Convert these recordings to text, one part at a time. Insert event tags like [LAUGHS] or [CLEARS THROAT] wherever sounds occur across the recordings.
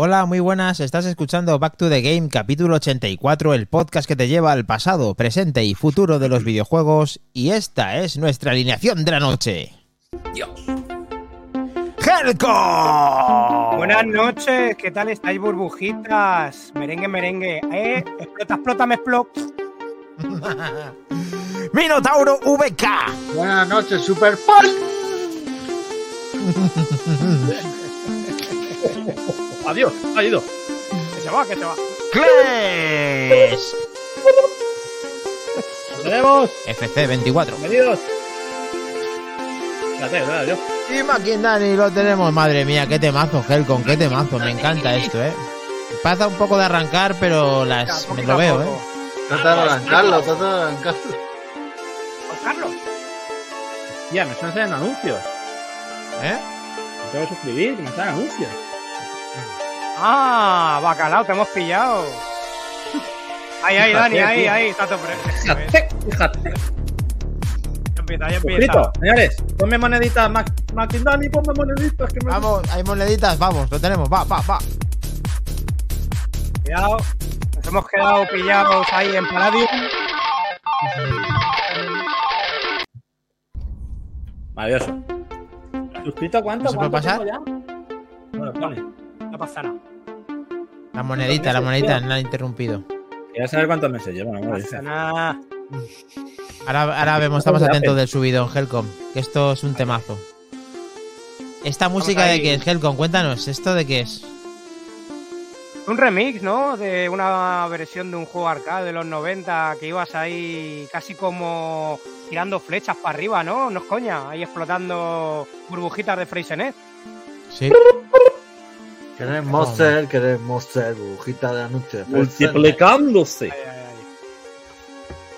Hola, muy buenas. Estás escuchando Back to the Game, capítulo 84, el podcast que te lleva al pasado, presente y futuro de los videojuegos. Y esta es nuestra alineación de la noche. Dios. ¡Helco! Buenas noches, ¿qué tal estáis, burbujitas? Merengue, merengue. ¿Eh? Explota, explota, me explota. [LAUGHS] Minotauro VK. Buenas noches, Super. [LAUGHS] Adiós, ha ido. Que se va, que se va. Clash. Nos vemos. FC24. Bienvenidos. Espérate, espérate, adiós. Y Maquindani lo tenemos. Madre mía, qué temazo, Helcon, qué temazo. Me encanta esto, eh. Pasa un poco de arrancar, pero las me lo veo, eh. Trata de arrancarlo, trata de arrancarlo. Juan Carlos. Ya, me están saliendo anuncios. ¿Eh? Me tengo que suscribir, me salen anuncios. Ah, bacalao, te hemos pillado. Ahí, ahí, Dani, Fíjate, ahí, tío. ahí, está todo Fíjate, fíjate. Ya empieza, ya empieza. Suscrito, señores. Ponme moneditas, Mac Macindani, ponme moneditas que me Vamos, hay moneditas, vamos, lo tenemos, va, va, va. Cuidado. Nos hemos quedado pillados ahí en Palladium. Maravilloso. ¿Suscrito cuánto? ¿No se puede ¿Cuánto pasar? ya? Bueno, pone. No pasa nada. La monedita, la monedita, no la he interrumpido. Quería saber cuántos meses llevo, no No pasa nada. Ahora, ahora vemos, estamos atentos del subido en Helcom, que esto es un temazo. Esta música de qué es, Helcom, cuéntanos, ¿esto de qué es? Un remix, ¿no? De una versión de un juego arcade de los 90 que ibas ahí casi como tirando flechas para arriba, ¿no? No es coña, ahí explotando burbujitas de Freysenet. Sí. [LAUGHS] Querés Monster, querés Monster, bujita de anuncio. Multiplicándose.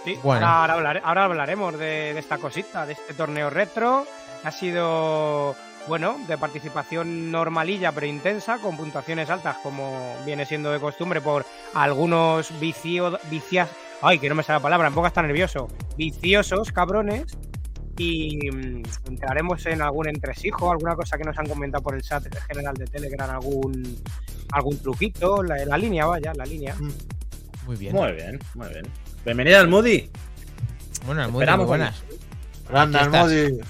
Sí, Bueno. ahora, ahora hablare- ahora hablaremos de, de esta cosita, de este torneo retro. Ha sido, bueno, de participación normalilla pero intensa, con puntuaciones altas, como viene siendo de costumbre por algunos vicio, vicias. Ay, que no me sale la palabra, en poco está nervioso. Viciosos, cabrones. Y mm, entraremos en algún entresijo, alguna cosa que nos han comentado por el chat general de Telegram, algún, algún truquito, la, la línea, vaya, la línea. Muy bien. Muy bien, muy bien. Bienvenida al Moody. Bueno, muy, muy Esperamos, buenas. Grande, Aquí estás. Almodi.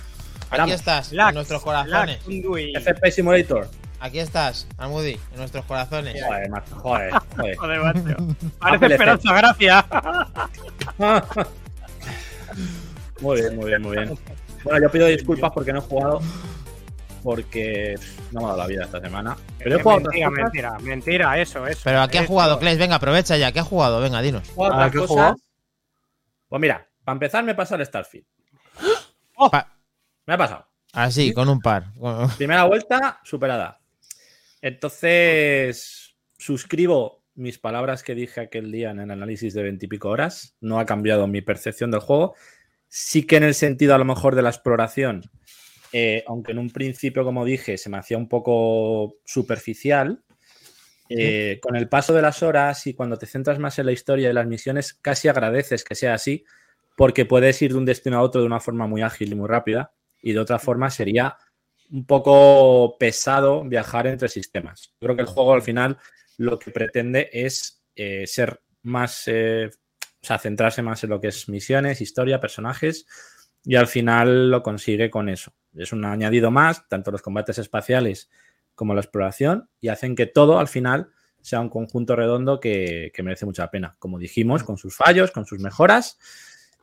Aquí estás, en nuestros corazones. FP Simulator. Aquí estás, Almudi, en nuestros corazones. Joder, macho, joder, joder. Joder, macho. [LAUGHS] Apple Parece Esperanza Gracia. [LAUGHS] muy bien, muy bien, muy bien. Bueno, yo pido disculpas porque no he jugado. Porque no me ha dado la vida esta semana. Pero he jugado otras mentira, cosas. mentira, mentira, eso, eso. Pero ¿a qué ha jugado, Kles? Venga, aprovecha ya. ¿Qué ha jugado? Venga, dinos. ¿A qué jugado? Pues mira, para empezar me pasa el Starfield. Pa- Me ha pasado. Así, con un par. [LAUGHS] Primera vuelta superada. Entonces, suscribo mis palabras que dije aquel día en el análisis de veintipico horas. No ha cambiado mi percepción del juego. Sí que en el sentido a lo mejor de la exploración, eh, aunque en un principio, como dije, se me hacía un poco superficial, eh, con el paso de las horas y cuando te centras más en la historia y las misiones, casi agradeces que sea así, porque puedes ir de un destino a otro de una forma muy ágil y muy rápida, y de otra forma sería un poco pesado viajar entre sistemas. Yo creo que el juego al final lo que pretende es eh, ser más, eh, o sea, centrarse más en lo que es misiones, historia, personajes, y al final lo consigue con eso. Es un añadido más, tanto los combates espaciales como la exploración, y hacen que todo al final sea un conjunto redondo que, que merece mucha pena. Como dijimos, con sus fallos, con sus mejoras,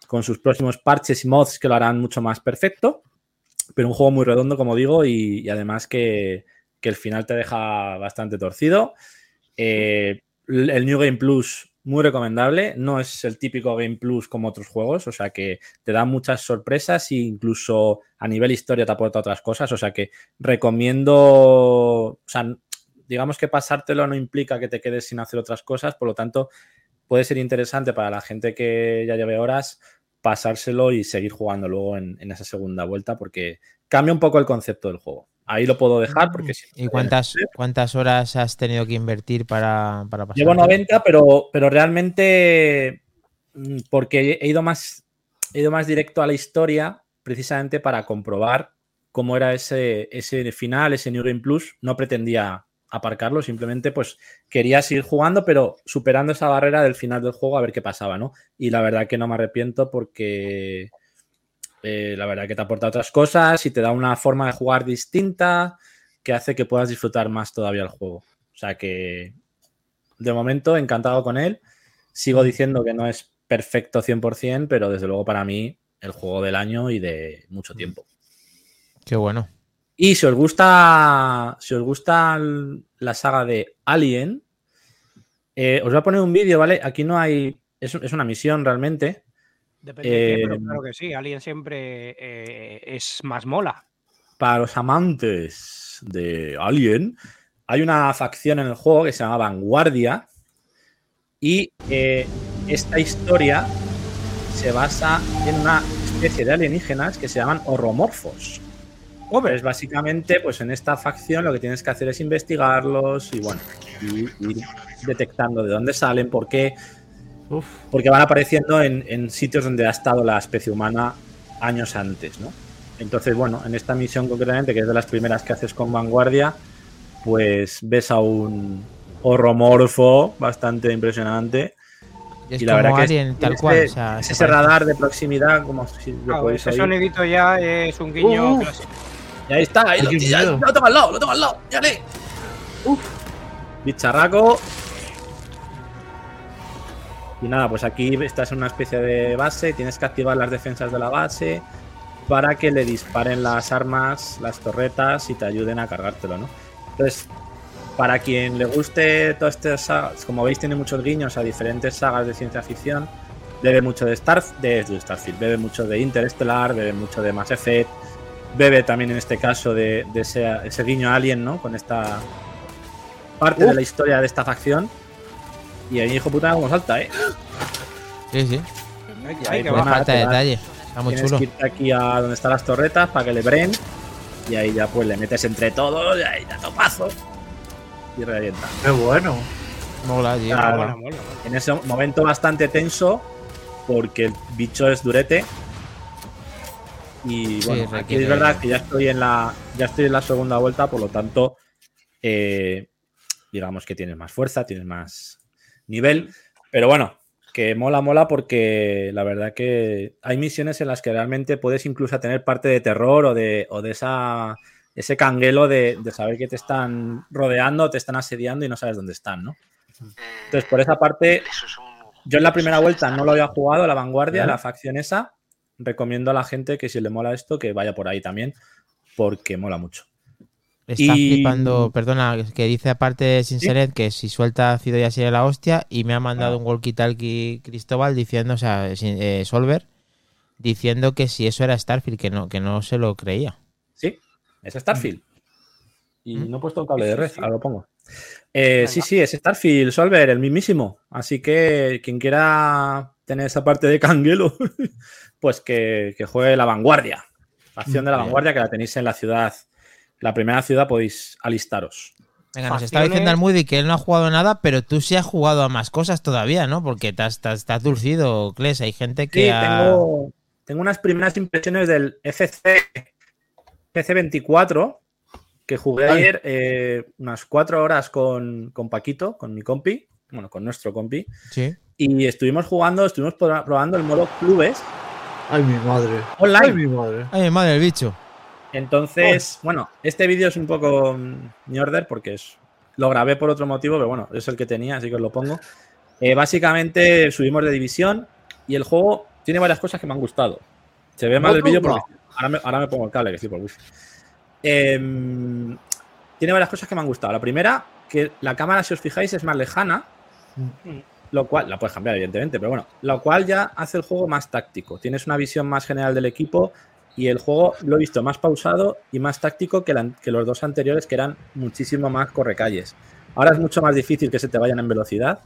con sus próximos parches y mods que lo harán mucho más perfecto, pero un juego muy redondo, como digo, y, además que, que el final te deja bastante torcido. Eh, el New Game Plus, muy recomendable. No es el típico Game Plus como otros juegos, o sea que te da muchas sorpresas e incluso a nivel historia te aporta otras cosas. O sea que recomiendo, o sea, digamos que pasártelo no implica que te quedes sin hacer otras cosas, por lo tanto puede ser interesante para la gente que ya lleve horas pasárselo y seguir jugando luego en, en esa segunda vuelta porque cambia un poco el concepto del juego. Ahí lo puedo dejar porque si no- ¿Y cuántas, cuántas horas has tenido que invertir para, para pasar? Llevo 90, pero, pero realmente mm, porque he ido más he ido más directo a la historia precisamente para comprobar cómo era ese, ese final, ese New Game Plus. No pretendía aparcarlo, simplemente pues quería seguir jugando, pero superando esa barrera del final del juego a ver qué pasaba, ¿no? Y la verdad que no me arrepiento porque eh, la verdad que te aporta otras cosas y te da una forma de jugar distinta que hace que puedas disfrutar más todavía el juego. O sea que de momento encantado con él. Sigo diciendo que no es perfecto 100%, pero desde luego para mí el juego del año y de mucho tiempo. Qué bueno. Y si os gusta, si os gusta la saga de Alien, eh, os voy a poner un vídeo, ¿vale? Aquí no hay, es, una misión realmente. Depende de qué, pero eh, claro que sí, Alien siempre eh, es más mola. Para los amantes de Alien, hay una facción en el juego que se llama Vanguardia y esta historia se basa en una especie de alienígenas que se llaman horromorfos. Es básicamente, pues en esta facción lo que tienes que hacer es investigarlos y bueno, ir detectando de dónde salen, por qué. Porque van apareciendo en, sitios donde ha estado la especie humana años antes, ¿no? Entonces, bueno, en esta misión concretamente, que es de las primeras que haces con Vanguardia, pues ves a un horromorfo bastante impresionante y la verdad que tal cual. ese radar de proximidad, como si lo Ese sonidito ya es un guiño uh, clásico. Y ahí está, ahí lo, ya, lo tengo al lado, lo tengo al lado, ya le. Uf. Bicharraco. Y nada, pues aquí estás en una especie de base, tienes que activar las defensas de la base para que le disparen las armas, las torretas y te ayuden a cargártelo, ¿no? Entonces, para quien le guste todo este como veis, tiene muchos guiños a diferentes sagas de ciencia ficción. Bebe mucho de, Star, de, Starfield, bebe mucho de Interstellar, bebe mucho de Mass Effect, bebe también en este caso de, ese, guiño Alien, ¿no? Con esta parte de la historia de esta facción. Y ahí, hijo puta, como salta, ¿eh? Sí, sí. Hay que falta detalle. Está muy chulo. Que aquí a donde están las torretas para que le bren. Y ahí ya pues le metes entre todos y ahí ya topazo y revienta. Qué bueno. Mola, En ese momento bastante tenso, porque el bicho es durete. Y bueno, aquí es verdad que ya estoy en la. Ya estoy en la segunda vuelta, por lo tanto. Eh, digamos que tienes más fuerza, tienes más nivel. Pero bueno, que mola, mola, porque la verdad que hay misiones en las que realmente puedes incluso tener parte de terror o de, o de esa ese canguelo de, saber que te están rodeando, te están asediando y no sabes dónde están, ¿no? Entonces, por esa parte, yo en la primera vuelta no lo había jugado, la vanguardia, la facción esa. Recomiendo a la gente que si le mola esto, que vaya por ahí también, porque mola mucho. Está flipando, perdona, que dice aparte de Sinseret que si suelta ácido ya sería la hostia y me ha mandado ah. un walkie-talkie Cristóbal diciendo, o sea, eh, Solver, diciendo que si eso era Starfield, que no, que no se lo creía. Sí, es Starfield. Y mm. no he puesto un cable de red, ahora lo pongo. Eh, sí, sí, es Starfield Solver, el mismísimo. Así que quien quiera tener esa parte de canguelo, [LAUGHS] pues que, juegue la vanguardia. La acción de la vanguardia que la tenéis en la ciudad. La primera ciudad podéis alistaros. Venga, nos está diciendo Almudi que él no ha jugado nada, pero tú sí has jugado a más cosas todavía, ¿no? Porque estás, estás, dulcido, Kles. Hay gente que. Sí, tengo, tengo unas primeras impresiones del FC PC24, que jugué ayer eh, unas cuatro horas con, Paquito, con mi compi, bueno, con nuestro compi. Sí. Y estuvimos jugando, estuvimos probando el modo clubes. Ay, mi madre. Online. Ay, mi madre. Ay, mi madre, el bicho. Entonces, bueno, este vídeo es un poco mi order porque es, lo grabé por otro motivo, pero bueno, es el que tenía, así que os lo pongo. Eh, básicamente subimos de división y el juego tiene varias cosas que me han gustado. Se ve mal el vídeo porque Ahora me, pongo el cable, que sí, por wifi. Em, tiene varias cosas que me han gustado. La primera, que la cámara, si os fijáis, es más lejana. Lo cual, la puedes cambiar, evidentemente, pero bueno, lo cual ya hace el juego más táctico. Tienes una visión más general del equipo y el juego lo he visto más pausado y más táctico que, los dos anteriores, que eran muchísimo más correcalles. Ahora es mucho más difícil que se te vayan en velocidad.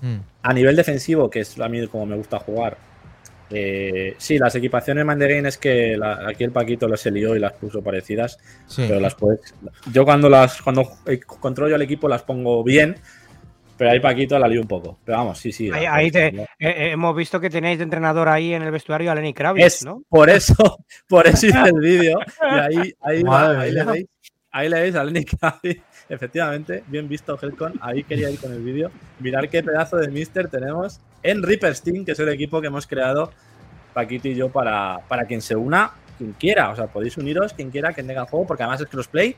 Mm. A nivel defensivo, que es a mí como me gusta jugar, eh, sí, las equipaciones Mandarin es que aquí el Paquito las lió y las puso parecidas. Pero las puedes. Yo cuando las cuando controlo el equipo las pongo bien. Pero ahí Paquito la lío un poco. Pero vamos, sí, sí. Ahí, eh, eh, hemos visto que tenéis de entrenador ahí en el vestuario a Lenny Kravitz, ¿no? Por eso, [LAUGHS] por eso hice el vídeo. Y ahí, ahí, ahí le veis a Lenny Kravitz. Efectivamente, bien visto, Helcon. Ahí quería ir con el vídeo. Mirar qué pedazo de Mister tenemos en Reaper Steam, que es el equipo que hemos creado Paquito y yo para, para quien se una, quien quiera. O sea, podéis uniros quien quiera que tenga el juego, porque además es crossplay.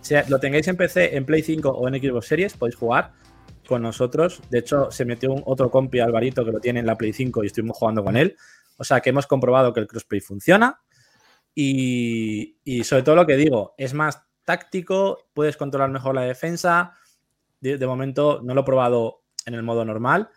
Si lo tengáis en PC, en Play 5 o en Xbox Series, podéis jugar con nosotros. De hecho, se metió un otro compi, Alvarito, que lo tiene en la Play 5 y estuvimos jugando con él. O sea, que hemos comprobado que el crossplay funciona. Y, y sobre todo lo que digo, es más táctico, puedes controlar mejor la defensa. De, de momento no lo he probado en el modo normal,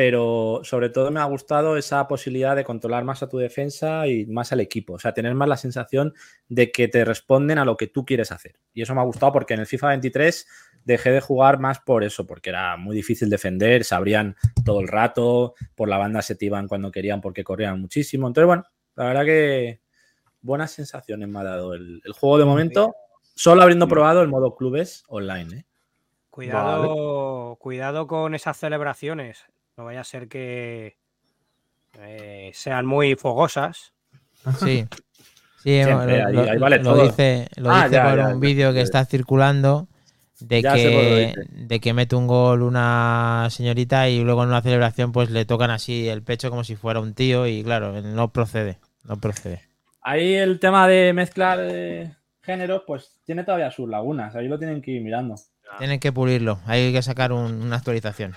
pero sobre todo me ha gustado esa posibilidad de controlar más a tu defensa y más al equipo. O sea, tener más la sensación de que te responden a lo que tú quieres hacer. Y eso me ha gustado porque en el FIFA 23 dejé de jugar más por eso, porque era muy difícil defender, se abrían todo el rato, por la banda se te iban cuando querían porque corrían muchísimo. Entonces, bueno, la verdad que buenas sensaciones me ha dado el, el juego de momento, solo habiendo probado el modo clubes online. ¿eh? Cuidado, cuidado con esas celebraciones. No vaya a ser que eh, sean muy fogosas. Sí. [LAUGHS] Sí, Siempre, lo, ahí- lo- ahí vale lo todo. dice, lo Ah, dice ya, por ya, un vídeo que está circulando de Ya que, de que mete un gol una señorita y luego en una celebración pues le tocan así el pecho como si fuera un tío y claro, no procede, no procede. Ahí el tema de mezclar eh, géneros, pues tiene todavía sus lagunas. Ahí lo tienen que ir mirando. Tienen que pulirlo, hay que sacar un- una actualización.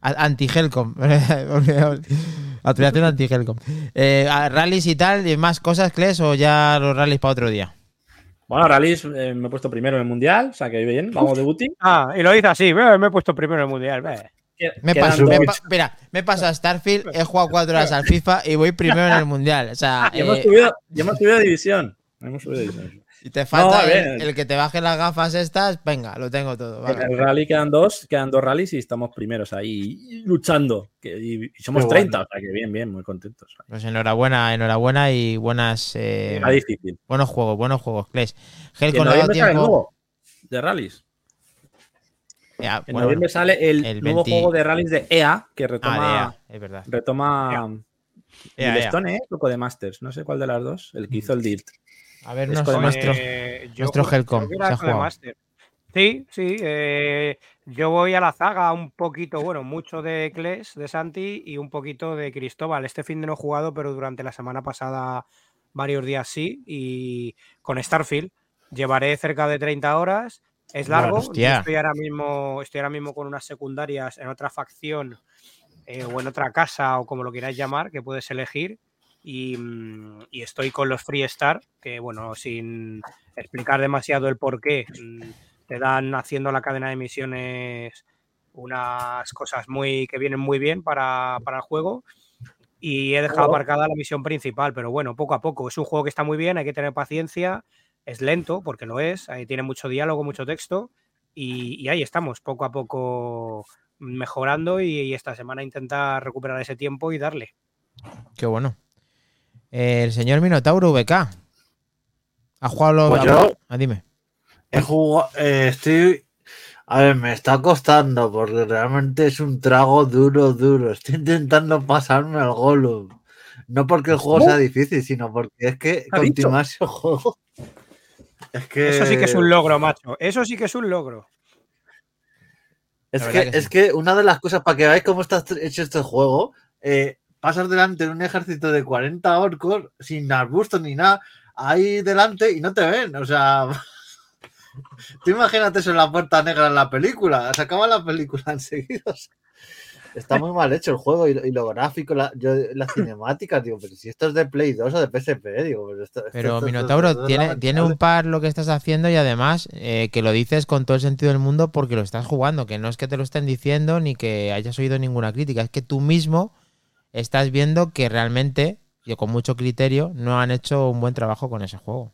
Anti-Helcom. [LAUGHS] actualización anti-Helcom. Eh, rallies y tal, y más cosas, Kles, o ya los rallies para otro día. Bueno, rallies eh, me he puesto primero en el mundial, o sea que bien, vamos debuting. [LAUGHS] Ah, y lo dice así, "Ve, me he puesto primero en el mundial. ve". Me paso, me dos. pa- mira, me paso a Starfield, he jugado cuatro horas al FIFA y voy primero en el mundial. O sea, [LAUGHS] Y hemos, eh, subido, y hemos subido a división. Hemos subido a división. Y te falta No, el, el que te baje las gafas estas, venga, lo tengo todo. vale. En el rally quedan dos, quedan dos rallies y estamos primeros ahí luchando. Que- y, y somos Qué 30, bueno. o sea que bien, bien, muy contentos. Pues enhorabuena, enhorabuena y buenas eh, difícil. buenos juegos, buenos juegos, Kles. Y Helcom, en ¿le ha dado noviembre sale el tiempo? nuevo de rallies. Ya, En bueno, noviembre sale el, el nuevo 20 juego de rallies de EA que ah, retoma, EA, es verdad. retoma EA, EA. Milestone, ¿eh? Loco de Masters. No sé cuál de las dos. El que hizo el Dirt. A ver, nos- nuestro, Eh, nuestro Helcom. Sí, sí. eh, yo voy a la zaga un poquito, bueno, mucho de Kles, de Santi y un poquito de Cristóbal. Este fin de no he jugado, pero durante la semana pasada varios días sí. Y con Starfield llevaré cerca de 30 horas. Es largo. yo estoy ahora mismo, estoy ahora mismo con unas secundarias en otra facción eh, o en otra casa o como lo queráis llamar, que puedes elegir. Y, mm, y estoy con los Freestar, que bueno, sin explicar demasiado el por qué, mm, te dan haciendo la cadena de misiones unas cosas muy que vienen muy bien para, para el juego. Y he dejado aparcada la misión principal, pero bueno, poco a poco. Es un juego que está muy bien, hay que tener paciencia. Es lento, porque lo es, ahí tiene mucho diálogo, mucho texto. Y, y ahí estamos, poco a poco mejorando. Y, y esta semana intentar recuperar ese tiempo y darle. Qué bueno. El señor Minotauro VK. ¿Ha jugado los... Pues yo- Ah, dime. He jugado, eh, estoy. A ver, me está costando porque realmente es un trago duro, duro. Estoy intentando pasarme al Gollum. No porque el juego ¿Cómo? sea difícil, sino porque es que ¿Ha dicho? continuar ese juego. [LAUGHS] Es que. Eso sí que es un logro, macho. Eso sí que es un logro. Es que, es sí. que una de las cosas, para que veáis cómo está hecho este juego, eh, pasas delante de un ejército de 40 orcos sin arbustos ni nada, ahí delante y no te ven. O sea, [LAUGHS] tú imagínate eso en la puerta negra en la película, se acaba la película [LAUGHS] enseguida. o sea, está muy mal hecho el juego y, lo- y lo gráfico, la, yo, las [LAUGHS] cinemáticas, digo, pero si esto es de Play 2 o de PSP, digo, pero esto- esto- Pero esto- Minotauro, tiene, tiene un par lo que estás haciendo y además eh, que lo dices con todo el sentido del mundo porque lo estás jugando, que no es que te lo estén diciendo ni que hayas oído ninguna crítica, es que tú mismo estás viendo que realmente, y con mucho criterio, no han hecho un buen trabajo con ese juego.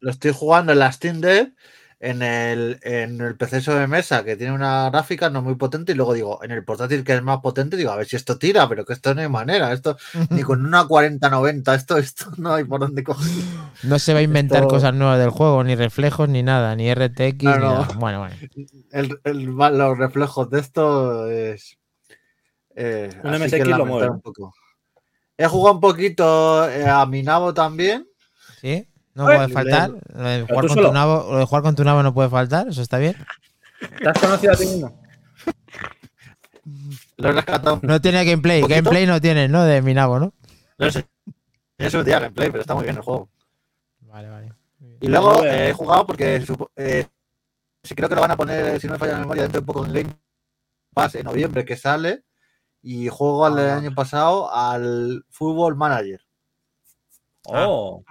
lo estoy jugando en la Steam Deck, en el, en el PC de mesa, que tiene una gráfica no muy potente, y luego digo, en el portátil que es más potente, digo, a ver si esto tira, pero que esto no hay manera, esto [LAUGHS] ni con una 4090, esto, esto no hay por dónde coger. No se va a inventar Esto- cosas nuevas del juego, ni reflejos, ni nada, ni RTX, No, ni nada. Bueno, bueno. El- el- los reflejos de esto es. Eh, Un MSX lo mueve. un poco. He jugado un poquito eh, a Minabo también. ¿Sí? No puede faltar. Lo de, jugar con tu nabo, lo de jugar con tu nabo no puede faltar, eso está bien. ¿Te has conocido a ti mismo? [LAUGHS] Lo he rescatado. No tiene gameplay. Gameplay no tiene, ¿no? De mi nabo, ¿no? No sé. Eso es de gameplay, pero está muy bien el juego. Vale, vale. Y luego eh, he jugado porque eh, sí creo que lo van a poner, si no me falla la memoria, dentro de poco en Game Pass en noviembre que sale. Y juego al del Ah. año pasado al Football Manager. Oh,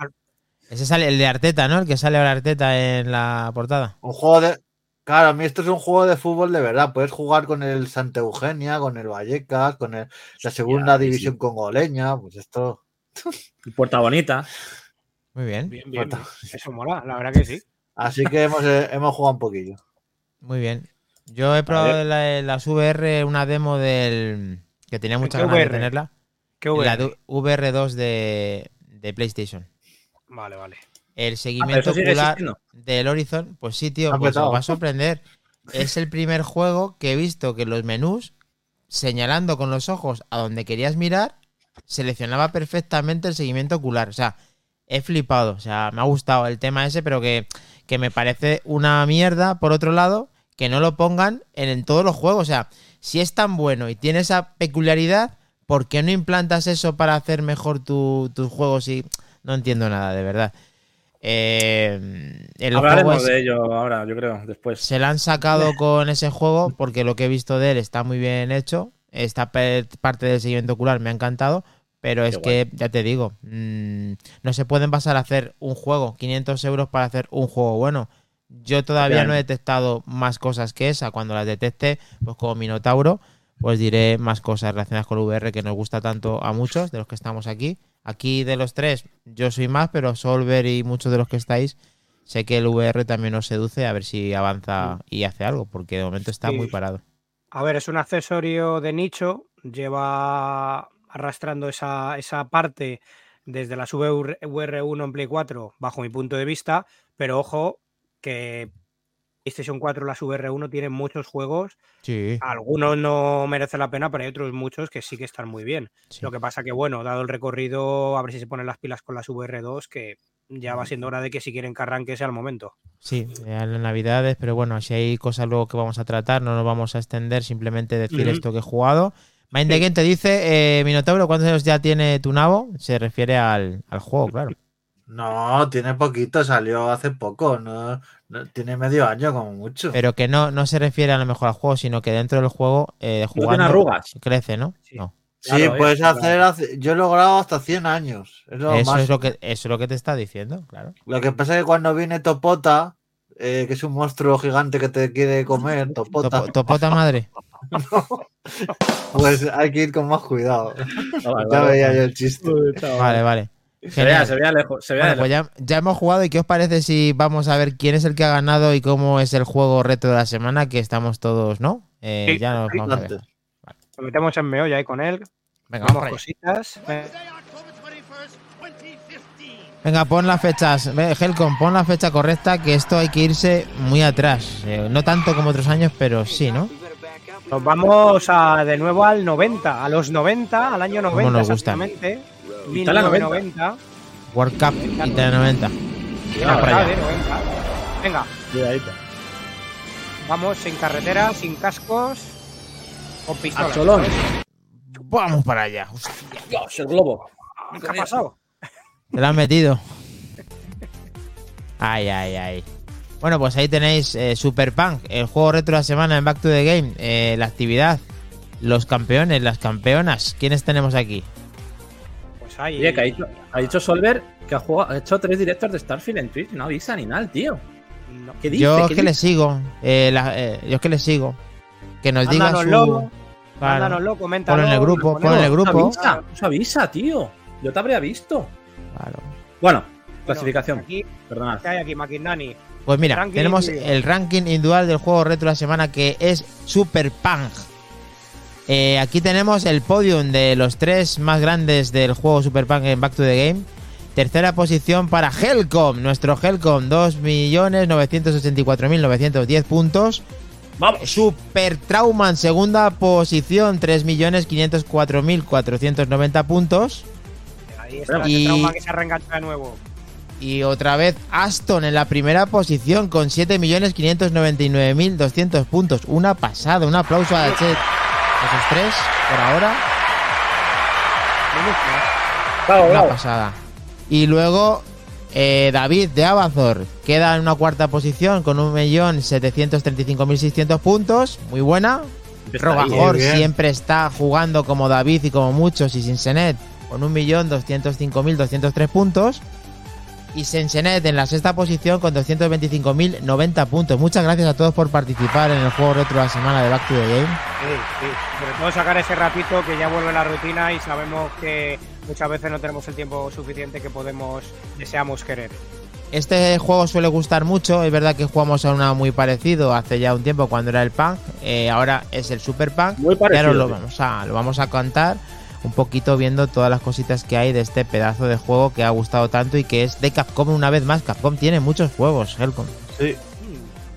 Ese sale el de Arteta, ¿no? El que sale ahora Arteta en la portada. Un juego de. Claro, a mí esto es un juego de fútbol de verdad. Puedes jugar con el Santa Eugenia, con el Vallecas, con el- la segunda división sí. congoleña. Pues esto. Puerta Bonita. Muy bien. Bien, bien. Eso mola, la verdad que sí. Así que hemos, eh, hemos jugado un poquillo. Muy bien. Yo he probado la- las VR, una demo del. que tenía muchas qué ganas de VR? tenerla. Qué La bueno. de VR2 de, de PlayStation. Vale, vale. El Ah, seguimiento ocular del Horizon, pues sí, tío, pues os va a sorprender. es el primer juego que he visto que los menús, señalando con los ojos a donde querías mirar, seleccionaba perfectamente el seguimiento ocular. O sea, he flipado. O sea, me ha gustado el tema ese, pero que, que me parece una mierda, por otro lado, que no lo pongan en, en todos los juegos. O sea, si es tan bueno y tiene esa peculiaridad, ¿por qué no implantas eso para hacer mejor tu- tus juegos? Y no entiendo nada, de verdad. Eh, Hablaremos de ello ahora, yo creo, después. se la han sacado [LAUGHS] con ese juego porque lo que he visto de él está muy bien hecho. Esta parte del seguimiento ocular me ha encantado. Pero es que, ya te digo, mm, no se pueden pasar a hacer un juego, 500 euros para hacer un juego bueno. Yo todavía no he detectado más cosas que esa. Cuando las detecte, pues como Minotauro, pues diré más cosas relacionadas con el VR que nos gusta tanto a muchos de los que estamos aquí. Aquí de los tres, yo soy más, pero Solver y muchos de los que estáis, sé que el VR también os seduce a ver si avanza y hace algo, porque de momento está Sí. muy parado. A ver, es un accesorio de nicho, lleva arrastrando esa, esa parte desde las VR1 en Play 4, bajo mi punto de vista, pero ojo que PlayStation 4 las VR1 tienen muchos juegos, Sí, algunos no merecen la pena, pero hay otros muchos que sí que están muy bien. sí. Lo que pasa que, bueno, dado el recorrido, a ver si se ponen las pilas con las VR2, que ya va siendo hora de que si quieren que arranque sea el momento. Sí, ya en las navidades, pero bueno, si hay cosas luego que vamos a tratar, no nos vamos a extender, simplemente decir esto que he jugado. Mind the Game te dice, eh, Minotauro, ¿cuántos años ya tiene tu nabo? Se refiere al, al juego, claro. No, tiene poquito, salió hace poco. No, no- tiene medio año como mucho. Pero que no, no se refiere a lo mejor al juego, sino que dentro del juego, eh, jugando, arrugas. crece, ¿no? Sí. No. sí, claro, puedes claro. hacer. hace- Yo he logrado hasta 100 años. Es lo, Eso más- es, lo que, eso es lo que te está diciendo, claro. Lo que pasa es que cuando viene Topota, eh, que es un monstruo gigante que te quiere comer, Topota, Topo- topota madre. [LAUGHS] pues hay que ir con más cuidado. Vale, Ya vale. veía yo el chiste. Vale, vale. Se vea, se vea lejos. Se vea Bueno, pues ya, ya hemos jugado y ¿qué os parece si vamos a ver quién es el que ha ganado y cómo es el juego reto de la semana? Que estamos todos, ¿no? Eh, Sí, ya nos vamos a ver. Antes. Nos metemos en meollo ahí con él, Venga, vamos cositas. Venga. Venga, pon las fechas. Helcom, pon la fecha correcta, que esto hay que irse muy atrás. Eh, no tanto como otros años, pero sí, ¿no? Nos vamos a, de nuevo al 90, a los 90, al año 90 nos exactamente. Italia 90. 1990. World Cup Italia 90. Venga, para allá. de 90. Venga, Cuidadito. vamos sin carretera, sin cascos, con pistolas. Cholón. Vamos para allá. Hostia, Dios, el globo. ¿Qué ha pasado? te la han metido. Ay, ay, ay. Bueno, pues ahí tenéis eh, Super Punk, el juego retro de la semana en Back to the Game. eh, la actividad, los campeones, las campeonas. ¿Quiénes tenemos aquí? Pues ahí. Oye, que ha dicho, ha dicho Solver que ha, jugado- ha hecho tres directos de Starfield en Twitch. No avisa ni nada, tío. No. ¿Qué dice? Yo es ¿Qué que le dice? sigo. eh, la- eh, yo es que le sigo. Que nos diga su. Claro. Mándanoslo, coméntalo. Ponlo en el grupo, lo ponlo en el ponemos. grupo. Nos avisa, nos avisa, tío. Yo te habría visto. Claro. Bueno, Bueno, clasificación. Aquí, Perdonad. ¿qué hay aquí, Maquinani? Pues mira, Ranking tenemos individual. el ranking individual del juego retro de la semana que es Super Punk. Eh, aquí tenemos el podium de los tres más grandes del juego Super Punk en Back to the Game. Tercera posición para Helcom, nuestro Helcom, 2.984.910 puntos. Vamos. Super Trauma en segunda posición, 3.504.490 puntos. Ahí está, Y- trauma que se reengancha de nuevo. Y otra vez Aston en la primera posición con 7.599.200 puntos. Una pasada, un aplauso a Chet. Esos tres, por ahora. Una pasada. Y luego eh, David de Abazor queda en una cuarta posición con 1.735.600 puntos. Muy buena. Rogajor bien. siempre está jugando como David y como muchos y Sinsenet con 1.205.203 puntos. Y Sensenet en la sexta posición con 225.090 puntos. Muchas gracias a todos por participar en el juego retro de la semana de Back to the Game. Sí, sí. Sobre todo sacar ese ratito que ya vuelve la rutina y sabemos que muchas veces no tenemos el tiempo suficiente que podemos, deseamos querer. Este juego suele gustar mucho, es verdad que jugamos a una muy parecido hace ya un tiempo cuando era el Punk, eh, ahora es el Super Punk, Muy y parecido, ahora lo vamos, a, lo vamos a contar un poquito viendo todas las cositas que hay de este pedazo de juego que ha gustado tanto y que es de Capcom una vez más. Capcom tiene muchos juegos, Helcom. Sí.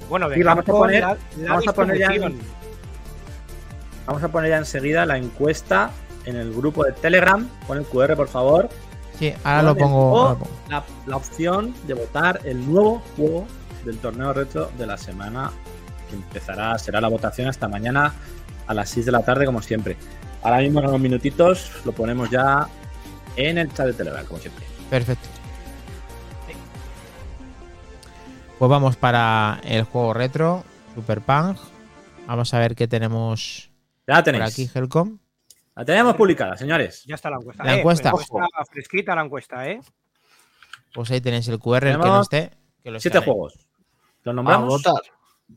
Bueno, de Sí, vamos a poner- la- la vamos a poner ya- distribución. Vamos a poner ya enseguida la encuesta en el grupo de Telegram. Pon el QR, por favor. Sí, ahora lo pongo. o ahora lo pongo. La, la opción de votar el nuevo juego del torneo retro de la semana. Que empezará, será la votación hasta mañana a las 6 de la tarde, como siempre. Ahora mismo en unos minutitos lo ponemos ya en el chat de Telegram, como siempre. Perfecto. Pues vamos para el juego retro, Super Punk. Vamos a ver qué tenemos Ya la por tenéis. aquí, Helcom. La tenemos publicada, señores. Ya está la encuesta. La Eh, encuesta. fresquita la encuesta, ¿eh? Pues ahí tenéis el QR, el que no Tenemos esté. Que lo Siete juegos. ¿Los A nombramos? votar.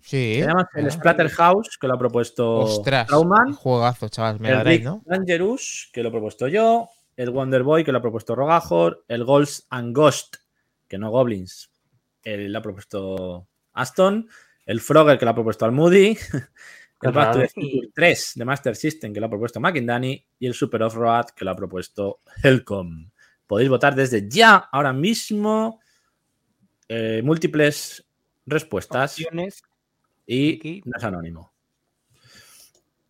Sí. Tenemos el Ah. Splatterhouse, que lo ha propuesto Ostras, Trauman. juegazo, chaval. Mega El Rick ¿no? Dangerous, que lo he propuesto yo. El Wonder Boy, que lo ha propuesto Rogajor. El Ghosts and Ghost, que no Goblins, el, lo ha propuesto Aston. El Frogger, que lo ha propuesto Almoody. Qué [LAUGHS] El Back to the raro. Future 3 de Master System, que lo ha propuesto McIndani. Y el Super Off-Road, que lo ha propuesto Helcom. Podéis votar desde ya, ahora mismo. Eh, múltiples respuestas. Opciones. Y Aquí. no es anónimo.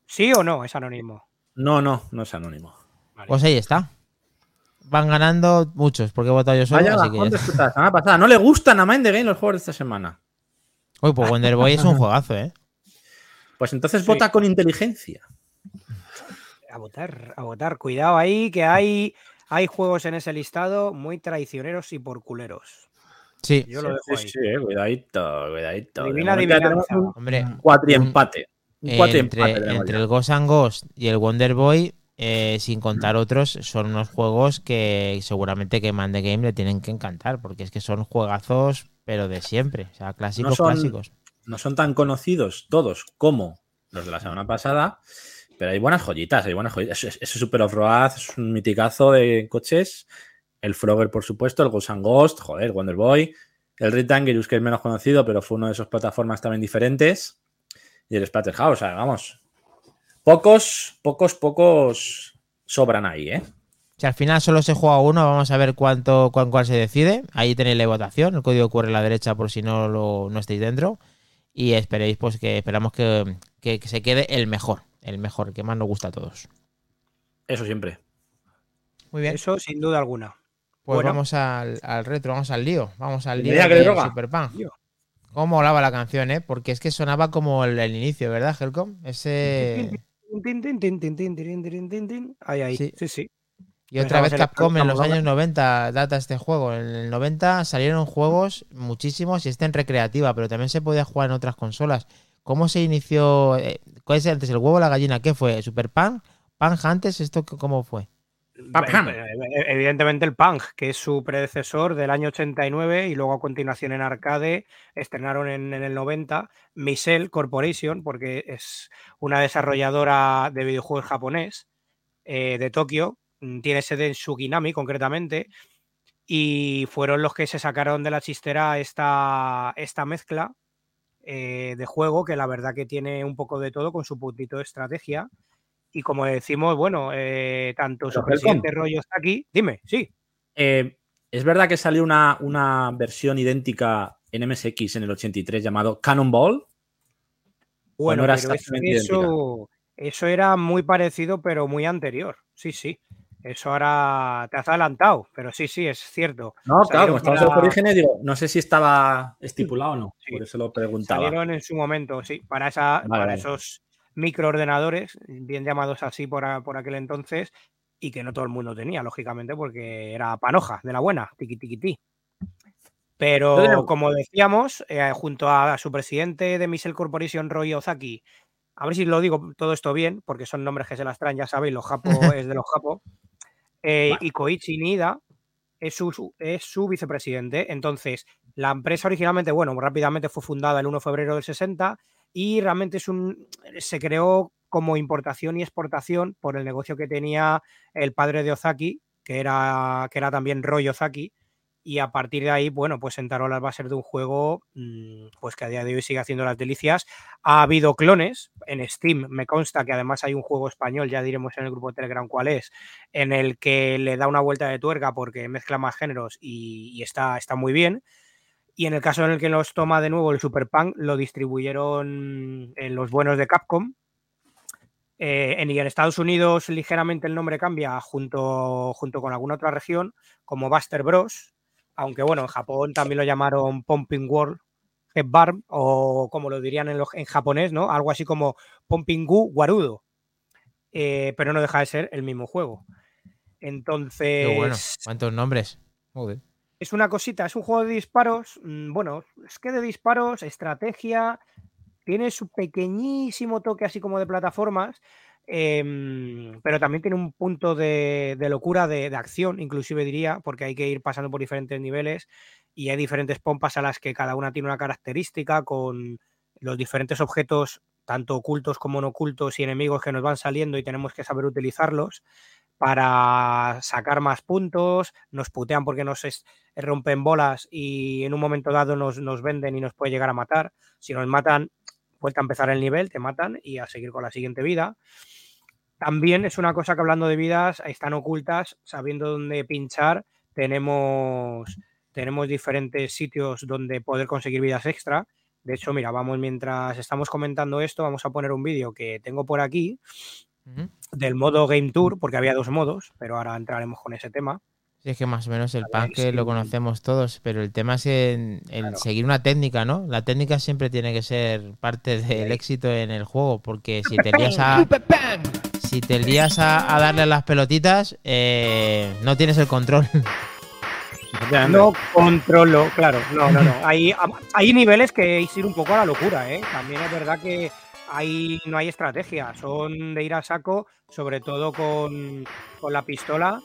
¿Sí o no? Es anónimo. No, no, no es anónimo. Vale. Pues ahí está. Van ganando muchos, porque he votado yo solo. Vaya así que ya semana pasada. No le gustan a Mind the Game los juegos de esta semana. Uy, pues Wonder Boy es un juegazo, ¿eh? Pues entonces Sí. vota con inteligencia. A votar, a votar. Cuidado ahí, que hay, hay juegos en ese listado muy traicioneros y por culeros. Sí. Yo lo dejo ahí. Sí, eh, cuidadito, cuidadito. Adivinanza. un Hombre, cuatriempate. Un cuatriempate entre, el Ghost and Ghost y el Wonder Boy, eh, sin contar otros, son unos juegos que seguramente que Man the Game le tienen que encantar, porque es que son juegazos, pero de siempre. O sea, clásicos, No son- clásicos. No son tan conocidos todos como los de la semana pasada, pero hay buenas joyitas, hay buenas joyitas. Ese, ese Super Off-Road es un miticazo de coches. El Frogger, por supuesto, el Ghost and Ghost, joder, Wonder Boy. El Red que es menos conocido, pero fue uno de esas plataformas también diferentes. Y el Splatterhouse, o sea, vamos. Pocos, pocos, pocos sobran ahí, ¿eh? Si al final solo se juega uno, vamos a ver cuánto, cuán, cuál se decide. Ahí tenéis la votación, el código QR a la derecha por si no lo no estáis dentro. Y esperéis, pues que esperamos que, que- que se quede el mejor, el mejor, el que más nos gusta a todos. Eso siempre. Muy bien. Eso sin duda alguna. Pues vamos al, al, retro, vamos al lío, vamos al lío de Superpan. ¿Cómo hablaba la canción, eh? Porque es que sonaba como el, inicio, ¿verdad, Helcom? Ese. Ahí, ahí. Sí, sí. Y otra vez Capcom en los años 90 data este juego. En el 90 salieron juegos muchísimos y este en recreativa, pero también se podía jugar en otras consolas. ¿Cómo se inició? Eh, ¿Cuál es antes el huevo o la gallina? ¿Qué fue? ¿Super Pan? ¿Pan antes? ¿Esto cómo fue? Eh, eh, Evidentemente el Punk, que es su predecesor del año 89 y luego a continuación en arcade estrenaron en, en el 90 Misel Corporation, porque es una desarrolladora de videojuegos japonés eh, de Tokio, mm, tiene sede en Suginami concretamente, y fueron los que se sacaron de la chistera esta, esta mezcla eh, de juego que la verdad que tiene un poco de todo con su puntito de estrategia. Y como decimos, bueno, eh, tanto su presidente rollo está aquí. Dime, sí. Eh, es verdad que salió una, una versión idéntica en MSX en el 83 llamado Cannonball. Bueno, no era pero eso, eso era muy parecido, pero muy anterior. Sí, sí. Eso ahora te has adelantado, pero sí, sí, es cierto. No, claro, como estamos en los orígenes, digo, no sé si estaba estipulado o no. Sí. Por eso lo preguntaba. Salieron en su momento, sí, para, esa, Vale, para vale. esos microordenadores, bien llamados así por, a- por aquel entonces, y que no todo el mundo tenía, lógicamente, porque era panoja de la buena, tiqui tiqui ti. Pero como decíamos, eh, junto a su presidente de Missile Corporation, Roy Ozaki, a ver si lo digo todo esto bien, porque son nombres que se las traen, ya sabéis, los japo [LAUGHS] es de los japo, eh, y Koichi Nida es su, su- es su vicepresidente. Entonces, la empresa originalmente, bueno, rápidamente fue fundada el 1 de febrero del 60 y realmente es un, se creó como importación y exportación por el negocio que tenía el padre de Ozaki, que era, que era también Roy Ozaki, y a partir de ahí, bueno, pues sentaron las bases de un juego mm, pues que a día de hoy sigue haciendo las delicias. Ha habido clones en Steam, me consta que además hay un juego español, ya diremos en el grupo Telegram cuál es, en el que le da una vuelta de tuerca porque mezcla más géneros y, y está, está muy bien. Y en el caso en el que los toma de nuevo el Super Punk, lo distribuyeron en los buenos de Capcom. Eh, en, y en Estados Unidos ligeramente el nombre cambia junto, junto con alguna otra región, como Buster Bros. Aunque bueno, en Japón también lo llamaron Pumping World Head Bar, o como lo dirían en, en japonés, ¿no? Algo así como Pumping Gu Warudo. Eh, pero no deja de ser el mismo juego. Entonces, Qué bueno. ¿Cuántos nombres? Joder. Es una cosita, es un juego de disparos. mm, Bueno, es que de disparos, estrategia, tiene su pequeñísimo toque así como de plataformas, em, pero también tiene un punto de, locura de acción, inclusive diría, porque hay que ir pasando por diferentes niveles y hay diferentes pompas a las que cada una tiene una característica con los diferentes objetos, tanto ocultos como no ocultos y enemigos que nos van saliendo y tenemos que saber utilizarlos para sacar más puntos, nos putean porque nos rompen bolas y en un momento dado nos, nos venden y nos puede llegar a matar. Si nos matan, vuelta a empezar el nivel, te matan y a seguir con la siguiente vida. También es una cosa que hablando de vidas están ocultas, sabiendo dónde pinchar, tenemos, tenemos diferentes sitios donde poder conseguir vidas extra. De hecho, mira, vamos mientras estamos comentando esto, vamos a poner un vídeo que tengo por aquí Del modo Game Tour, porque había dos modos, pero ahora entraremos con ese tema. Sí, es que más o menos el pan que lo sí. conocemos todos, pero el tema es en, Claro. seguir una técnica, ¿no? La técnica siempre tiene que ser parte del éxito en el juego, porque si te lías a, si te lías a, a darle a las pelotitas, eh, no tienes el control. [LAUGHS] No controlo, claro, no, no, no. Hay, hay niveles que es ir un poco a la locura, ¿eh? También es verdad que hay, no hay estrategia, son de ir a saco, sobre todo con, la pistola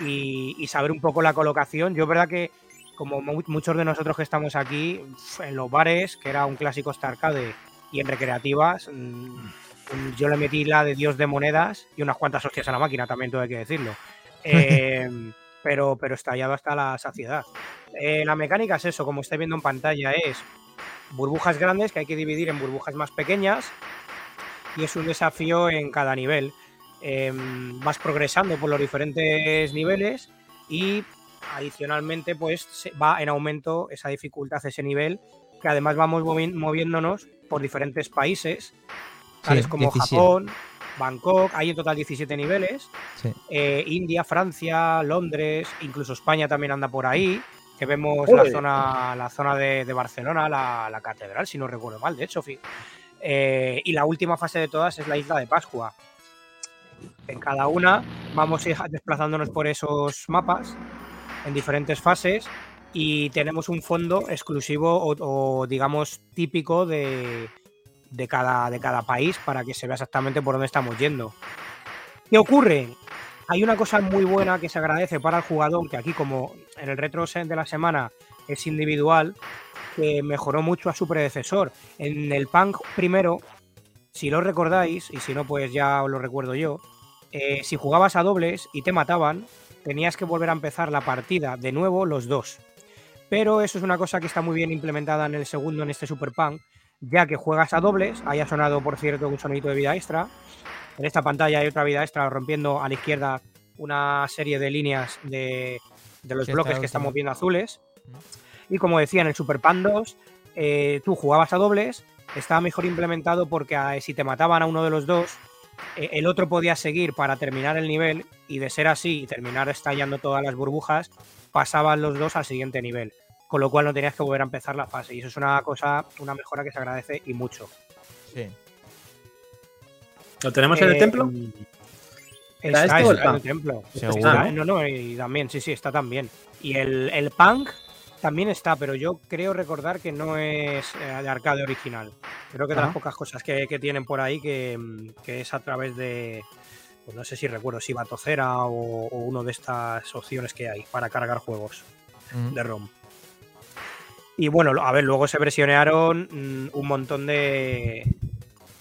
y, saber un poco la colocación. Yo verdad que, como mu- muchos de nosotros que estamos aquí, en los bares, que era un clásico Star Arcade, y en recreativas, mm, yo le metí la de Dios de monedas y unas cuantas hostias a la máquina, también todo hay que decirlo. Eh, pero, pero estallado hasta la saciedad. Eh, la mecánica es eso, como estáis viendo en pantalla, es burbujas grandes que hay que dividir en burbujas más pequeñas y es un desafío en cada nivel. Em, vas progresando por los diferentes niveles y adicionalmente pues va en aumento esa dificultad, ese nivel, que además vamos movi- moviéndonos por diferentes países, tales Sí, como 17. Japón, Bangkok, hay en total 17 niveles, Sí. eh, India, Francia, Londres, incluso España también anda por ahí, que vemos la zona, la zona de, de Barcelona, la, la catedral, si no recuerdo mal, de hecho. Eh, y la última fase de todas es la isla de Pascua. En cada una vamos a ir desplazándonos por esos mapas en diferentes fases y tenemos un fondo exclusivo o, o, digamos típico de, de cada, de cada país para que se vea exactamente por dónde estamos yendo. ¿Qué ocurre? Hay una cosa muy buena que se agradece para el jugador, que aquí como en el retro de la semana es individual, que mejoró mucho a su predecesor. En el Punk primero, si lo recordáis, y si no pues ya os lo recuerdo yo, eh, si jugabas a dobles y te mataban, tenías que volver a empezar la partida de nuevo los dos. Pero eso es una cosa que está muy bien implementada en el segundo, en este Super Punk, ya que juegas a dobles, haya sonado por cierto un sonito de vida extra, en esta pantalla hay otra vida extra rompiendo a la izquierda una serie de líneas de, de los bloques está que estamos viendo azules. Y como decía, en el Super Pan 2, eh, tú jugabas a dobles, estaba mejor implementado porque ah, si te mataban a uno de los dos, eh, el otro podía seguir para terminar el nivel y de ser así y terminar estallando todas las burbujas, pasaban los dos al siguiente nivel. Con lo cual no tenías que volver a empezar la fase. Y eso es una cosa, una mejora que se agradece y mucho. Sí. ¿Lo tenemos en el Eh, templo? Está, ¿Está esto o el está el templo. Está, no, no, y también, sí, sí, está también. Y el, el punk también está, pero yo creo recordar que no es eh, de arcade original. Creo que de las Ajá. pocas cosas que, que tienen por ahí que, que es a través de, pues no sé si recuerdo, si Batocera o, o uno de estas opciones que hay para cargar juegos Mm. de ROM. Y bueno, a ver, luego se versionearon mm, un montón de,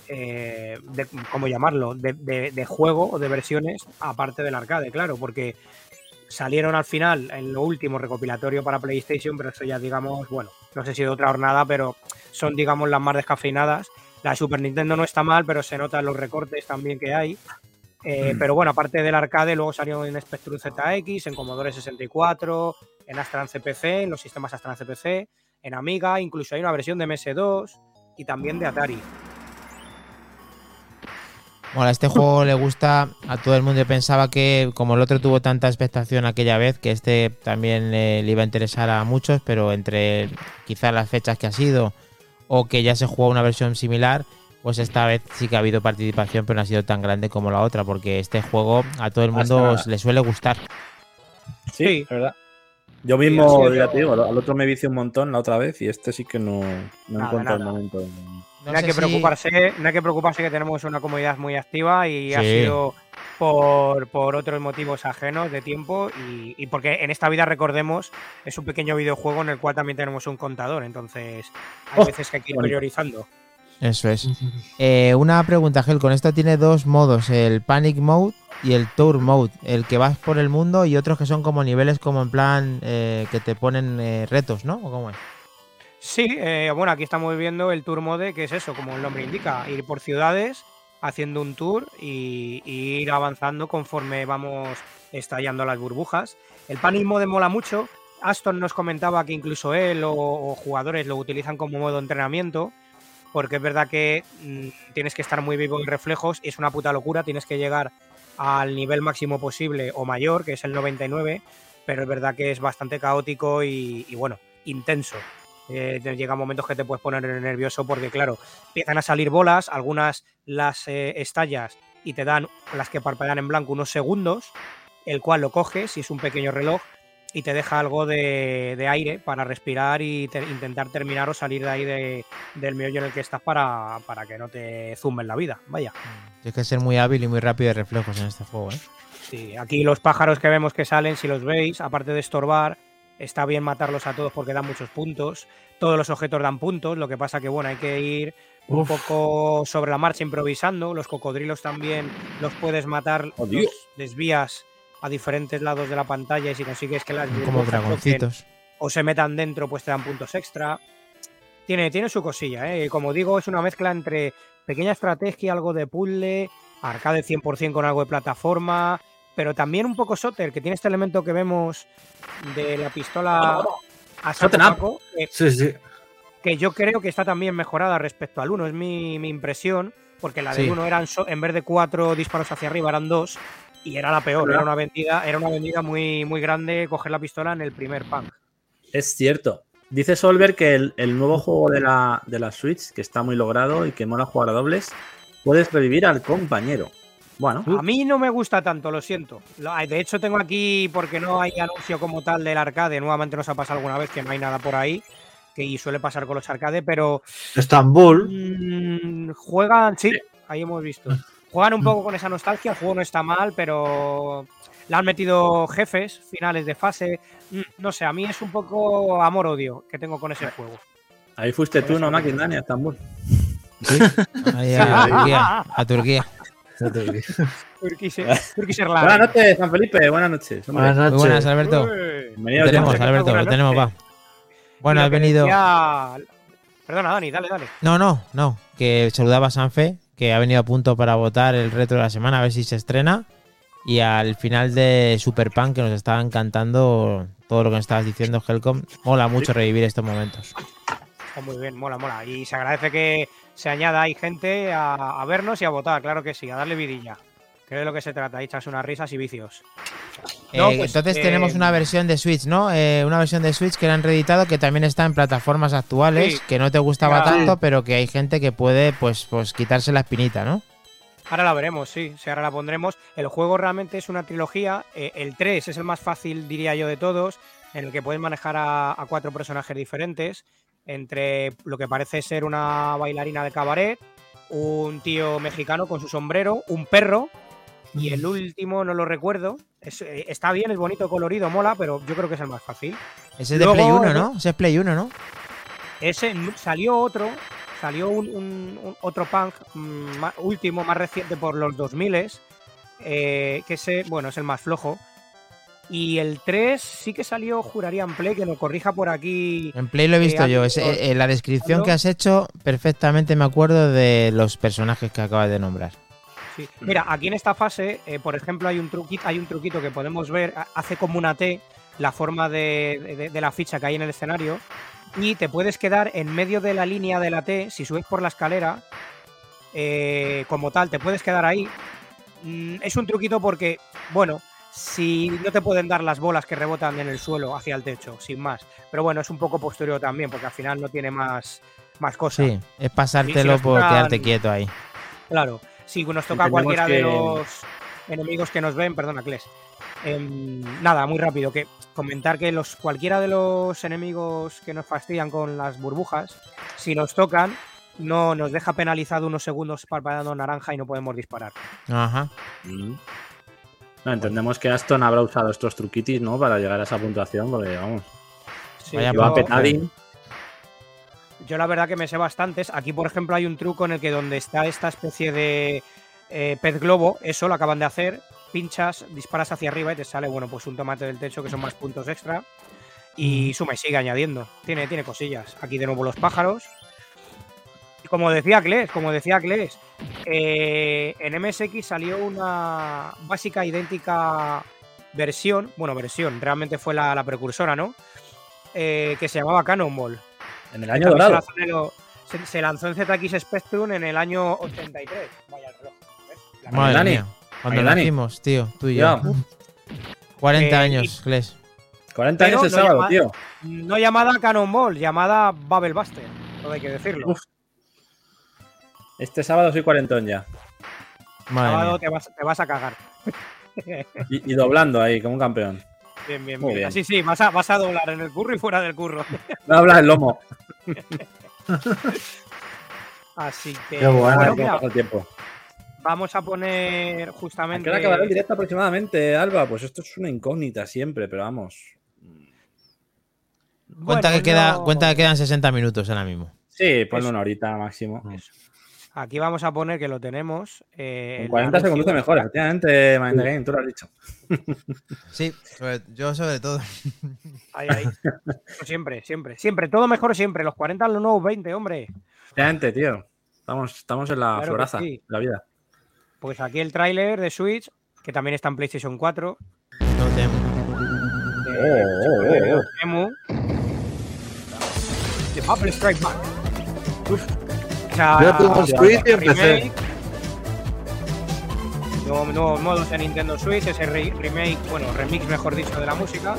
eh, de- ¿cómo llamarlo? De, de- de juego o de versiones aparte del arcade, claro, porque salieron al final en lo último recopilatorio para PlayStation, pero eso ya digamos, bueno, no sé si de otra jornada, pero son digamos las más descafeinadas. La de Super Nintendo no está mal, pero se notan los recortes también que hay. Eh, Pero bueno, aparte del arcade, luego salió en Spectrum ZX, en Commodore 64, en Astra CPC, en los sistemas Astra CPC, en Amiga, incluso hay una versión de MS2 y también de Atari. Bueno, a este juego le gusta a todo el mundo. Yo pensaba que, como el otro tuvo tanta expectación aquella vez, que este también eh, le iba a interesar a muchos, pero entre quizás las fechas que ha sido o que ya se jugó una versión similar, pues esta vez sí que ha habido participación, pero no ha sido tan grande como la otra, porque este juego a todo el mundo Hasta- le suele gustar. Sí, Sí. es verdad. Yo mismo, ya te digo, al otro me vicié un montón la otra vez y este sí que no, no Nada, encuentro el nada. momento. No No, hay que si- preocuparse, no hay que preocuparse que tenemos una comunidad muy activa y ha sido por, por otros motivos ajenos de tiempo y, y porque en esta vida, recordemos, es un pequeño videojuego en el cual también tenemos un contador, entonces hay Oh, veces que hay que ir priorizando. Eso es. [LAUGHS] Eh, una pregunta, Gel. Con esto tiene dos modos, el Panic Mode y el Tour Mode. El que vas por el mundo y otros que son como niveles como en plan eh, que te ponen eh, retos, ¿no? ¿O cómo es? Sí, eh, bueno, aquí estamos viendo el Tour Mode, que es eso, como el nombre indica, ir por ciudades haciendo un tour y, ir avanzando conforme vamos estallando las burbujas. El Panic Mode mola mucho. Aston nos comentaba que incluso él o, jugadores lo utilizan como modo de entrenamiento, porque es verdad que mm, tienes que estar muy vivo en reflejos y es una puta locura, tienes que llegar al nivel máximo posible o mayor, que es el 99, pero es verdad que es bastante caótico y bueno, intenso. Eh, te llega momentos que te puedes poner nervioso porque, claro, empiezan a salir bolas, algunas las eh, estallas y te dan las que parpadean en blanco unos segundos, el cual lo coges y es un pequeño reloj y te deja algo de, de aire para respirar y te- intentar terminar o salir de ahí de- del meollo en el que estás para, para que no te zumben la vida. Vaya. Tienes que ser muy hábil y muy rápido de reflejos en este juego, ¿eh? Sí, aquí los pájaros que vemos que salen, si los veis, aparte de estorbar, está bien matarlos a todos porque dan muchos puntos. Todos los objetos dan puntos, lo que pasa que bueno, hay que ir un Uf. poco sobre la marcha improvisando. Los cocodrilos también los puedes matar, Oh, los desvías a diferentes lados de la pantalla y si consigues que las Como toquen dragoncitos. o se metan dentro, pues te dan puntos extra. Tiene, tiene su cosilla, ¿eh? Como digo, es una mezcla entre pequeña estrategia, algo de puzzle, arcade 100% con algo de plataforma, pero también un poco Soter, que tiene este elemento que vemos de la pistola a Shoten up. paco, que, Sí, sí. que yo creo que está también mejorada respecto al 1, es mi, mi impresión, porque la del Sí. 1 eran, en vez de cuatro disparos hacia arriba, eran dos, y era la peor, era una vendida, era una vendida muy, muy grande coger la pistola en el primer punk. Es cierto. Dice Solver que el, el nuevo juego de la, de la Switch, que está muy logrado y que mola jugar a dobles, puedes revivir al compañero. Bueno, A mí no me gusta tanto, lo siento. De hecho, tengo aquí, porque no hay anuncio como tal del arcade, nuevamente nos ha pasado alguna vez que no hay nada por ahí, que y suele pasar con los arcade, pero Estambul. mm, juegan, sí, ahí hemos visto. Juegan un poco con esa nostalgia, el juego no está mal, pero le han metido jefes, finales de fase. mm, No sé, a mí es un poco amor-odio que tengo con ese juego. ahí fuiste tú, ¿no, Makin Dani, a Estambul? Ahí a Turquía. A Turquía. Turkish [LAUGHS] Buenas noches, San Felipe. Buenas noches. hombre. Buenas Muy noches. buenas, Alberto. Bienvenido. Lo tenemos, Alberto, lo tenemos, va. Bueno, has venido. decía- Perdona, Dani, dale, dale. No, no, no. Que saludaba a Sanfe, que ha venido a punto para votar el reto de la semana, a ver si se estrena. Y al final de Super Punk, que nos estaba encantando todo lo que nos estabas diciendo, Helcom. Mola mucho revivir estos momentos. Muy bien, mola, mola. Y se agradece que se añada ahí gente a, a vernos y a votar, claro que sí, a darle vidilla. Que es de lo que se trata, echas unas risas y vicios. No, Eh, pues, entonces eh, tenemos una versión de Switch, ¿no? Eh, una versión de Switch que la han reeditado que también está en plataformas actuales, Sí. que no te gustaba Ya. tanto, pero que hay gente que puede pues, pues quitarse la espinita, ¿no? Ahora la veremos, sí, sí, ahora la pondremos. El juego realmente es una trilogía. eh, el 3 es el más fácil, diría yo, de todos, en el que puedes manejar a, a cuatro personajes diferentes, entre lo que parece ser una bailarina de cabaret, un tío mexicano con su sombrero, un perro, y el último no lo recuerdo. Es- eh, está bien, es bonito, colorido, mola, pero yo creo que es el más fácil. Ese es de Play 1, eh, ¿no? Ese es Play 1, ¿no? Ese salió otro, salió un, un- un- otro punk mm, último, más reciente por los 2000 eh, que ese, bueno, es el más flojo. Y el 3 sí que salió, juraría en Play, que nos corrija por aquí. En Play lo he visto Eh, yo. antes- Ese- eh, la descripción que has hecho, perfectamente me acuerdo de los personajes que acabas de nombrar. Sí. Mira, aquí en esta fase, eh, por ejemplo, hay un, truquito, hay un truquito que podemos ver, ha- hace como una T la forma de, de- de la ficha que hay en el escenario y te puedes quedar en medio de la línea de la T, si subes por la escalera, eh, como tal, te puedes quedar ahí. Mm, es un truquito porque, bueno, si no te pueden dar las bolas que rebotan en el suelo hacia el techo, sin más. Pero bueno, es un poco posterior también, porque al final no tiene más, más cosas. Sí, es pasártelo por tocan- quedarte quieto ahí. Claro, si nos toca Entendemos cualquiera de los enemigos que nos ven, perdona, Kles. Em, nada, muy rápido, que comentar que los cualquiera de los enemigos que nos fastidian con las burbujas, si nos tocan, no nos deja penalizado unos segundos parpadeando naranja y no podemos disparar. Ajá. Mm. No, entendemos que Aston habrá usado estos truquitis, ¿no? Para llegar a esa puntuación, porque vamos, Sí, Vaya yo- petadín. La verdad que me sé bastantes. Aquí, por ejemplo, hay un truco en el que donde está esta especie de eh, pez globo, eso lo acaban de hacer, pinchas, disparas hacia arriba y te sale, bueno, pues un tomate del techo que son más puntos extra. Y suma y sigue añadiendo. Tiene, tiene cosillas. Aquí de nuevo los pájaros. Y como decía Kles, como decía Kles, eh, en MSX salió una básica idéntica versión, bueno, versión, realmente fue la, la precursora, ¿no? Eh, que se llamaba Cannonball. En el año dorado. Se lanzó, se- se lanzó en ZX Spectrum en el año 83. Vaya el reloj. Madre Dani. mía. Cuando Ahí, Dani. nacimos, tío, tú y yo. 40 Eh, años, Kles. 40 Pero años el no sábado, llama- tío. No llamada Cannonball, llamada Bubble Buster. Todo hay que decirlo. Uf. Este sábado soy cuarentón ya. Madre Sábado te vas, te vas a cagar. [LAUGHS] Y, y doblando ahí, como un campeón. Bien, bien, Muy bien. Así sí, vas a, vas a doblar en el curro y fuera del curro. [LAUGHS] No habla el lomo. [LAUGHS] Así que. Qué bueno. bueno, el tiempo. vamos a poner ¿A justamente. hora acabará el directo aproximadamente, Alba? Pues esto es una incógnita siempre, pero vamos. Cuenta, Bueno, que queda, no- cuenta que quedan 60 minutos ahora mismo. Sí, ponle Eso. una horita máximo. Aquí vamos a poner que lo tenemos. eh, En el 40 se conduce mejor, efectivamente, Mind the Game, tú lo has dicho. [LAUGHS] Sí, yo sobre todo. Ahí, ahí. siempre, siempre, siempre. Todo mejor siempre. Los 40 los nuevos 20, hombre. Efectivamente, tío. Estamos, estamos en la Claro floraza sí. de la vida. Pues aquí el tráiler de Switch, que también está en PlayStation 4. No de- Oh, oh, oh. Emu. The Apple Strike Back. Uf. O sea, Yo tengo Switch y empecé. remake. Nuevo- Nuevos modos de Nintendo Switch, ese re- remake, bueno, remix mejor dicho, de la música,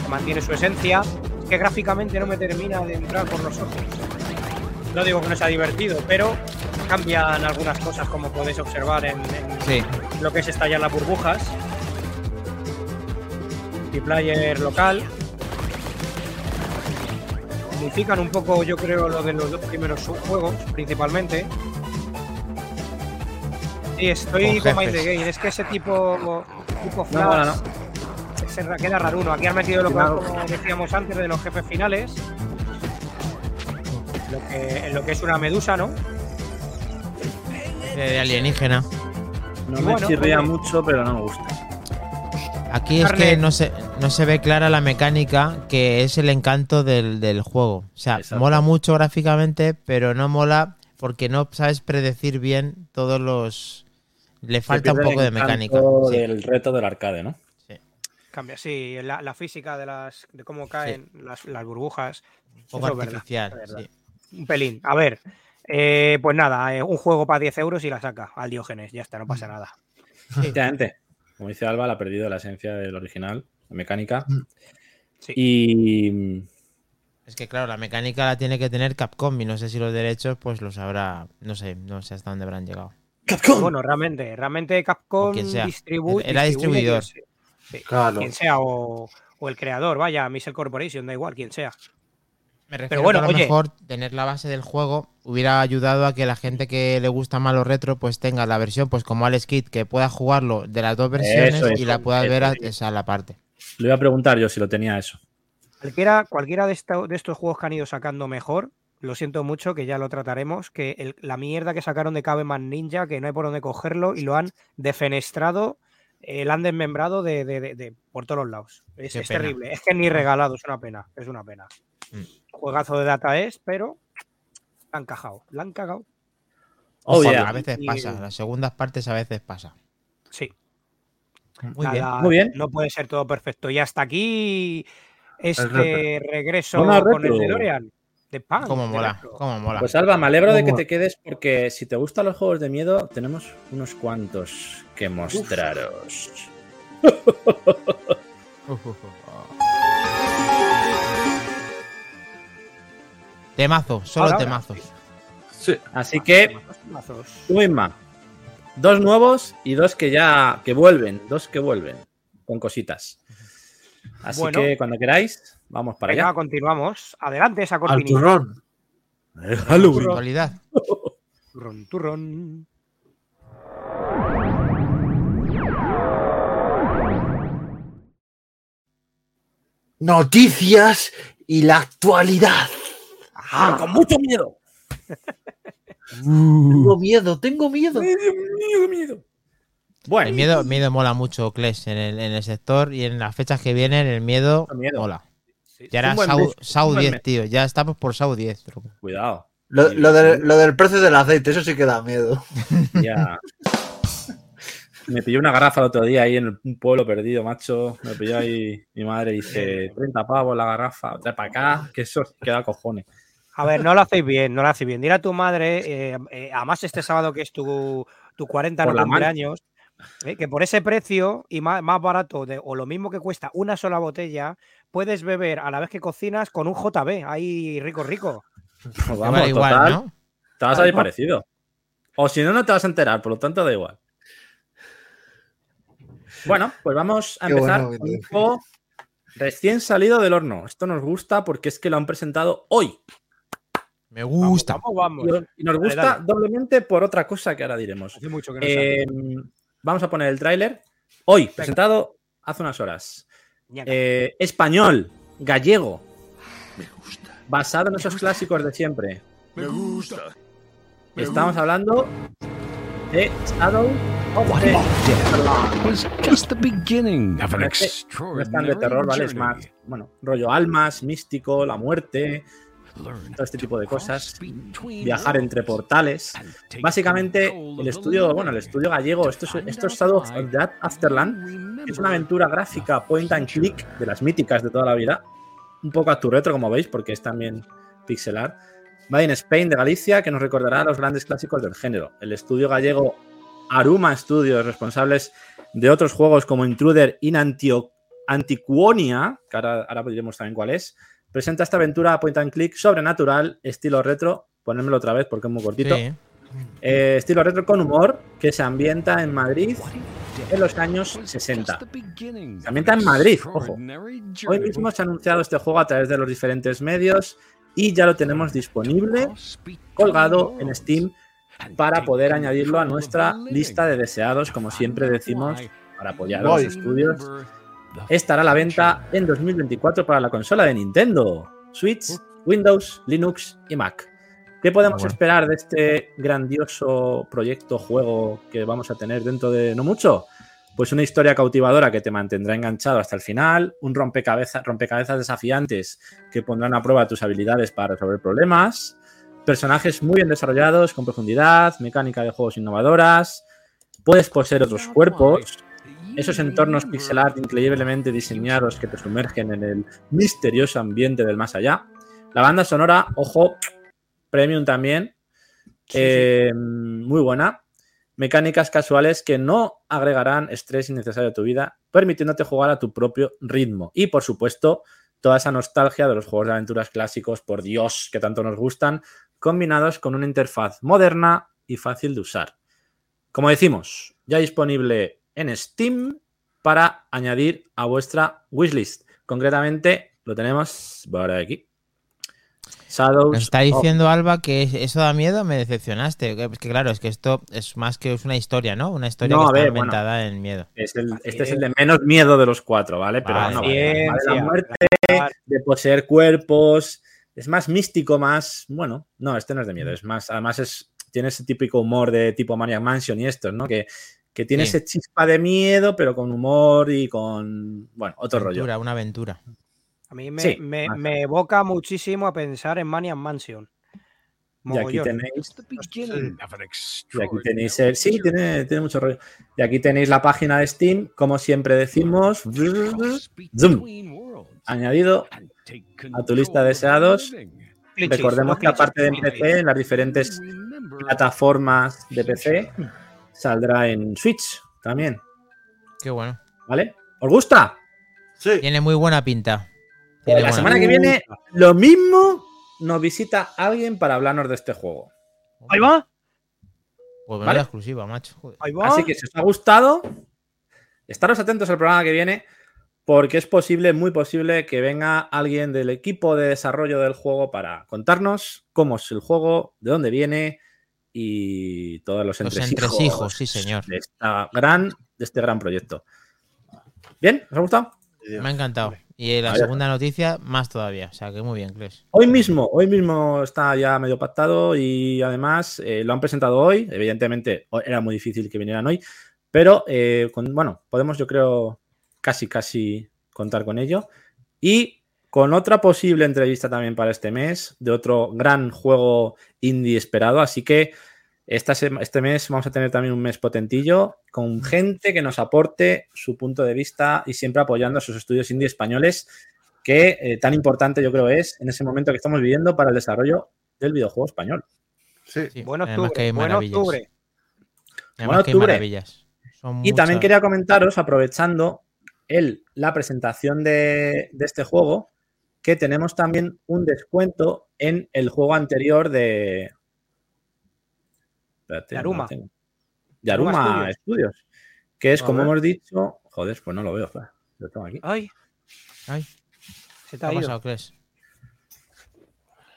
que mantiene su esencia. Es que gráficamente no me termina de entrar por los ojos. No digo que no sea divertido, pero cambian algunas cosas como podéis observar en, en Sí, lo que es estallar las burbujas. Multiplayer local. Modifican un poco, yo creo, lo de los dos primeros juegos, principalmente. Sí, estoy Con con Mind the. Game. Es que ese tipo, tipo No, bueno, flash se ra- queda raro uno. Aquí han metido lo que como decíamos antes de los jefes finales. Lo que, en lo que es una medusa, ¿no? de alienígena. No Y me bueno, chirría mucho, pero no me gusta. Aquí es que no se, no se ve clara la mecánica, que es el encanto del, del juego. O sea, Exacto. mola mucho gráficamente, pero no mola porque no sabes predecir bien todos los... Le falta un poco de mecánica. encanto sí. del reto del arcade, ¿no? Cambia, sí, la, la física de las de cómo caen las, las burbujas. Un poco Eso es verdad, artificial. es verdad. sí. un pelín. A ver, eh, pues nada, eh, un juego para 10 euros y la saca al Diógenes. Ya está, no pasa nada. Efectivamente. Como dice Alba, la ha perdido la esencia del original, la mecánica. Sí. Y Es que claro, la mecánica la tiene que tener Capcom y no sé si los derechos pues los habrá, no sé, no sé hasta dónde habrán llegado. Bueno, realmente, realmente Capcom O quien sea. distribuye. Era distribuidor. Quien sea, Sí, Claro. quien sea o, o el creador, vaya, Missile Corporation, da igual, quien sea. Me refiero Pero bueno, que a lo oye. mejor tener la base del juego hubiera ayudado a que la gente que le gusta más los retro pues tenga la versión pues como Alex Kidd que pueda jugarlo de las dos versiones es, y la pueda eso ver a, es. esa la parte. le iba a preguntar yo si lo tenía eso. Cualquiera, cualquiera de, esta- de estos juegos que han ido sacando mejor, lo siento mucho, que ya lo trataremos, que el- la mierda que sacaron de Caveman Ninja, que no hay por dónde cogerlo, y lo han defenestrado, eh, lo han desmembrado de, de- de- de- por todos los lados. Es, terrible. Es que ni regalado, es una pena. Es una pena. Mm. Juegazo de data es, pero la han cagado. La han cagado. Oh, Ojo, yeah. A veces Y- pasa, las segundas partes a veces pasa. Sí. Muy bien. Nada, muy bien. No puede ser todo perfecto. Y hasta aquí este regreso con el. DeLorean. De pan. Cómo mola, cómo mola. Pues Alba, me alegro de que te quedes porque si te gustan los juegos de miedo, tenemos unos cuantos que mostraros. [LAUGHS] Temazo, solo Ahora, ahora. temazos. Sí. Así que tú misma. Dos nuevos y dos que ya que vuelven, dos que vuelven con cositas. Así Bueno. que cuando queráis, vamos para allá. continuamos. Adelante esa Al cortinita. turrón. Halloween. Actualidad. Turrón, turrón. Noticias y la actualidad. Ah, con mucho miedo. Tengo miedo, tengo miedo. Miedo, miedo. Bueno, El miedo, miedo mola mucho, Kles, en el, en el sector y en las fechas que vienen, el miedo, miedo. mola. Sí. Ya era Sau, mes, Sau un buen 10, mes. tío. Ya estamos por Sau 10. tronco. cuidado. Lo, lo del- lo del precio del aceite, eso sí que da miedo. [LAUGHS] Ya. Me pilló una garrafa el otro día ahí en un pueblo perdido, macho. Me pilló ahí mi madre y dice 30 pavos la garrafa, trae para acá, que eso queda cojones. A ver, no lo hacéis bien, no lo hacéis bien. Dile a tu madre, eh, eh, además este sábado que es tu, tu 40 Por no cumpleaños, eh, que por ese precio y más, más barato de- o lo mismo que cuesta una sola botella, puedes beber a la vez que cocinas con un JB, ahí rico, rico. Pues vamos, igual, total, ¿no? te vas a Claro. parecido. O si no, no te vas a enterar, por lo tanto da igual. Bueno, pues vamos a Qué empezar bueno, con un Vito. juego recién salido del horno. Esto nos gusta porque es que lo han presentado hoy. Me gusta. Vamos, vamos. Y, vamos. y nos gusta dale. doblemente por otra cosa que ahora diremos. Hace mucho que no sale. Eh, vamos a poner el tráiler. Hoy, presentado hace unas horas. Eh, español, gallego. Basado en esos clásicos de siempre. Me gusta. Estamos hablando de Shadow of the Everlong. was just the beginning of an No es que- No es tan de terror, ¿vale? Es más, bueno, rollo almas, místico, la muerte, todo este tipo de cosas. Viajar entre portales. Básicamente, el estudio, bueno, el estudio gallego, esto es, esto es Shadow of the Afterland, es una aventura gráfica point and click de las míticas de toda la vida. Un poco a tu retro, como veis, porque es también pixelar. Made in Spain de Galicia, que nos recordará a los grandes clásicos del género. El estudio gallego Aruma Studios, responsables de otros juegos como Intruder in Antio- Antiquonia, que ahora, ahora diremos también cuál es, presenta esta aventura point and click sobrenatural, estilo retro. Ponérmelo otra vez porque es muy cortito. Sí. Eh, estilo retro con humor, que se ambienta en Madrid en los años 60. Se ambienta en Madrid, ojo. Hoy mismo se ha anunciado este juego a través de los diferentes medios y ya lo tenemos disponible, colgado en Steam, para poder añadirlo a nuestra lista de deseados, como siempre decimos, para apoyar a los estudios. Estará a la venta en 2024 para la consola de Nintendo, Switch, Windows, Linux y Mac. ¿Qué podemos Bueno. esperar de este grandioso proyecto, juego que vamos a tener dentro de no mucho? Pues una historia cautivadora que te mantendrá enganchado hasta el final, un rompecabezas, rompecabezas desafiantes que pondrán a prueba tus habilidades para resolver problemas, personajes muy bien desarrollados, con profundidad, mecánica de juegos innovadoras, puedes poseer otros cuerpos, esos entornos pixel art increíblemente diseñados que te sumergen en el misterioso ambiente del más allá. La banda sonora, ojo, premium también. Eh, Muy buena. Mecánicas casuales que no agregarán estrés innecesario a tu vida, permitiéndote jugar a tu propio ritmo. Y por supuesto, toda esa nostalgia de los juegos de aventuras clásicos, por Dios, que tanto nos gustan, combinados con una interfaz moderna y fácil de usar. Como decimos, ya disponible en Steam para añadir a vuestra wishlist. Concretamente, lo tenemos por aquí. Shadows. Nos está of- diciendo Alba que eso da miedo, me decepcionaste. Que, que claro, es que esto es más que es una historia, ¿no? Una historia No, que está bueno. inventada en miedo. Es el- este es el de menos miedo de los cuatro, ¿vale? Pero Vale, Ciencia, la muerte, claro. de poseer cuerpos. Es más místico, más. Bueno, no, este no es de miedo. Es más. Además, es, tiene ese típico humor de tipo Maniac Mansion y estos, ¿no? Que, que tiene Sí. ese chispa de miedo, pero con humor y con. Bueno, otro rollo. Aventura, una aventura. A mí me, Sí, me- evoca muchísimo a pensar en Maniac Mansion. Y aquí tenéis. Y aquí tenéis el. Sí, tiene, tiene mucho rollo. Y aquí tenéis la página de Steam, como siempre decimos. Zoom. Añadido a tu lista de deseados. Recordemos que aparte de en PC, en las diferentes plataformas de PC, saldrá en Switch también, Qué bueno. ¿vale? ¿Os gusta? Sí. Tiene muy buena pinta. Tiene la buena semana que viene, lo mismo nos visita alguien para hablarnos de este juego. Ahí va, Pues Vale. exclusiva, macho. Joder. ahí va. Así que si os ha gustado, estaros atentos al programa que viene, porque es posible, muy posible, que venga alguien del equipo de desarrollo del juego para contarnos cómo es el juego, de dónde viene y todos los Los entresijos, entresijos, sí, señor. de, esta gran, de este gran proyecto. ¿Bien? ¿Os ha gustado? Me ha encantado. Y la segunda noticia, más todavía. O sea, que muy bien, Cles. Hoy mismo, hoy mismo está ya medio pactado y además eh, lo han presentado hoy. Evidentemente era muy difícil que vinieran hoy, pero eh, con- bueno, podemos yo creo casi casi contar con ello. Y con otra posible entrevista también para este mes de otro gran juego indie esperado. Así que esta este mes vamos a tener también un mes potentillo con gente que nos aporte su punto de vista y siempre apoyando a sus estudios indie españoles que eh, tan importante yo creo es en ese momento que estamos viviendo para el desarrollo del videojuego español. Sí. Sí, Buen octubre, que hay buen maravillas. octubre. Buen octubre. maravillas. Son Y también quería comentaros, aprovechando el, la presentación de, de este juego, que tenemos también un descuento en el juego anterior de... Espérate, De Aruma. no Studios. Que es, A como hemos dicho... Joder, pues no lo veo. espera, Lo tengo aquí. Ay, Ay, se te ¿qué ha pasado, Cles?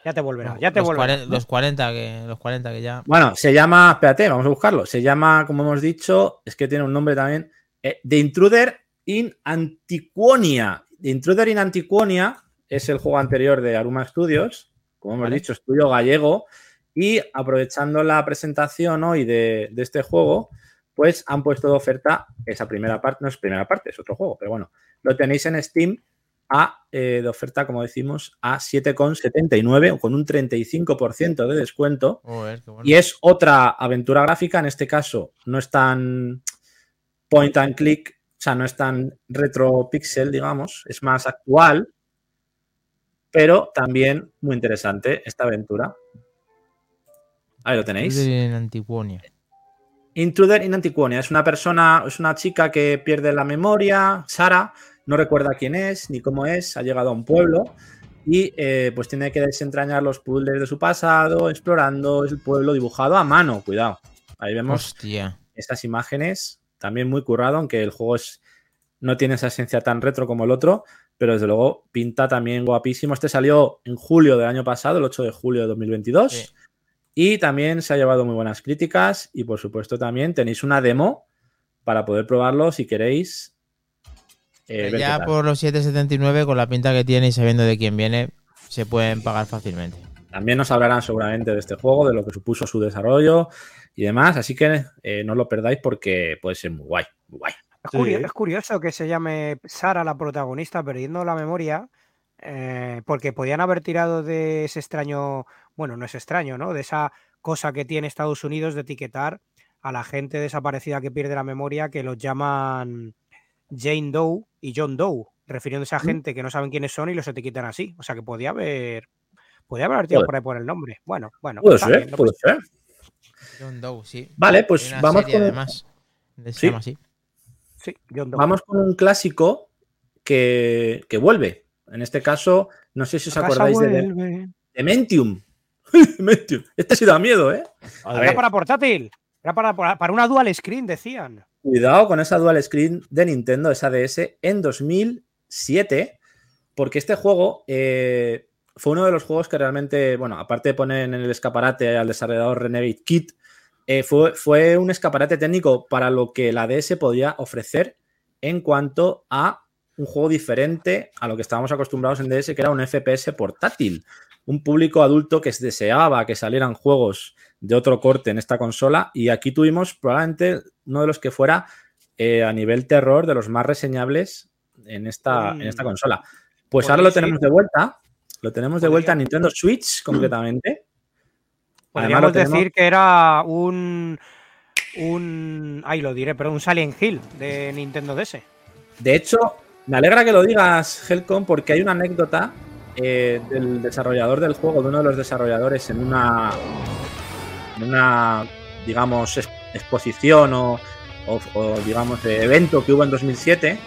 Ya te volverá, ya te los, volverá. cuare- los 40 que, los 40 que ya. Bueno, se llama, espérate, vamos a buscarlo. Se llama, como hemos dicho, es que tiene un nombre también, eh, The Intruder in Antiquonia. The Intruder in Antiquonia es el juego anterior de Aruma Studios, como hemos Vale. dicho, estudio gallego. Y aprovechando la presentación hoy de, de este juego, pues han puesto de oferta esa primera parte, no es primera parte, es otro juego, pero bueno, lo tenéis en Steam a, eh, de oferta, como decimos, a 7,79 o con un 35% de descuento. Joder, qué bueno. Y es otra aventura gráfica, en este caso no es tan point and click, o sea, no es tan retro pixel, digamos, es más actual, pero también muy interesante esta aventura. Ahí lo tenéis. En Antiquonia. Intruder in Antiquonia. Es una persona, es una chica que pierde la memoria, Sara, no recuerda quién es ni cómo es, ha llegado a un pueblo y eh, pues tiene que desentrañar los puzzles de su pasado, explorando el pueblo dibujado a mano, cuidado. Ahí vemos Hostia. esas imágenes, también muy currado, aunque el juego es, no tiene esa esencia tan retro como el otro, pero desde luego pinta también guapísimo. Este salió en julio del año pasado, el 8 de julio de 2022. Sí. Y también se ha llevado muy buenas críticas y por supuesto también tenéis una demo para poder probarlo si queréis. eh, ya por los 7.79, con la pinta que tiene y sabiendo de quién viene, se pueden pagar fácilmente. También nos hablarán seguramente de este juego, de lo que supuso su desarrollo y demás, así que eh, no lo perdáis porque puede ser muy guay, muy guay. Es, Sí. curio- es curioso que se llame Sara la protagonista perdiendo la memoria, eh, porque podían haber tirado de ese extraño, bueno, no es extraño, ¿no? De esa cosa que tiene Estados Unidos de etiquetar a la gente desaparecida que pierde la memoria, que los llaman Jane Doe y John Doe, refiriéndose a gente que no saben quiénes son y los etiquetan así. O sea que podía haber, Podría haber tirado por ahí por el nombre. Bueno, bueno. Puede ser, bien, no puede ser. John Doe, sí. Vale, pues vamos con, además. Se Sí. llama así. Sí, John Doe. vamos con un clásico que, que vuelve. En este caso, no sé si os acordáis de. Dementium. [LAUGHS] Dementium. Este sí da miedo, ¿eh? A Era para portátil. Era para, para, para una dual screen, decían. Cuidado con esa dual screen de Nintendo, esa DS, en 2007, porque este juego eh, fue uno de los juegos que realmente, bueno, aparte de poner en el escaparate al desarrollador Renegade Kit, eh, fue, fue un escaparate técnico para lo que la DS podía ofrecer en cuanto a un juego diferente a lo que estábamos acostumbrados en DS, que era un FPS portátil. Un público adulto que deseaba que salieran juegos de otro corte en esta consola y aquí tuvimos probablemente uno de los que fuera eh, a nivel terror de los más reseñables en esta, Mm. en esta consola. Pues Pues ahora lo tenemos de vuelta, lo tenemos de Podría- vuelta en Nintendo Switch [CLEARS THROAT] concretamente. Podríamos tenemos- decir que era un. Un. Ay, lo diré, pero un Silent Hill de Nintendo DS. De hecho, me alegra que lo digas, Helcom, porque hay una anécdota eh, del desarrollador del juego, de uno de los desarrolladores, en una, en una digamos, ex- exposición o, o- o, digamos, de evento que hubo en 2007,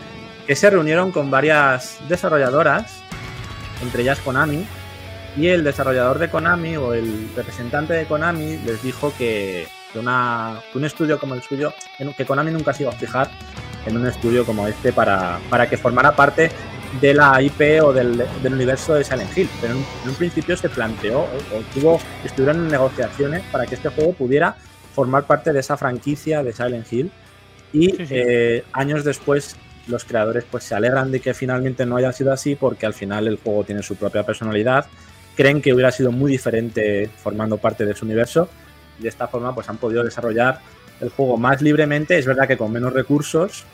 que se reunieron con varias desarrolladoras, entre ellas Konami, y el desarrollador de Konami o el representante de Konami les dijo que, una- que un estudio como el suyo, que Konami nunca se iba a fijar en un estudio como este para, para que formara parte de la IP o del, del universo de Silent Hill. Pero en un, en un principio se planteó o, o tuvo, estuvieron en negociaciones para que este juego pudiera formar parte de esa franquicia de Silent Hill. Y Sí, sí. eh, años después los creadores pues se alegran de que finalmente no haya sido así porque al final el juego tiene su propia personalidad. Creen que hubiera sido muy diferente formando parte de su universo. Y de esta forma pues han podido desarrollar el juego más libremente. Es verdad que con menos recursos,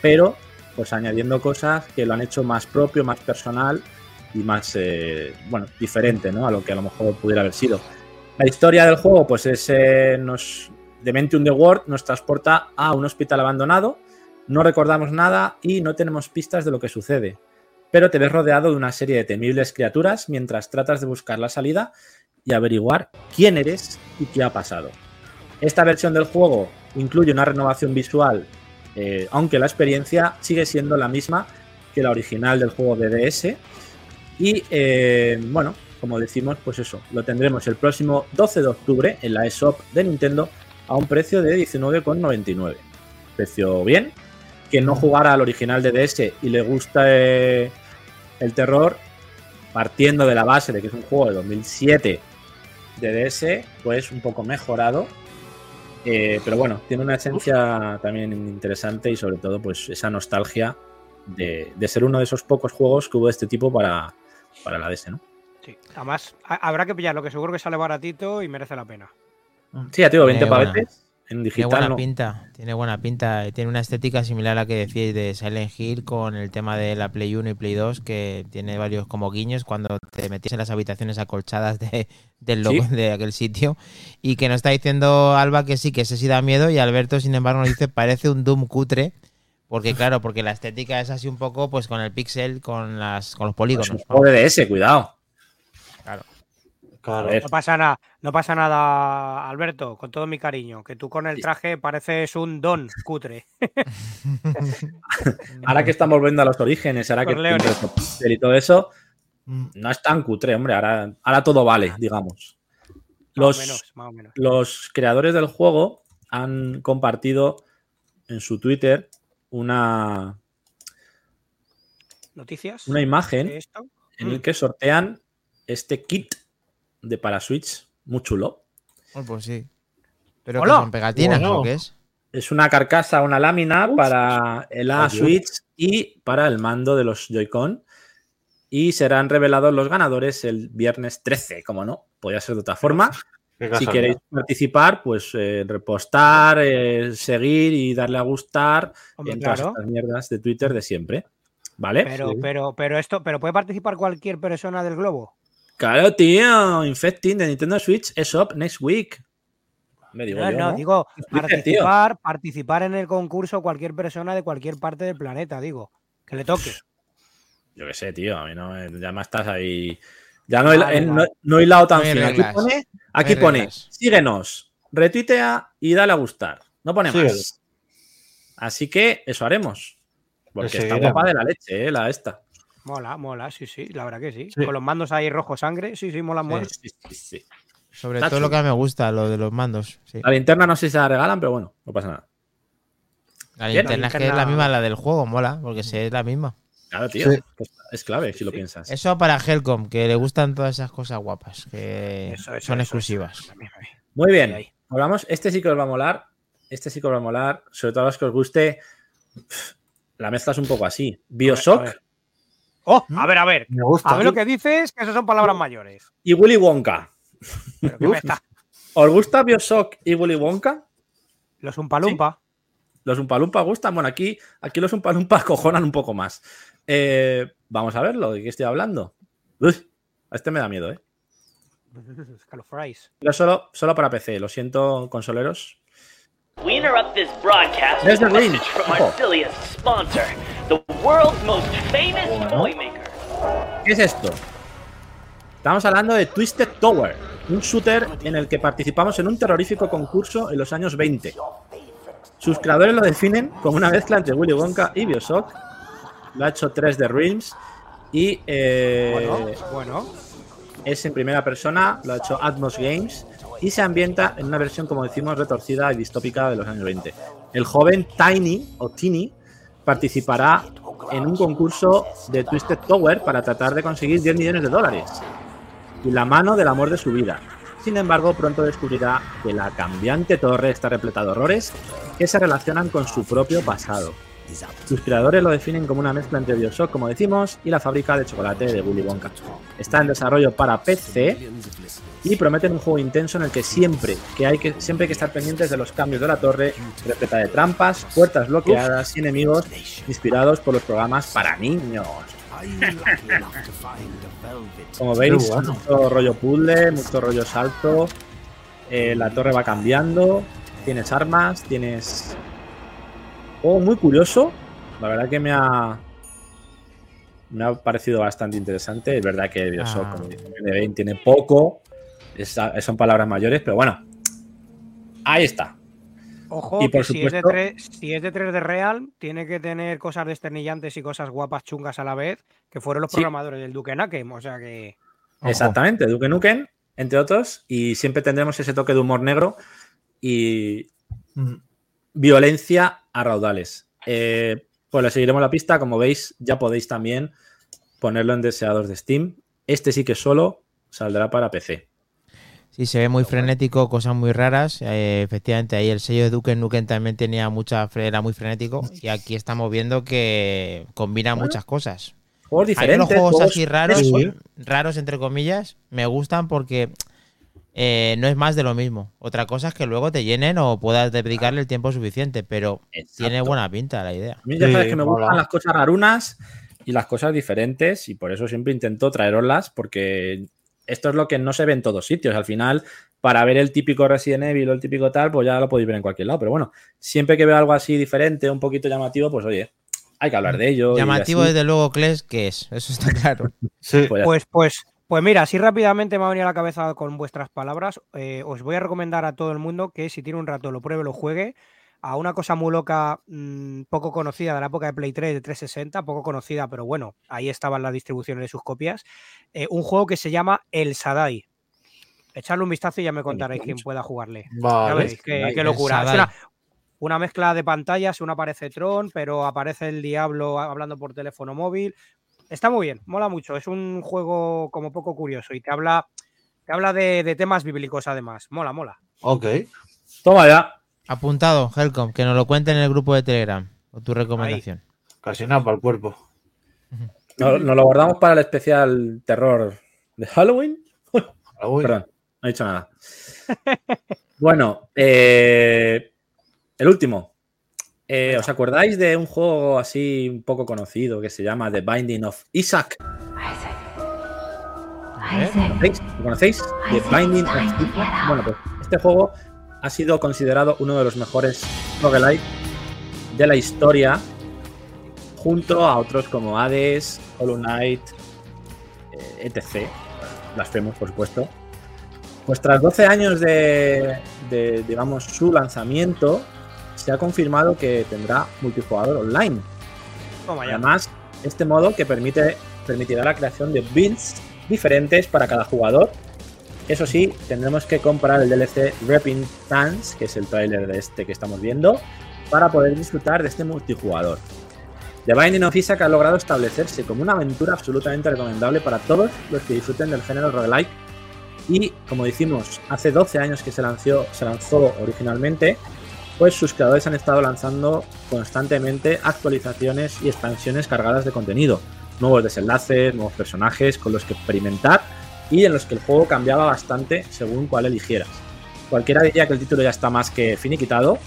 pero pues añadiendo cosas que lo han hecho más propio, más personal y más, eh, bueno, diferente, ¿no? A lo que a lo mejor pudiera haber sido. La historia del juego, pues es, eh, nos, Dementium the World nos transporta a un hospital abandonado, no recordamos nada y no tenemos pistas de lo que sucede. Pero te ves rodeado de una serie de temibles criaturas mientras tratas de buscar la salida y averiguar quién eres y qué ha pasado. Esta versión del juego incluye una renovación visual eh, aunque la experiencia sigue siendo la misma que la original del juego de DS. Y eh, bueno, como decimos, pues eso, lo tendremos el próximo 12 de octubre en la eShop de Nintendo a un precio de 19,99. Precio bien. Quien no jugara al original de DS y le gusta el terror, partiendo de la base de que es un juego de 2007 de DS, pues un poco mejorado, eh, pero bueno, tiene una esencia también interesante y sobre todo pues esa nostalgia de, de ser uno de esos pocos juegos que hubo de este tipo para, para la DS, ¿no? Sí. Además, ha- habrá que pillarlo, que seguro que sale baratito y merece la pena. Sí, ya te digo, 20 Tiene buena- pavetes en Tiene buena no. pinta, tiene buena pinta. Tiene una estética similar a la que decíais de Silent Hill con el tema de la Play 1 y Play 2, que tiene varios como guiños cuando te metías en las habitaciones acolchadas de, del logo Sí. de aquel sitio. Y que nos está diciendo Alba que sí, que ese sí da miedo. Y Alberto, sin embargo, nos dice parece un Doom cutre. Porque claro, porque la estética es así un poco pues con el pixel, con las con los Es un polígonos. ¿no? juego de DS, cuidado. Claro. No pasa nada, no pasa nada, Alberto, con todo mi cariño, que tú con el traje pareces un don cutre. [LAUGHS] Ahora que estamos volviendo a los orígenes, ahora que Corleone. y todo eso, Mm. no es tan cutre, hombre. Ahora, ahora todo vale, digamos. Más Los, o menos, más o menos. los creadores del juego han compartido en su Twitter una, ¿Noticias? una imagen en Mm. el que sortean este kit de para Switch muy chulo. Oh, pues sí. ¿Pero que son pegatinas Bueno. o qué es? Es una carcasa, una lámina para la Adiós. Switch y para el mando de los Joy-Con. Y serán revelados los ganadores el viernes 13, como no, podría ser de otra forma. Si queréis participar, pues eh, repostar, eh, seguir y darle a gustar Hombre, en todas estas mierdas de Twitter de siempre. ¿Vale? Pero, pero, pero esto, pero puede participar cualquier persona del globo. Claro, tío. Infecting de Nintendo Switch es up next week. Me digo No, yo, no, ¿no? digo, participar, participar en el concurso cualquier persona de cualquier parte del planeta, digo. Que le toque. Yo qué sé, tío. A mí no me- ya me estás ahí Ya no, he- Vale, eh, no, vale. no he hilado tan No fino. Aquí pone, aquí pone síguenos, retuitea y dale a gustar. No pone más. Así que eso haremos. Porque Le está guapa de la leche, eh, la esta. Mola, mola, sí, sí, la verdad que sí. Sí. Con los mandos ahí rojo sangre, sí, sí, mola, mola. Sí, sí, sí. Sobre Está todo lo que me gusta, lo de los mandos. sí. La linterna no sé si se la regalan, pero bueno, no pasa nada. La linterna es que es la misma la del juego, mola, porque sí, es la misma. Claro, tío. Sí. Es- clave si lo piensas. Eso para Helcom, que le gustan todas esas cosas guapas, que Eso, eso, son eso, exclusivas. eso. Muy bien. Ahí. Volvamos. Este sí que os va a molar. Este sí que os va a molar. Sobre todo a los que os guste. La mezcla es un poco así. A Bioshock ver. Oh, a ver, a ver. Me gusta. A ver lo que dices, que eso son palabras mayores. y Willy Wonka. Pero ¿qué me está? [LAUGHS] ¿Os gusta Bioshock y Willy Wonka? Los Umpalumpa. ¿Los Umpalumpa gustan? Bueno, aquí, aquí los Umpalumpa [LAUGHS] cojonan un poco más. Eh, vamos a verlo. ¿De qué estoy hablando? Uy, a este me da miedo, ¿eh? [LAUGHS] Pero solo, solo para PC. Lo siento, consoleros. We interrupt this broadcast with a message from our sponsor, the world's most famous Bueno. toy maker. ¿Qué es esto? Estamos hablando de Twisted Tower, un shooter en el que participamos en un terrorífico concurso en los años 20. Sus creadores lo definen como una mezcla entre Willy Wonka y Bioshock. Lo ha hecho 3D Realms y eh, Bueno, bueno. es en primera persona, lo ha hecho Atmos Games y se ambienta en una versión, como decimos, retorcida y distópica de los años 20. El joven Tiny o Tiny participará en un concurso de Twisted Tower para tratar de conseguir 10 millones de dólares y la mano del amor de su vida. Sin embargo, pronto descubrirá que la cambiante torre está repleta de horrores que se relacionan con su propio pasado. Sus creadores lo definen como una mezcla entre Bioshock, como decimos, y la fábrica de chocolate de Willy Wonka. Está en desarrollo para PC y prometen un juego intenso en el que siempre que hay que siempre hay que estar pendientes de los cambios de la torre, repleta de trampas, puertas bloqueadas y enemigos inspirados por los programas para niños. Como veis, bueno. mucho rollo puzzle, mucho rollo salto. eh, la torre va cambiando. Tienes armas, tienes. Juego muy curioso. La verdad que me ha. Me ha parecido bastante interesante. Es verdad que Bioshock, Ah. como dice Benevent, tiene poco. es- son palabras mayores, pero bueno. Ahí está. Ojo, Y por que si es, de supuesto- 3, si es de 3 de Real, tiene que tener cosas desternillantes y cosas guapas chungas a la vez, que fueron los Sí. programadores del Duke Nukem. O sea que. Ojo. Exactamente, Duke Nukem, entre otros. Y siempre tendremos ese toque de humor negro y Mm. violencia a raudales. Eh, pues le seguiremos la pista. Como veis, ya podéis también ponerlo en deseados de Steam. Este sí que solo saldrá para PC. Sí, se ve muy frenético, cosas muy raras. Eh, efectivamente, ahí el sello de Duke Nukem también tenía mucha era muy frenético. Y aquí estamos viendo que combina muchas cosas. Juegos diferentes. los juegos juegos así raros, raros entre comillas, me gustan porque eh, no es más de lo mismo. Otra cosa es que luego te llenen o puedas dedicarle el tiempo suficiente, pero tiene buena pinta la idea. A mí ya Sí, sabes que me mola. gustan las cosas rarunas y las cosas diferentes y por eso siempre intento traeroslas porque esto es lo que no se ve en todos sitios. Al final, para ver el típico Resident Evil o el típico tal, pues ya lo podéis ver en cualquier lado. Pero bueno, siempre que veo algo así diferente, un poquito llamativo, pues oye, hay que hablar de ello. Llamativo desde luego, Kles, que es, eso está claro. [LAUGHS] Sí. pues Pues, pues, mira, así rápidamente me ha venido a la cabeza con vuestras palabras. eh, os voy a recomendar a todo el mundo que si tiene un rato lo pruebe, lo juegue. A una cosa muy loca, mm, poco conocida de la época de Play 3, de 360, poco conocida, pero bueno, ahí estaban las distribuciones de sus copias. eh, un juego que se llama El Sadai. Echadle un vistazo y ya me contaréis quién pueda jugarle. Vale. veréis, qué, locura. Es una, una mezcla de pantallas, una aparece Tron, pero aparece el diablo hablando por teléfono móvil. Está muy bien, mola mucho. Es un juego como poco curioso y te habla, te habla de, de temas bíblicos además. Mola, mola. Ok. Toma ya. Apuntado, Helcom, que nos lo cuente en el grupo de Telegram. O tu recomendación. Casi nada para el cuerpo. Nos, nos lo guardamos para el especial terror de Halloween. Perdón, no he dicho nada. [LAUGHS] bueno, eh, el último. Eh, ¿Os acordáis de un juego así un poco conocido que se llama The Binding of Isaac? ¿Conocéis? ¿Lo conocéis? The Binding of Isaac. Bueno, pues este juego ha sido considerado uno de los mejores roguelike de la historia, junto a otros como Hades, Hollow Knight, eh, etc. Blasphemous, por supuesto. Pues tras 12 años de, de, digamos, su lanzamiento, se ha confirmado que tendrá multijugador online. Ya. Además, este modo que permite, permitirá la creación de builds diferentes para cada jugador. Eso sí, tendremos que comprar el DLC Repping Dance, que es el tráiler de este que estamos viendo, para poder disfrutar de este multijugador. The Binding of Isaac ha logrado establecerse como una aventura absolutamente recomendable para todos los que disfruten del género roguelike. Y como decimos, hace 12 años que se lanzó, se lanzó originalmente, pues sus creadores han estado lanzando constantemente actualizaciones y expansiones cargadas de contenido, nuevos desenlaces, nuevos personajes con los que experimentar y en los que el juego cambiaba bastante según cuál eligieras. Cualquiera diría que el título ya está más que finiquitado,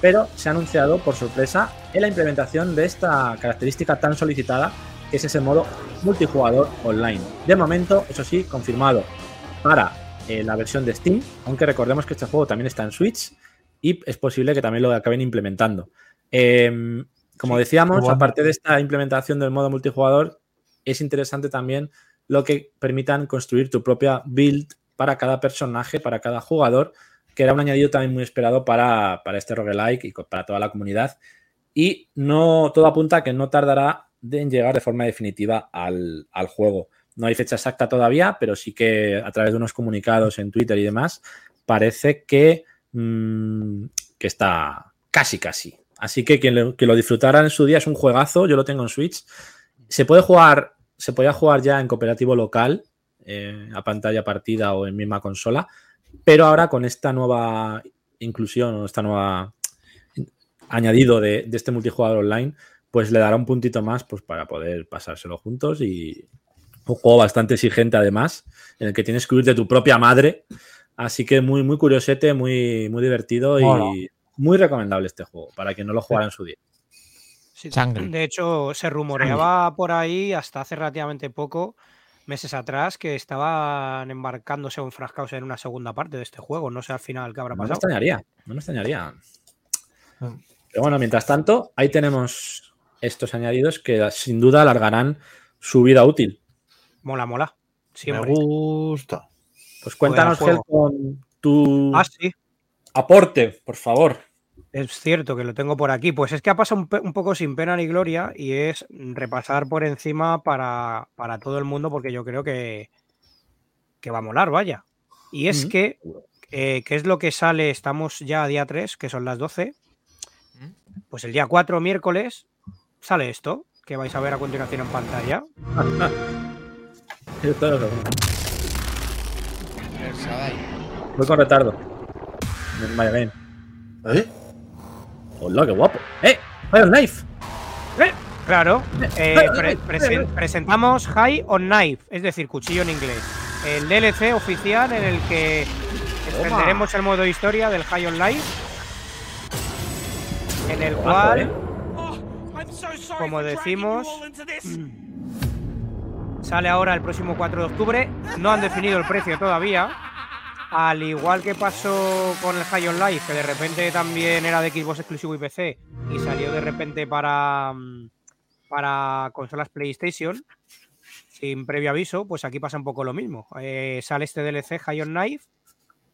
pero se ha anunciado por sorpresa en la implementación de esta característica tan solicitada que es ese modo multijugador online. De momento, eso sí, confirmado para eh, la versión de Steam, aunque recordemos que este juego también está en Switch y es posible que también lo acaben implementando. Eh, como decíamos, bueno. aparte de esta implementación del modo multijugador, es interesante también lo que permitan construir tu propia build para cada personaje, para cada jugador, que era un añadido también muy esperado para, para este roguelike y para toda la comunidad. Y no todo apunta a que no tardará en llegar de forma definitiva al, al juego. No hay fecha exacta todavía, pero sí que a través de unos comunicados en Twitter y demás, parece que, mm, que está casi, casi. Así que quien lo, disfrutara en su día es un juegazo, yo lo tengo en Switch. Se puede jugar, se podía jugar ya en cooperativo local, eh, a pantalla partida o en misma consola, pero ahora con esta nueva inclusión o esta nueva añadido de, de este multijugador online, pues le dará un puntito más pues, para poder pasárselo juntos y un juego bastante exigente además, en el que tienes que huir de tu propia madre. Así que muy, muy curiosete, muy, muy divertido y muy recomendable este juego para quien no lo jugara en su día. Sí. De hecho, se rumoreaba por ahí hasta hace relativamente poco, meses atrás, que estaban embarcándose o enfrascados en una segunda parte de este juego. No sé al final qué habrá No me pasado. extrañaría, no me extrañaría. Mm. Pero bueno, mientras tanto, ahí tenemos estos añadidos que sin duda alargarán su vida útil. Mola, mola. Me Siempre. gusta. Pues cuéntanos, Gel, con tu Ah, sí. aporte, por favor. Es cierto que lo tengo por aquí. Pues es que ha pasado un, poco sin pena ni gloria y es repasar por encima para, para todo el mundo porque yo creo que, que va a molar, vaya. Y es que, eh, ¿qué es lo que sale? Estamos ya a día 3, que son las 12. Pues el día 4, miércoles, sale esto, que vais a ver a continuación en pantalla. [LAUGHS] Voy con retardo. Vaya bien. ¿Eh? Hola, qué guapo. ¡Eh! ¡Fire Knife! ¡Eh! Claro, eh, pre- presen- presentamos High on Knife, es decir, cuchillo en inglés. El DLC oficial en el que extenderemos el modo historia del High on Life, en el ¿eh? cual, como decimos, sale ahora el próximo 4 de octubre. No han definido el precio todavía. Al igual que pasó con el High on Life, que de repente también era de Xbox exclusivo y PC y salió de repente para, para consolas PlayStation sin previo aviso, pues aquí pasa un poco lo mismo. Eh, sale este DLC High on Knife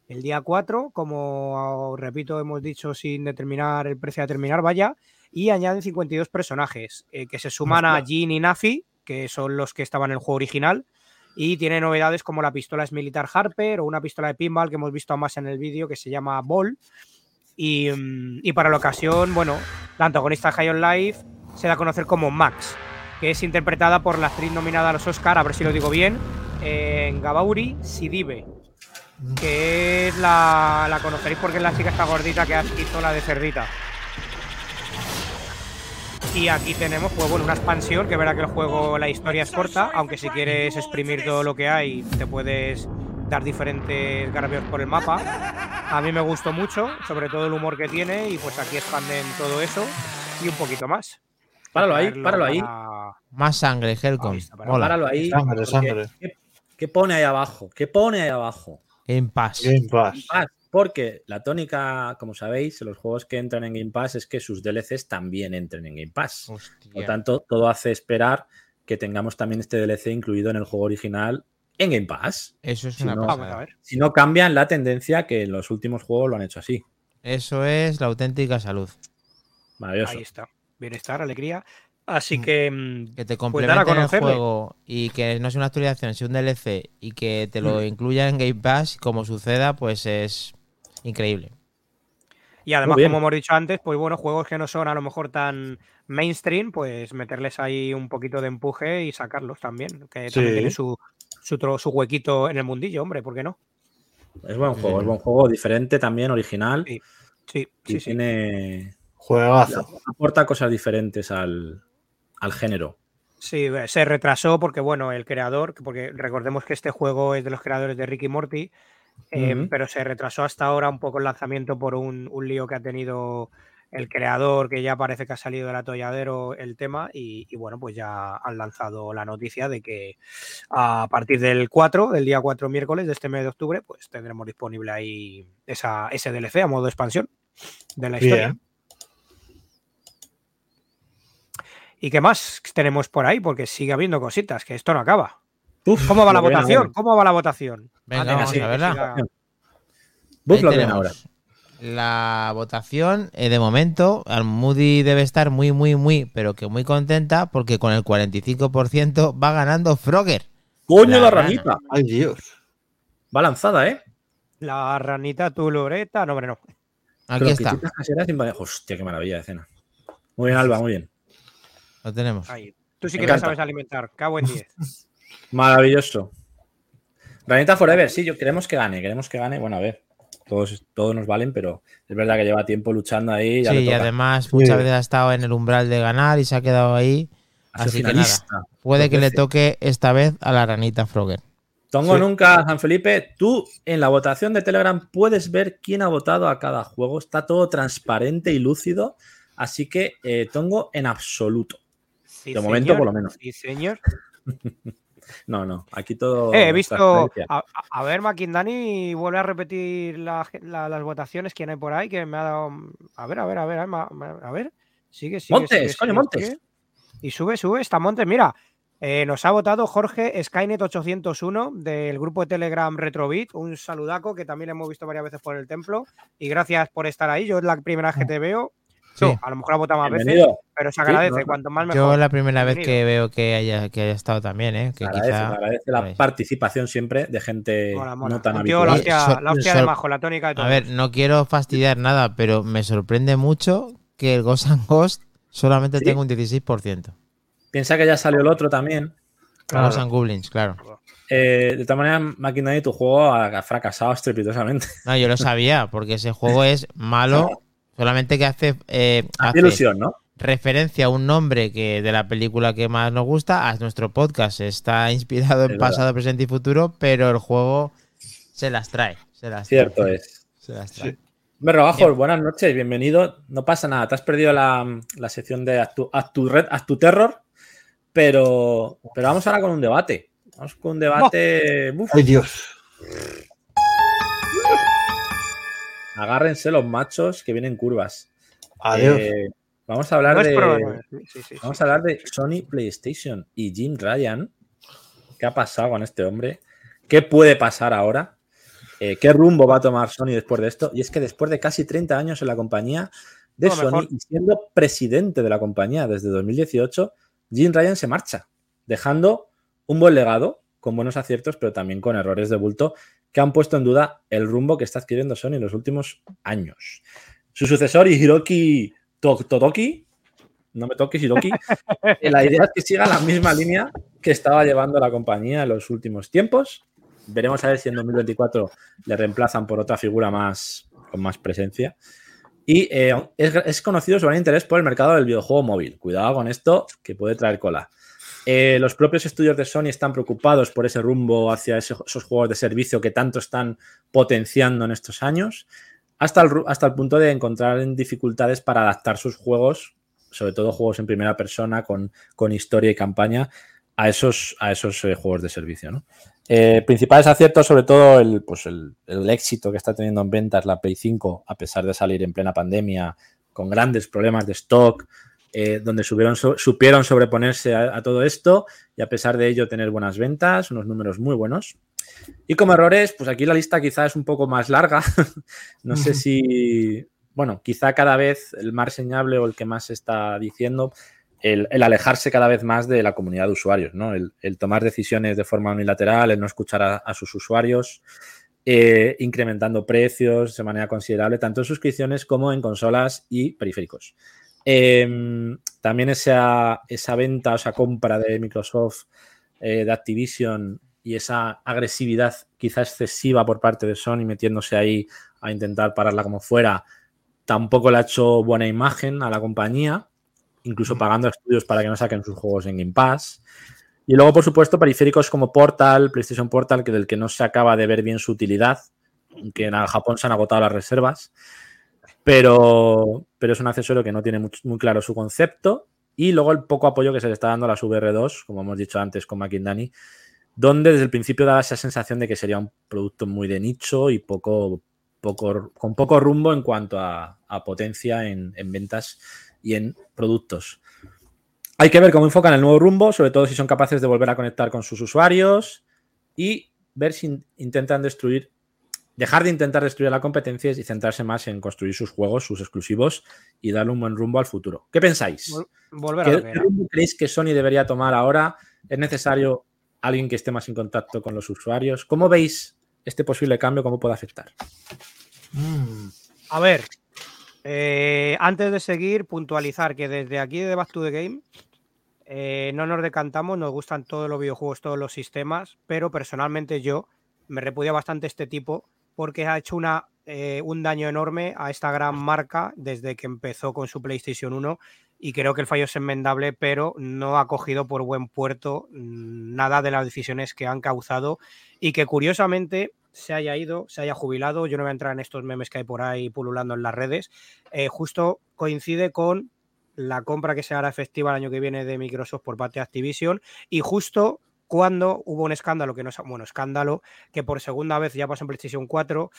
el día 4, como repito, hemos dicho sin determinar el precio a determinar, vaya, y añaden 52 personajes eh, que se suman a Jin y Nafi, que son los que estaban en el juego original, y tiene novedades como la pistola es militar Harper o una pistola de pinball que hemos visto más en el vídeo que se llama Ball. Y, mm, para la ocasión, bueno, la antagonista High on Life se da a conocer como Max, que es interpretada por la actriz nominada a los Oscar, a ver si lo digo bien, en Gabauri Sidibe, que es la, la conoceréis porque es la chica esta gordita que hizo la de cerdita. Y aquí tenemos, pues bueno, una expansión, que verá que el juego, la historia es corta, aunque si quieres exprimir todo lo que hay, te puedes dar diferentes garbeos por el mapa. A mí me gustó mucho, sobre todo el humor que tiene, y pues aquí expanden todo eso y un poquito más. Páralo ahí, páralo ahí. para- Más sangre, Helcom. Páralo ahí. Sangre, sangre. ¿qué, qué pone ahí abajo? ¿Qué pone ahí abajo? Game Pass. Game Pass. Porque la tónica, como sabéis, en los juegos que entran en Game Pass es que sus DLCs también entren en Game Pass. Por lo tanto, todo hace esperar que tengamos también este DLC incluido en el juego original en Game Pass. Eso es Si una no- Vamos a pasada. ver. Si no cambian la tendencia que en los últimos juegos lo han hecho así. Eso es la auténtica salud. Maravilloso. Ahí está. Bienestar, alegría. Así que. mm, Que te Pues complementen el conocerle. juego y que no sea una actualización, sea un DLC y que te Mm. lo incluya en Game Pass, como suceda, pues es increíble. Y además, como hemos dicho antes, pues bueno, juegos que no son a lo mejor tan mainstream, pues meterles ahí un poquito de empuje y sacarlos también. Que Sí. también tiene su, su, su huequito en el mundillo, hombre, ¿por qué no? Es buen Sí, juego, es señor. buen juego, diferente también, original. Sí, Sí, y sí, sí. tiene. Juegazo. aporta cosas diferentes al, al género. Sí, eh, se retrasó porque, bueno, el creador, porque recordemos que este juego es de los creadores de Ricky Morty, eh, Ujú. pero se retrasó hasta ahora un poco el lanzamiento por un, un lío que ha tenido el creador, que ya parece que ha salido del atolladero el tema, y, y bueno, pues ya han lanzado la noticia de que a partir del 4, del día 4 miércoles de este mes de octubre, pues tendremos disponible ahí esa, ese DLC a modo expansión de la historia. Bien. ¿Y qué más tenemos por ahí? Porque sigue habiendo cositas, que esto no acaba. Uf, ¿Cómo va la votación? ¿Cómo va la votación? Venga, vamos a verla. Ahí lo tenemos ahora. La votación, eh, de momento, al Moody debe estar muy, muy, muy, pero que muy contenta porque con el 45% va ganando Frogger. ¡Coño, La la, rana. ranita! Ay, Dios. Va lanzada, ¿eh? La ranita tulureta, no, hombre, no. Aquí está, sin. Hostia, qué maravilla de cena. Muy bien, Alba, muy bien. lo tenemos. Ahí. Tú sí Me que la sabes alimentar. Cabo en 10. [LAUGHS] Maravilloso. Ranita Forever, sí, yo queremos que gane, queremos que gane. Bueno, a ver, todos, todos nos valen, pero es verdad que lleva tiempo luchando ahí. Ya Sí, le y además muchas veces ha estado en el umbral de ganar y se ha quedado ahí. Así que finalista. Puede que le toque esta vez a la ranita Frogger. Tongo Sí. nunca, San Felipe. Tú en la votación de Telegram puedes ver quién ha votado a cada juego. Está todo transparente y lúcido. Así que eh, Tongo en absoluto. Sí, De momento, por lo menos. Sí, señor. [LAUGHS] No, no. Aquí todo. Eh, he visto. A, a- ver, Makindani vuelve a repetir la- la- las votaciones que hay por ahí, que me ha dado. A ver, a ver, a ver, a ver. A ver. Sigue, sigue. Montes, sigue, coño, sigue, Montes. sigue. Y sube, sube. Está Montes. Mira, eh, nos ha votado Jorge Skynet801 del grupo de Telegram Retrobit. Un saludaco que también hemos visto varias veces por el templo. Y gracias por estar ahí. Yo es la primera vez que te veo. Sí. No, a lo mejor ha votado más veces, pero se agradece. no, no. Cuanto más Yo mejor. la primera vez Bienvenido. que veo que haya, que haya estado también, ¿eh? Que Se agradece, quizá- se agradece la Pues- participación siempre de gente Mola, mola. no tan tío, la habitual. hostia, Sol- la hostia de majo, la tónica de todo. A ver, no quiero fastidiar nada, pero me sorprende mucho que el Ghost and Ghost solamente ¿Sí? tenga un 16%. Piensa que ya salió el otro también. Claro. Ghost and Goblins, claro. Eh, de todas maneras, Maquinani, tu juego ha fracasado estrepitosamente. No, yo lo sabía, porque ese juego es malo, [LAUGHS] solamente que hace, eh, Hace ilusión, ¿no? referencia a un nombre que de la película que más nos gusta, a nuestro podcast. Está inspirado en Es pasado, presente y futuro, pero el juego se las trae. Se las trae, Cierto es. se las trae. Sí. Hombre, buenas noches, bienvenido. No pasa nada, te has perdido la, la sección de Haz tu, haz tu red, haz tu terror, pero, pero vamos ahora con un debate. Vamos con un debate. uf, Ay, Dios. Agárrense los machos que vienen curvas. Adiós. Eh, vamos a hablar No de. Sí, sí. Vamos a hablar de Sony PlayStation y Jim Ryan. ¿Qué ha pasado con este hombre? ¿Qué puede pasar ahora? Eh, ¿Qué rumbo va a tomar Sony después de esto? Y es que después de casi 30 años en la compañía de No, Sony mejor. y siendo presidente de la compañía desde 2018, Jim Ryan se marcha, dejando un buen legado, con buenos aciertos, pero también con errores de bulto que han puesto en duda el rumbo que está adquiriendo Sony en los últimos años. Su sucesor, Hiroki To- Totoki, no me toques Hiroki, [LAUGHS] la idea es que siga la misma línea que estaba llevando la compañía en los últimos tiempos. Veremos a ver si en 2024 le reemplazan por otra figura más con más presencia. Y eh, es, es conocido su gran interés por el mercado del videojuego móvil. Cuidado con esto, que puede traer cola. Eh, los propios estudios de Sony están preocupados por ese rumbo hacia ese- esos juegos de servicio que tanto están potenciando en estos años, hasta el, punto de encontrar en dificultades para adaptar sus juegos, sobre todo juegos en primera persona con, historia y campaña, a esos, eh, juegos de servicio. Eh, principales aciertos, sobre todo el, pues el, el éxito que está teniendo en ventas la Play 5, a pesar de salir en plena pandemia, con grandes problemas de stock, eh, donde subieron, so- supieron sobreponerse a, a todo esto y a pesar de ello tener buenas ventas, unos números muy buenos. Y como errores, pues aquí la lista quizá es un poco más larga. [LAUGHS] no sé si, bueno, quizá cada vez el más reseñable o el que más se está diciendo, el, el alejarse cada vez más de la comunidad de usuarios, ¿no? El, el tomar decisiones de forma unilateral, el no escuchar a, a sus usuarios, eh, incrementando precios de manera considerable, tanto en suscripciones como en consolas y periféricos. Eh, también esa, esa venta o esa compra de Microsoft, eh, de Activision y esa agresividad quizá excesiva por parte de Sony metiéndose ahí a intentar pararla como fuera, tampoco le ha hecho buena imagen a la compañía, incluso pagando a estudios para que no saquen sus juegos en Game Pass. Y luego, por supuesto, periféricos como Portal, PlayStation Portal, que del que no se acaba de ver bien su utilidad, aunque en Japón se han agotado las reservas, pero, pero es un accesorio que no tiene muy, claro su concepto. Y luego el poco apoyo que se le está dando a las VR2, como hemos dicho antes con Makindani, donde desde el principio daba esa sensación de que sería un producto muy de nicho y poco, poco, con poco rumbo en cuanto a, potencia en, en ventas y en productos. Hay que ver cómo enfocan el nuevo rumbo, sobre todo si son capaces de volver a conectar con sus usuarios y ver si in- intentan destruir, dejar de intentar destruir la competencia y centrarse más en construir sus juegos, sus exclusivos y darle un buen rumbo al futuro. ¿Qué pensáis? Vol- Volver a ¿Qué rumbo creéis que Sony debería tomar ahora? ¿Es necesario alguien que esté más en contacto con los usuarios? ¿Cómo veis este posible cambio? ¿Cómo puede afectar? Mm, A ver, eh, antes de seguir, puntualizar que desde aquí de Back to the Game eh, no nos decantamos, nos gustan todos los videojuegos, todos los sistemas, pero personalmente yo me repudia bastante este tipo porque ha hecho una, eh, un daño enorme a esta gran marca desde que empezó con su PlayStation 1 y creo que el fallo es enmendable, pero no ha cogido por buen puerto mm, nada de las decisiones que han causado y que curiosamente se haya ido, se haya jubilado. Yo no voy a entrar en estos memes que hay por ahí pululando en las redes. eh, justo coincide con la compra que se hará efectiva el año que viene de Microsoft por parte de Activision y justo cuando hubo un escándalo, que no es, bueno, escándalo, que por segunda vez ya pasó en PlayStation 4,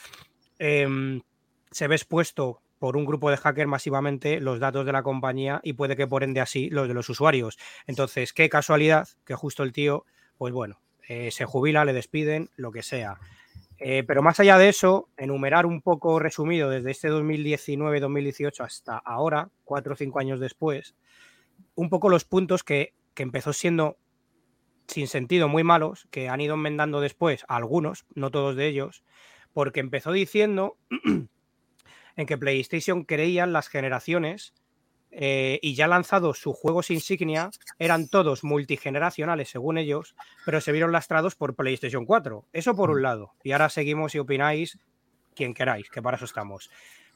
em, se ve expuesto por un grupo de hackers masivamente los datos de la compañía y puede que por ende así los de los usuarios. Entonces, qué casualidad que justo el tío, pues bueno, eh, se jubila, le despiden, lo que sea. Eh, pero más allá de eso, enumerar un poco resumido desde este 2019-2018 hasta ahora, cuatro o cinco años después, un poco los puntos que, que empezó siendo sin sentido muy malos, que han ido enmendando después algunos, no todos de ellos, porque empezó diciendo [CLEARS THROAT] en que PlayStation creían las generaciones eh, y ya lanzado sus juegos insignia, eran todos multigeneracionales según ellos, pero se vieron lastrados por PlayStation 4. Eso por un lado. Y ahora seguimos y opináis quien queráis, que para eso estamos.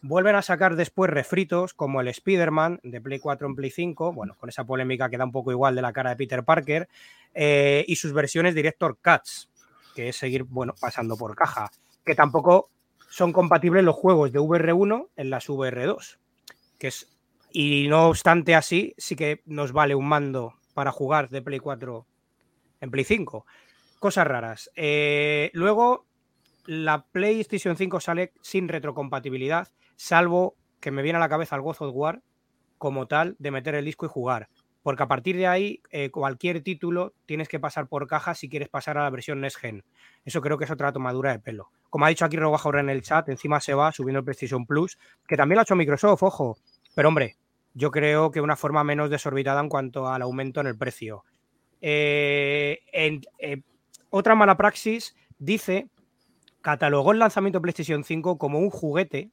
Vuelven a sacar después refritos como el Spider-Man de Play 4 en Play 5, bueno, con esa polémica que da un poco igual de la cara de Peter Parker, eh, y sus versiones Director Cuts, que es seguir, bueno, pasando por caja, que tampoco son compatibles los juegos de VR1 en las VR2, que es y no obstante así, sí que nos vale un mando para jugar de Play 4 en Play 5. Cosas raras. Eh, luego, la PlayStation 5 sale sin retrocompatibilidad, salvo que me viene a la cabeza el God of War como tal de meter el disco y jugar. Porque a partir de ahí, eh, cualquier título tienes que pasar por caja si quieres pasar a la versión Next Gen. Eso creo que es otra tomadura de pelo. Como ha dicho aquí Robaja ahora en el chat, encima se va subiendo el PlayStation Plus, que también lo ha hecho Microsoft, ojo. Pero hombre, yo creo que una forma menos desorbitada en cuanto al aumento en el precio. Eh, en, eh, otra mala praxis dice, catalogó el lanzamiento de PlayStation 5 como un juguete,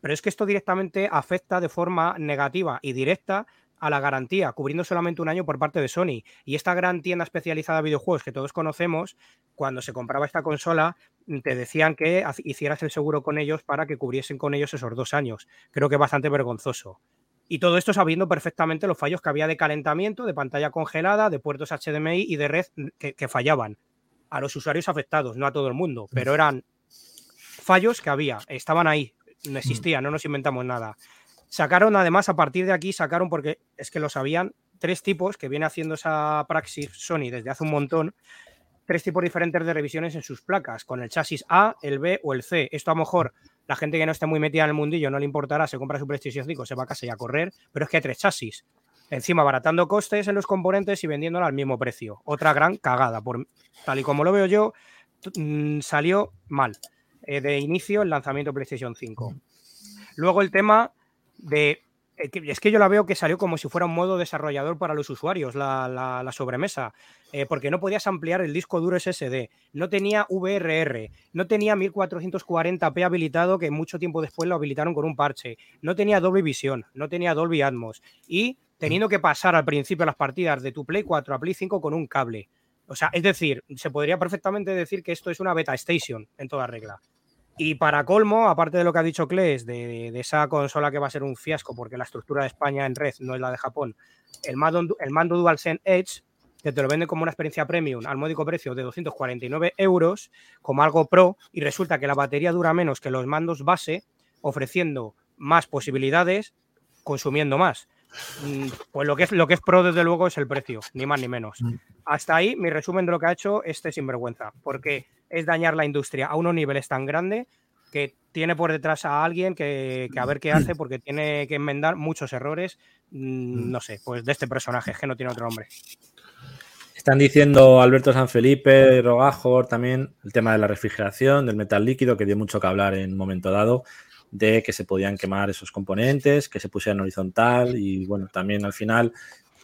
pero es que esto directamente afecta de forma negativa y directa a la garantía, cubriendo solamente un año por parte de Sony. Y esta gran tienda especializada de videojuegos que todos conocemos, cuando se compraba esta consola, te decían que hicieras el seguro con ellos para que cubriesen con ellos esos dos años. Creo que es bastante vergonzoso. Y todo esto sabiendo perfectamente los fallos que había de calentamiento, de pantalla congelada, de puertos HDMI y de red que, que, fallaban a los usuarios afectados, no a todo el mundo, pero eran fallos que había, estaban ahí, no existían, no nos inventamos nada. Sacaron además a partir de aquí, sacaron porque es que lo sabían, tres tipos que viene haciendo esa praxis Sony desde hace un montón, tres tipos diferentes de revisiones en sus placas, con el chasis A, el B o el C. Esto a lo mejor La gente que no esté muy metida en el mundillo no le importará, se compra su PlayStation 5, se va a casa y a correr, pero es que hay tres chasis. Encima, baratando costes en los componentes y vendiéndola al mismo precio. Otra gran cagada. Por, tal y como lo veo yo, mm, salió mal. eh, de inicio el lanzamiento de PlayStation 5. Luego el tema de. eh, Es que yo la veo que salió como si fuera un modo desarrollador para los usuarios, la, la- la sobremesa, eh, porque no podías ampliar el disco duro SSD, no tenía VRR, no tenía 1440p habilitado, que mucho tiempo después lo habilitaron con un parche, no tenía Dolby Vision, no tenía Dolby Atmos, y teniendo que pasar al principio las partidas de tu Play 4 a Play 5 con un cable. O sea, es decir, se podría perfectamente decir que esto es una beta station en toda regla. Y para colmo, aparte de lo que ha dicho Kles, de, de esa consola que va a ser un fiasco porque la estructura de España en red no es la de Japón, el mando, el mando DualSense Edge, que te lo venden como una experiencia premium al módico precio de 249 euros, como algo pro, y resulta que la batería dura menos que los mandos base, ofreciendo más posibilidades, consumiendo más. Mm, Pues lo que es, lo que es pro, desde luego, es el precio, ni más ni menos. Hasta ahí mi resumen de lo que ha hecho este sinvergüenza, porque es dañar la industria a unos niveles tan grandes que tiene por detrás a alguien que, que a ver qué hace, porque tiene que enmendar muchos errores, mm, no sé, pues de este personaje, es que no tiene otro nombre. Están diciendo Alberto Sanfelipe, Rogajor, también el tema de la refrigeración, del metal líquido, que dio mucho que hablar en un momento dado, de que se podían quemar esos componentes, que se pusieran horizontal y bueno, también al final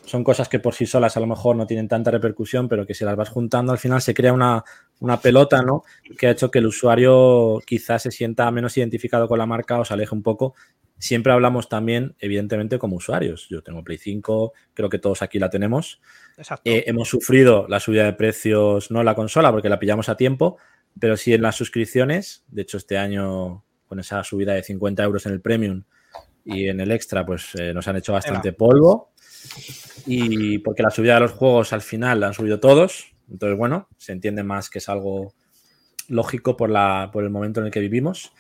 son cosas que por sí solas a lo mejor no tienen tanta repercusión, pero que si las vas juntando al final se crea una, una pelota, ¿no? Que ha hecho que el usuario quizás se sienta menos identificado con la marca o se aleje un poco. Siempre hablamos también, evidentemente, como usuarios. Yo tengo Play 5, creo que todos aquí la tenemos. Exacto. Eh, hemos sufrido la subida de precios, no en la consola, porque la pillamos a tiempo, pero sí en las suscripciones. De hecho, este año, con esa subida de 50 euros en el Premium y en el Extra, pues eh, nos han hecho bastante polvo. Y porque la subida de los juegos al final la han subido todos. Entonces, bueno, se entiende más que es algo lógico por, la, por el momento en el que vivimos.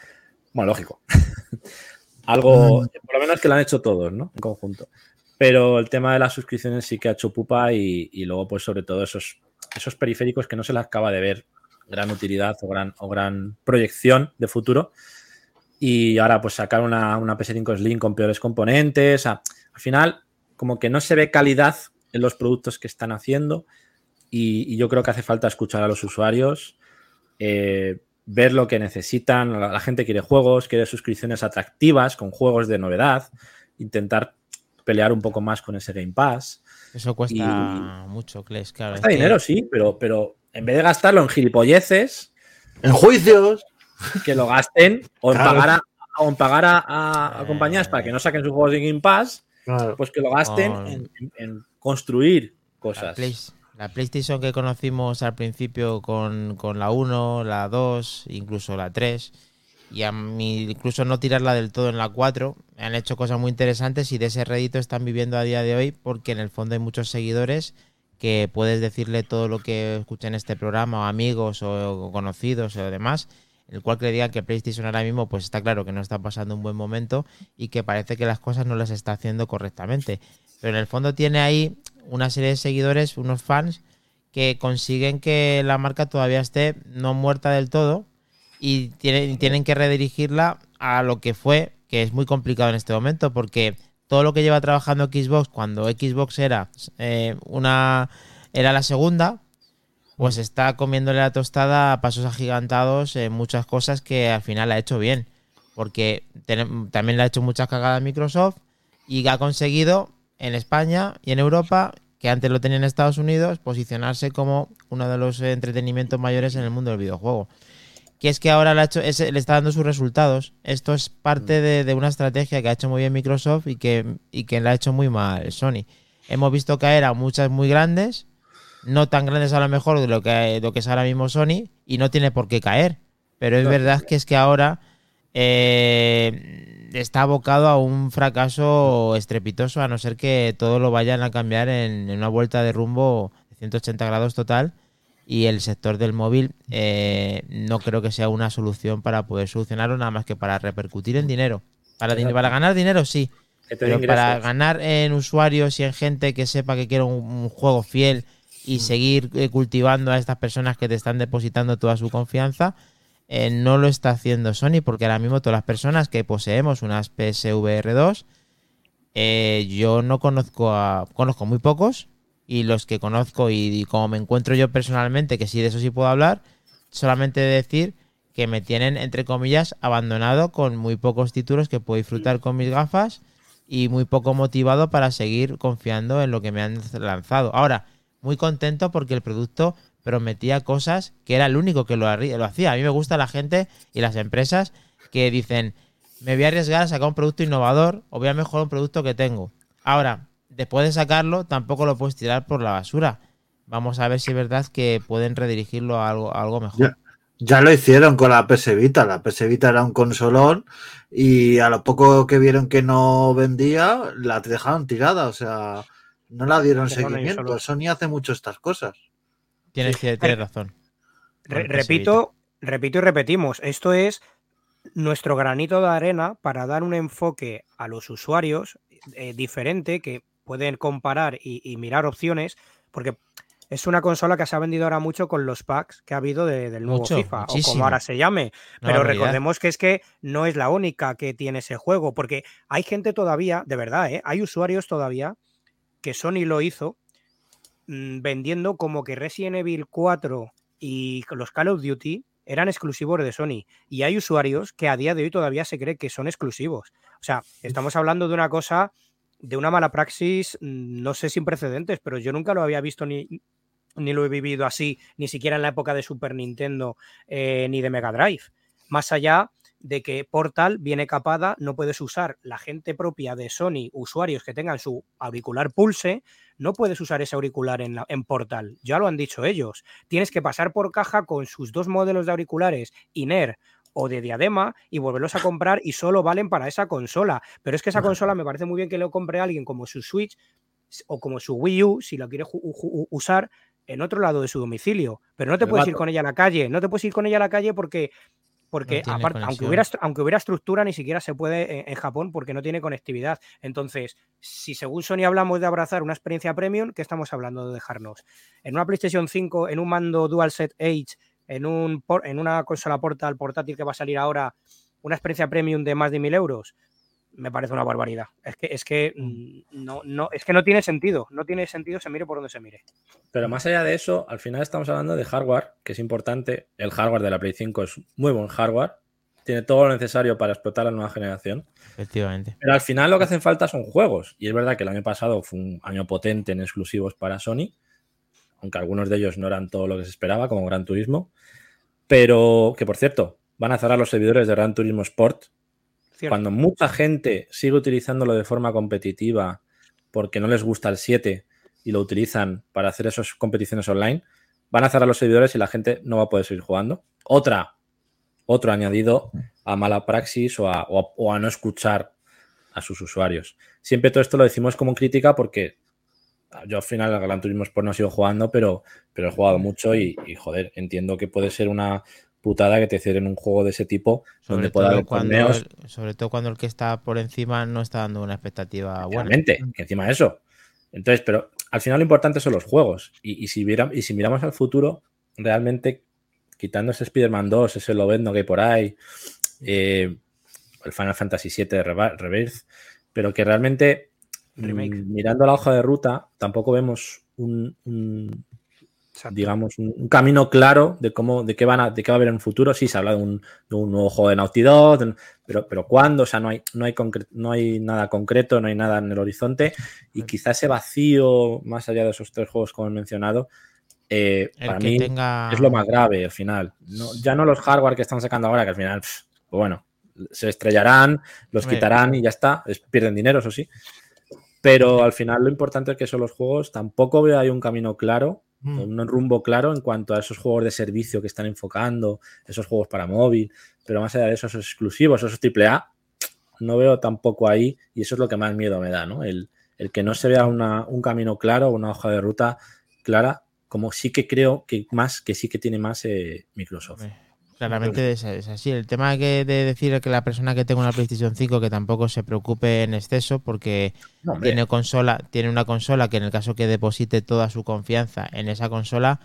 Bueno, lógico. [LAUGHS] algo, por lo menos que lo han hecho todos, ¿no? En conjunto. Pero el tema de las suscripciones sí que ha hecho pupa y, y luego, pues, sobre todo esos, esos periféricos que no se les acaba de ver gran utilidad o gran, o gran proyección de futuro. Y ahora, pues, sacar una, una PS5 Slim con peores componentes. a- al final, como que no se ve calidad en los productos que están haciendo. Y, y yo creo que hace falta escuchar a los usuarios, eh, ver lo que necesitan. La, la gente quiere juegos, quiere suscripciones atractivas con juegos de novedad, intentar pelear un poco más con ese Game Pass. Eso cuesta Y- mucho, Kles, claro. Cuesta es que- dinero, sí, pero, pero en vez de gastarlo en gilipolleces, En juicios. Que lo gasten o en Claro. pagar, a, o en pagar a, a- a compañías para que no saquen sus juegos de Game Pass, Claro. pues que lo gasten Oh. en, en- en construir La, cosas. Play- la PlayStation que conocimos al principio con, con la 1, la 2, incluso la 3, y a mí incluso no tirarla del todo en la 4, han hecho cosas muy interesantes y de ese rédito están viviendo a día de hoy porque en el fondo hay muchos seguidores que puedes decirle todo lo que escuchen este programa o amigos o conocidos o demás el cual digan que PlayStation ahora mismo pues está claro que no está pasando un buen momento y que parece que las cosas no las está haciendo correctamente. Pero en el fondo tiene ahí una serie de seguidores, unos fans, que consiguen que la marca todavía esté no muerta del todo y tienen, tienen que redirigirla a lo que fue, que es muy complicado en este momento, porque todo lo que lleva trabajando Xbox cuando Xbox era eh, una era la segunda, pues está comiéndole la tostada a pasos agigantados en muchas cosas que al final ha hecho bien. Porque también le ha hecho muchas cagadas Microsoft y ha conseguido en España y en Europa, que antes lo tenía en Estados Unidos, posicionarse como uno de los entretenimientos mayores en el mundo del videojuego. Que es que ahora le, está dando sus resultados. Esto es parte de, de una estrategia que ha hecho muy bien Microsoft y que, y que la ha hecho muy mal Sony. Hemos visto caer a muchas muy grandes, no tan grandes a lo mejor de lo que, lo que es ahora mismo Sony, y no tiene por qué caer. Pero es verdad que es que ahora eh, está abocado a un fracaso estrepitoso, a no ser que todo lo vayan a cambiar en, en una vuelta de rumbo de 180 grados total. Y el sector del móvil eh, no creo que sea una solución para poder solucionarlo, nada más que para repercutir en dinero. Para, din- para ganar dinero, sí. Pero para ganar en usuarios y en gente que sepa que quiere un, un juego fiel y seguir eh, cultivando a estas personas que te están depositando toda su confianza, eh, no lo está haciendo Sony porque ahora mismo todas las personas que poseemos unas PSVR 2, eh, yo no conozco a... Conozco muy pocos y los que conozco y, y como me encuentro yo personalmente, que sí de eso sí puedo hablar, solamente decir que me tienen, entre comillas, abandonado con muy pocos títulos que puedo disfrutar con mis gafas y muy poco motivado para seguir confiando en lo que me han lanzado. Ahora, muy contento porque el producto prometía cosas que era el único que lo, lo hacía. A mí me gusta la gente y las empresas que dicen, me voy a arriesgar a sacar un producto innovador o voy a mejorar un producto que tengo. Ahora, después de sacarlo, tampoco lo puedes tirar por la basura. Vamos a ver si es verdad que pueden redirigirlo a algo, algo mejor. Ya, lo hicieron con la PS. La PS era un consolón y a lo poco que vieron que no vendía, la dejaron tirada. O sea, no la dieron seguimiento. Sony hace mucho estas cosas. Tienes, tienes razón. Re- repito, repito y repetimos, esto es nuestro granito de arena para dar un enfoque a los usuarios eh, diferente que pueden comparar y, y mirar opciones, porque es una consola que se ha vendido ahora mucho con los packs que ha habido de- del nuevo Mucho, FIFA, o como ahora se llame. Pero recordemos que es que no es la única que tiene ese juego, porque hay gente todavía, de verdad, ¿eh? hay usuarios todavía que Sony lo hizo mm, vendiendo como que Resident Evil 4 y los Call of Duty eran exclusivos de Sony. Y hay usuarios que a día de hoy todavía se cree que son exclusivos. O sea, estamos hablando de una cosa, de una mala praxis, mm, no sé sin precedentes, pero yo nunca lo había visto ni, ni lo he vivido así, ni siquiera en la época de Super Nintendo eh, ni de Mega Drive. Más allá de que Portal viene capada, no puedes usar la gente propia de Sony, usuarios que tengan su auricular Pulse, no puedes usar ese auricular en, la- en Portal. Ya lo han dicho ellos. Tienes que pasar por caja con sus dos modelos de auriculares, INER o de diadema, y volverlos a [LAUGHS] comprar y solo valen para esa consola. Pero es que esa consola me parece muy bien que lo compre alguien como su Switch o como su Wii U, si lo quiere usar en otro lado de su domicilio. Pero no te puedes ir con ella a la calle. No te puedes ir con ella a la calle porque porque No aparte, aunque hubiera, aunque hubiera estructura, ni siquiera se puede en, en Japón porque no tiene conectividad. Entonces, si según Sony hablamos de abrazar una experiencia premium, ¿qué estamos hablando de dejarnos? En una PlayStation 5, en un mando DualSet Edge, en, un, en una consola portal portátil que va a salir ahora, una experiencia premium de más de mil euros, me parece una barbaridad. Es que, es que mm, no, no, es que no tiene sentido. No tiene sentido, se mire por donde se mire. Pero más allá de eso, al final estamos hablando de hardware, que es importante. El hardware de la Play 5 es muy buen hardware. Tiene todo lo necesario para explotar la nueva generación. Efectivamente. Pero al final lo que hacen falta son juegos. Y es verdad que el año pasado fue un año potente en exclusivos para Sony, aunque algunos de ellos no eran todo lo que se esperaba, como Gran Turismo. Pero que por cierto, van a cerrar los servidores de Gran Turismo Sport. Cuando mucha gente sigue utilizándolo de forma competitiva porque no les gusta el 7 y lo utilizan para hacer esas competiciones online, van a cerrar los servidores y la gente no va a poder seguir jugando. Otra, otro añadido a mala praxis o a, no escuchar a sus usuarios. Siempre todo esto lo decimos como crítica porque yo al final al Gran Turismo Sport no sigo jugando, pero, pero he jugado mucho y, y, joder, entiendo que puede ser una putada que te cierren un juego de ese tipo donde Sobre pueda todo, haber cuando torneos. el, sobre todo cuando el que está por encima no está dando una expectativa buena. Obviamente, que encima de eso. Entonces, pero al final lo importante son los juegos. Y, y si, viera- y si miramos al futuro, realmente, quitando ese Spider-Man 2, ese Lovendo que hay por ahí, eh, el Final Fantasy VII Reva- Rebirth, pero que realmente, Remake. mm, mirando la hoja de ruta, tampoco vemos un, un- Exacto. digamos, un, un camino claro de cómo, de qué van a, de qué va a haber en un futuro. Sí, se habla de un, de un nuevo juego de Naughty Dog, de pero, pero ¿cuándo? O sea, no hay, no, hay no hay nada concreto, no hay nada en el horizonte. Y quizá ese vacío, más allá de esos tres juegos como he mencionado, eh, para mí tenga. es lo más grave al final. No- ya no los hardware que están sacando ahora, que al final, pff, pues bueno, se estrellarán, los quitarán y ya está. Es- pierden dinero, eso sí. Pero al final lo importante es que son los juegos. Tampoco veo ahí un camino claro. Un rumbo claro en cuanto a esos juegos de servicio que están enfocando, esos juegos para móvil. Pero más allá de eso, esos exclusivos, esos AAA, no veo tampoco ahí. Y eso es lo que más miedo me da, ¿no? El, el que no se vea una- un camino claro, una hoja de ruta clara, como sí que creo que más, que sí que tiene más eh, Microsoft. Claramente es, es así. El tema que de decir que la persona que tenga una PlayStation 5 que tampoco se preocupe en exceso porque No, tiene consola, tiene una consola que en el caso que deposite toda su confianza en esa consola,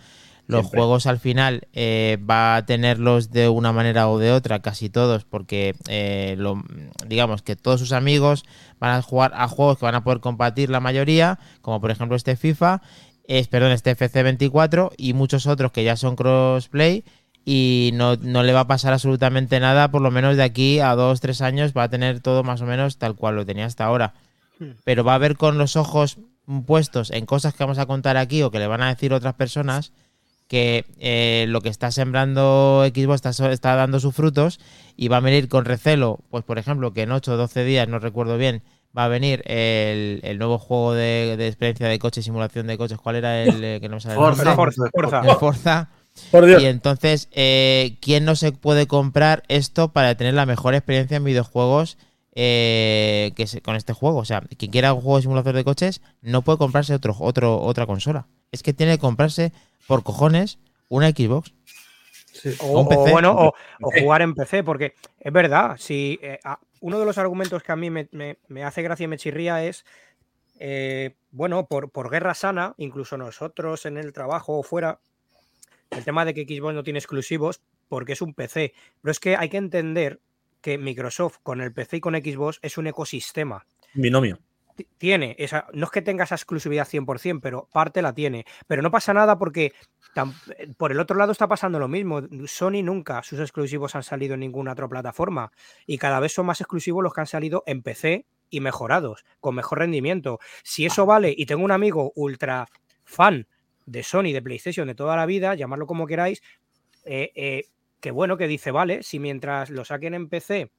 los Siempre. juegos al final eh, va a tenerlos de una manera o de otra, casi todos, porque eh, lo- digamos que todos sus amigos van a jugar a juegos que van a poder compartir la mayoría, como por ejemplo este FIFA, es, perdón, este FC24 y muchos otros que ya son crossplay y no, no le va a pasar absolutamente nada, por lo menos de aquí a dos, tres años va a tener todo más o menos tal cual lo tenía hasta ahora. Hmm. Pero va a ver con los ojos puestos en cosas que vamos a contar aquí o que le van a decir otras personas que eh, lo que está sembrando Xbox está, so- está dando sus frutos y va a venir con recelo, pues por ejemplo, que en 8 o 12 días, no recuerdo bien, va a venir el, el nuevo juego de, de experiencia de coche, simulación de coches, ¿cuál era el eh, que no me sale Forza. Forza, Forza. El Forza. Por Dios. Y entonces, eh, ¿quién no se puede comprar esto para tener la mejor experiencia en videojuegos eh, que se- con este juego? O sea, quien quiera un juego de simulación de coches no puede comprarse otro, otro, otra consola. Es que tiene que comprarse por cojones una Xbox. Sí. O, un PC. o bueno, o, [LAUGHS] o jugar en PC, porque es verdad, si eh, a- uno de los argumentos que a mí me, me- me hace gracia y me chirría es, eh, bueno, por, por guerra sana, incluso nosotros en el trabajo o fuera, el tema de que Xbox no tiene exclusivos porque es un PC, pero es que hay que entender que Microsoft con el PC y con Xbox es un ecosistema Binomio. ti- tiene esa, no es que tenga esa exclusividad 100%, pero parte la tiene. Pero no pasa nada porque eh, por el otro lado está pasando lo mismo. Sony nunca sus exclusivos han salido en ninguna otra plataforma y cada vez son más exclusivos los que han salido en PC y mejorados, con mejor rendimiento. Si eso vale y tengo un amigo ultra fan de Sony, de PlayStation, de toda la vida, llamarlo como queráis, eh, eh, que bueno, que dice, vale, si mientras lo saquen en PC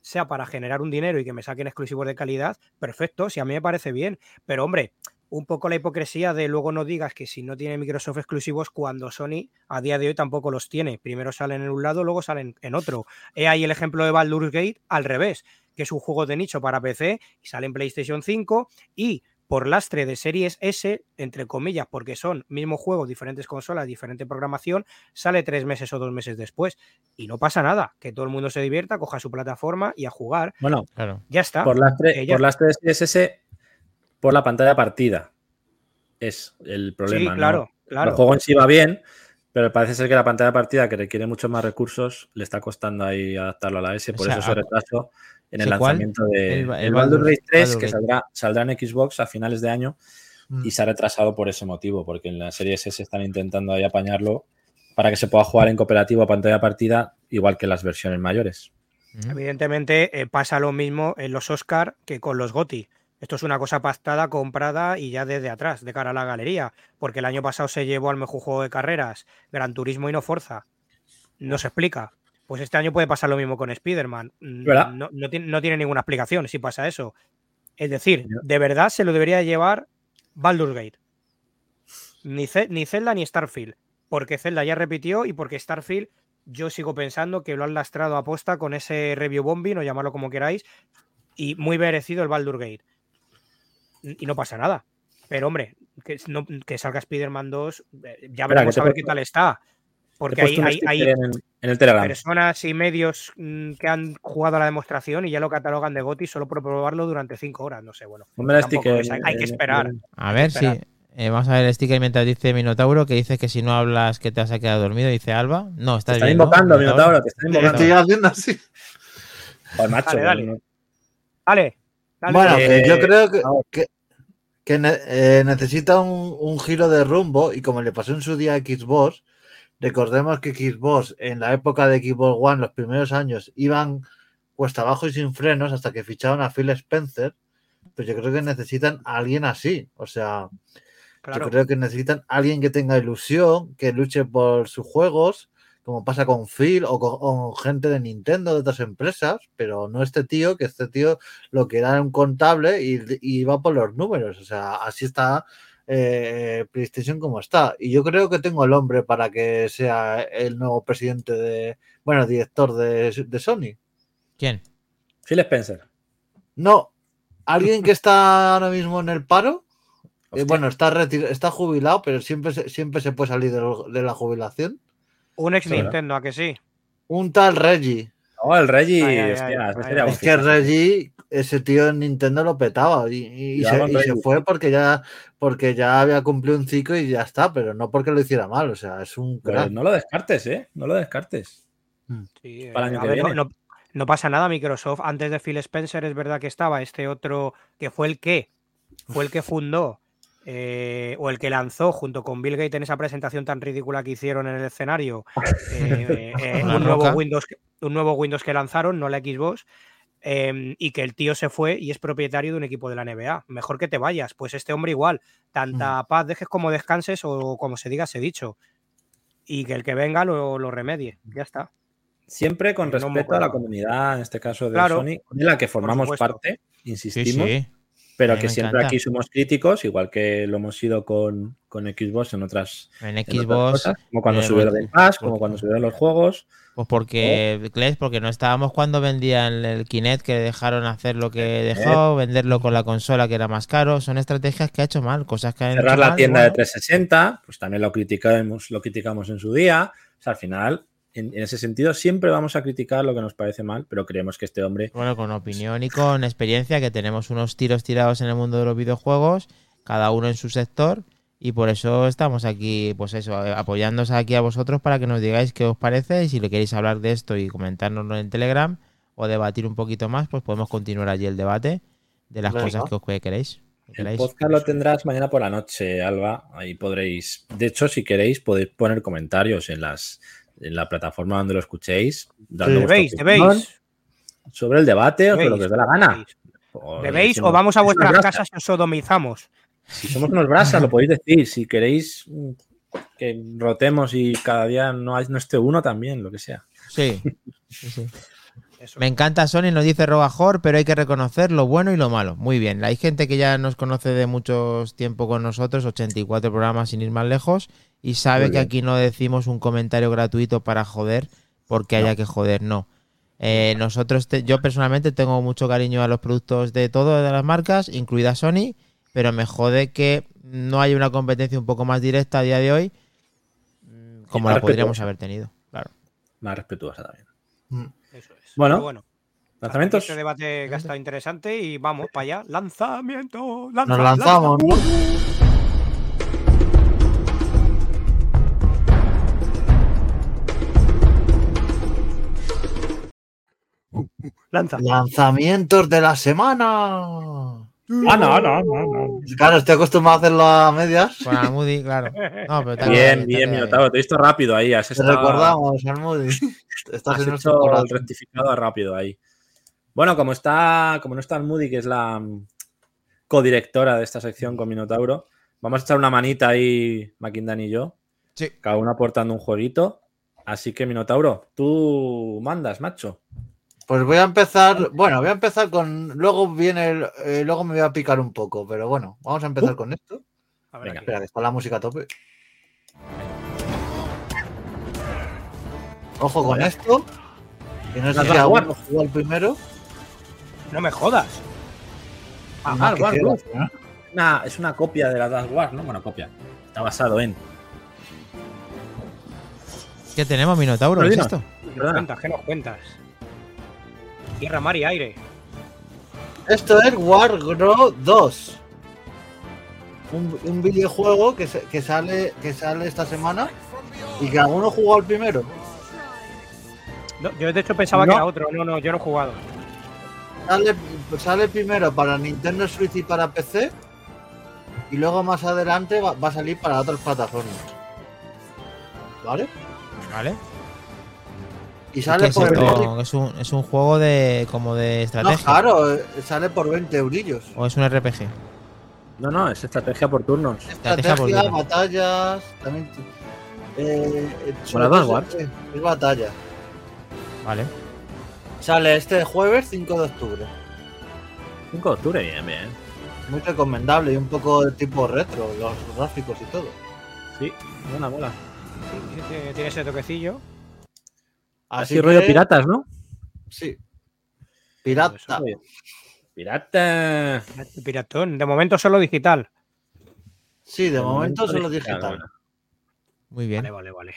sea para generar un dinero y que me saquen exclusivos de calidad, perfecto, si a mí me parece bien. Pero hombre, un poco la hipocresía de luego no digas que si no tiene Microsoft exclusivos cuando Sony a día de hoy tampoco los tiene. Primero salen en un lado, luego salen en otro. He ahí el ejemplo de Baldur's Gate al revés, que es un juego de nicho para PC y sale en PlayStation 5 y por lastre de series S, entre comillas, porque son mismo juego, diferentes consolas, diferente programación, sale tres meses o dos meses después. Y no pasa nada, que todo el mundo se divierta, coja su plataforma y a jugar. Bueno, Claro. Ya está. por las tres, que ya- por las tres CSS, por la pantalla partida. Es el problema. sí, ¿no? claro, claro. El juego en sí va bien, pero parece ser que la pantalla partida, que requiere muchos más recursos, le está costando ahí adaptarlo a la S. O Por sea, eso se a- retraso en el lanzamiento de El- el, Baldur's- Gate 3, Baldur's que saldrá, saldrá en Xbox a finales de año Mm. y se ha retrasado por ese motivo, porque en la serie S están intentando ahí apañarlo para que se pueda jugar en cooperativo a pantalla partida, igual que las versiones mayores. Ujú. Evidentemente eh, pasa lo mismo en los Oscar que con los GOTI. Esto es una cosa pactada, comprada y ya desde atrás, de cara a la galería, porque el año pasado se llevó al mejor juego de carreras, Gran Turismo y no Forza. No se explica. Pues este año puede pasar lo mismo con Spider-Man. Mm. No, no tiene, no tiene ninguna explicación si pasa eso. Es decir, de verdad se lo debería llevar Baldur's Gate. Ni, Ce- ni Zelda ni Starfield. Porque Zelda ya repitió y porque Starfield yo sigo pensando que lo han lastrado a posta con ese review bombing o llamarlo como queráis. Y muy merecido el Baldur's Gate. Y no pasa nada. Pero hombre, que, no- que salga Spider-Man 2, eh, ya veremos a ver qué tal está. Porque en, en el Telegram. personas y medios mm, que han jugado a la demostración y ya lo catalogan de GOTI solo por probarlo durante cinco horas. No sé, bueno. Ponme el tampoco sticker es- hay- que esperar. A ver, sí. Esperad. Eh, vamos a ver el sticker mientras dice Minotauro, que dice que si no hablas que te has quedado dormido, dice Alba. No, estás están bien, ¿no, invocando, Minotauro, te están invocando. Estoy haciendo así. Joder, macho, Dale, dale. no- Dale. dale. Bueno, Eh, yo creo que, que, que ne- eh, necesita un, un giro de rumbo y como le pasó en su día a Xbox, recordemos que Xbox en la época de Xbox One, los primeros años, iban cuesta abajo y sin frenos hasta que ficharon a Phil Spencer, pues yo creo que necesitan a alguien así, o sea, Claro. yo creo que necesitan a alguien que tenga ilusión, que luche por sus juegos, como pasa con Phil o con, o con gente de Nintendo, de otras empresas, pero no este tío, que este tío lo que era un contable y, y va por los números. O sea, así está eh, PlayStation como está. Y yo creo que tengo el hombre para que sea el nuevo presidente de, bueno, director de, de Sony. ¿Quién? Phil Spencer. No, alguien que está ahora mismo en el paro. eh, bueno, está, retir- está jubilado, pero siempre se, siempre se puede salir de, lo- de la jubilación. Un ex. Nintendo, ¿a que sí? Un tal Reggie. Oh, el Reggie. Ay, ay, hostia, ay, ese ay, sería ay. un Es que. Reggie, ese tío en Nintendo lo petaba y, se, y fue porque ya, porque ya había cumplido un ciclo y ya está, pero no porque lo hiciera mal, o sea, es un crack. no lo descartes, ¿eh? No lo descartes. Sí, Para el eh, año a que ver, no- viene. No, no pasa nada, Microsoft. Antes de Phil Spencer es verdad que estaba este otro que fue el que, fue el que fundó eh, o el que lanzó junto con Bill Gates en esa presentación tan ridícula que hicieron en el escenario [LAUGHS] eh, eh, [LAUGHS] un, nuevo. Windows, un nuevo Windows que lanzaron, no la Xbox. Eh, y que el tío se fue y es propietario de un equipo de la NBA. Mejor que te vayas. Pues este hombre igual. Tanta paz dejes como descanses o como se diga, se dicho. Y que el que venga lo, lo remedie. Ya está. Siempre con No respeto a la comunidad, en este caso de Claro. Sony, de la que formamos parte, Sí, insistimos, sí. Pero que siempre encanta. aquí somos críticos, igual que lo hemos sido con, con Xbox en otras, En en otras Xbox, cosas, como cuando eh, subieron bueno, el Pass, por- como cuando subieron los juegos. pues porque, Kles, porque no estábamos cuando vendían el Kinect, que dejaron hacer lo que dejó, venderlo con la consola que era más caro. Son estrategias que ha hecho mal, cosas que han Cerrar hecho la mal, tienda de bueno. 360, pues también lo criticamos, lo criticamos en su día. O sea, al final, en, en ese sentido, siempre vamos a criticar lo que nos parece mal, pero creemos que este hombre Bueno, con opinión y con experiencia, que tenemos unos tiros tirados en el mundo de los videojuegos, cada uno en su sector, y por eso estamos aquí, pues eso, eh, apoyándoos aquí a vosotros para que nos digáis qué os parece, y si le queréis hablar de esto y comentárnoslo en Telegram, o debatir un poquito más, pues podemos continuar allí el debate de las Venga. cosas que os que queréis. que El podcast lo tendrás mañana por la noche, Alba. Ahí podréis, de hecho, si queréis, podéis poner comentarios en las en la plataforma donde lo escuchéis, dando Debéis, debéis. sobre el debate o sobre lo que os dé la gana. debéis. O ¿Debéis o vamos a "Es una vuestras brasa". casas y os sodomizamos? Si somos unos brasas, lo podéis decir. Si queréis que rotemos y cada día no, hay- no esté uno también, lo que sea. Sí. [LAUGHS] sí, sí. Eso. Me encanta Sony, nos dice Robajor, pero hay que reconocer lo bueno y lo malo. Muy bien, hay gente que ya nos conoce de muchos tiempo con nosotros, 84 programas sin ir más lejos, y sabe Muy que bien. aquí no decimos un comentario gratuito para joder porque haya que joder, no. Eh, nosotros, te- yo personalmente tengo mucho cariño a los productos de todas de las marcas, incluida Sony, pero me jode que no haya una competencia un poco más directa a día de hoy, mm, como la podríamos respetuosa. haber tenido. Claro. Más respetuosa también. Eso es. Bueno, bueno ¿Lanzamientos? Este debate que ha estado interesante y vamos para allá. Lanzamiento. lanza- Nos lanzamos, ¿no? Lanza. Lanzamientos de la semana. Ah, no, no, no, no. Claro, estoy acostumbrado a hacerlo a medias. Con Almudi, claro. No, pero [LAUGHS] está Bien, está bien, Minotauro. Te he visto rápido ahí. Has Te estado- recordamos, Almudi. [LAUGHS] Estás Has hecho el rectificado rápido ahí. Bueno, como está, como no está Moody, que es la mm, codirectora de esta sección con Minotauro, vamos a echar una manita ahí, Maquindan y yo. Sí. Cada uno aportando un jueguito. Así que, Minotauro, tú mandas, macho. Pues voy a empezar. Bueno, voy a empezar con. Luego viene. el- eh, luego me voy a picar un poco, pero bueno, vamos a empezar Uh. con esto. A ver. Espera, que está la música a tope. Ojo con esto. Que no sé ¿Las si vas a jugar? alguno jugó al primero. No me jodas. Ah, que War queda. ¿no? Una- es una copia de la Dash War, ¿no? Bueno, copia. Está basado en. ¿Qué tenemos, Minotauro? Pero ¿Es esto? ¿Qué nos cuentas? ¿Qué nos cuentas? Tierra, mar y aire. Esto es Wargrow 2. Un, un videojuego que, se- que sale, que sale esta semana y que alguno jugó al primero. No, yo de hecho pensaba No. que era otro. No, no, yo no he jugado. Sale, sale primero para Nintendo Switch y para PC. Y luego más adelante va, va a salir para otras plataformas. ¿Vale? ¿Vale? Y ¿Y sale por? ¿Es, un, es un juego de como de No, estrategia. claro, eh, sale por 20 eurillos. ¿O es un RPG? No, no, es estrategia por turnos. Estrategia por Estrategia, batallas, también. Eh. Es, es batalla. Vale. Sale este jueves 5 de octubre. 5 de octubre, bien, bien. Muy recomendable y un poco de tipo retro, los gráficos y todo. Sí, buena, mola. Sí, Tiene ese toquecillo. Así, rollo que- piratas, ¿no? Sí. Pirata. Pirata. Piratón. De momento solo digital. Sí, de, momento, solo digital. Muy bien. Vale, vale, vale.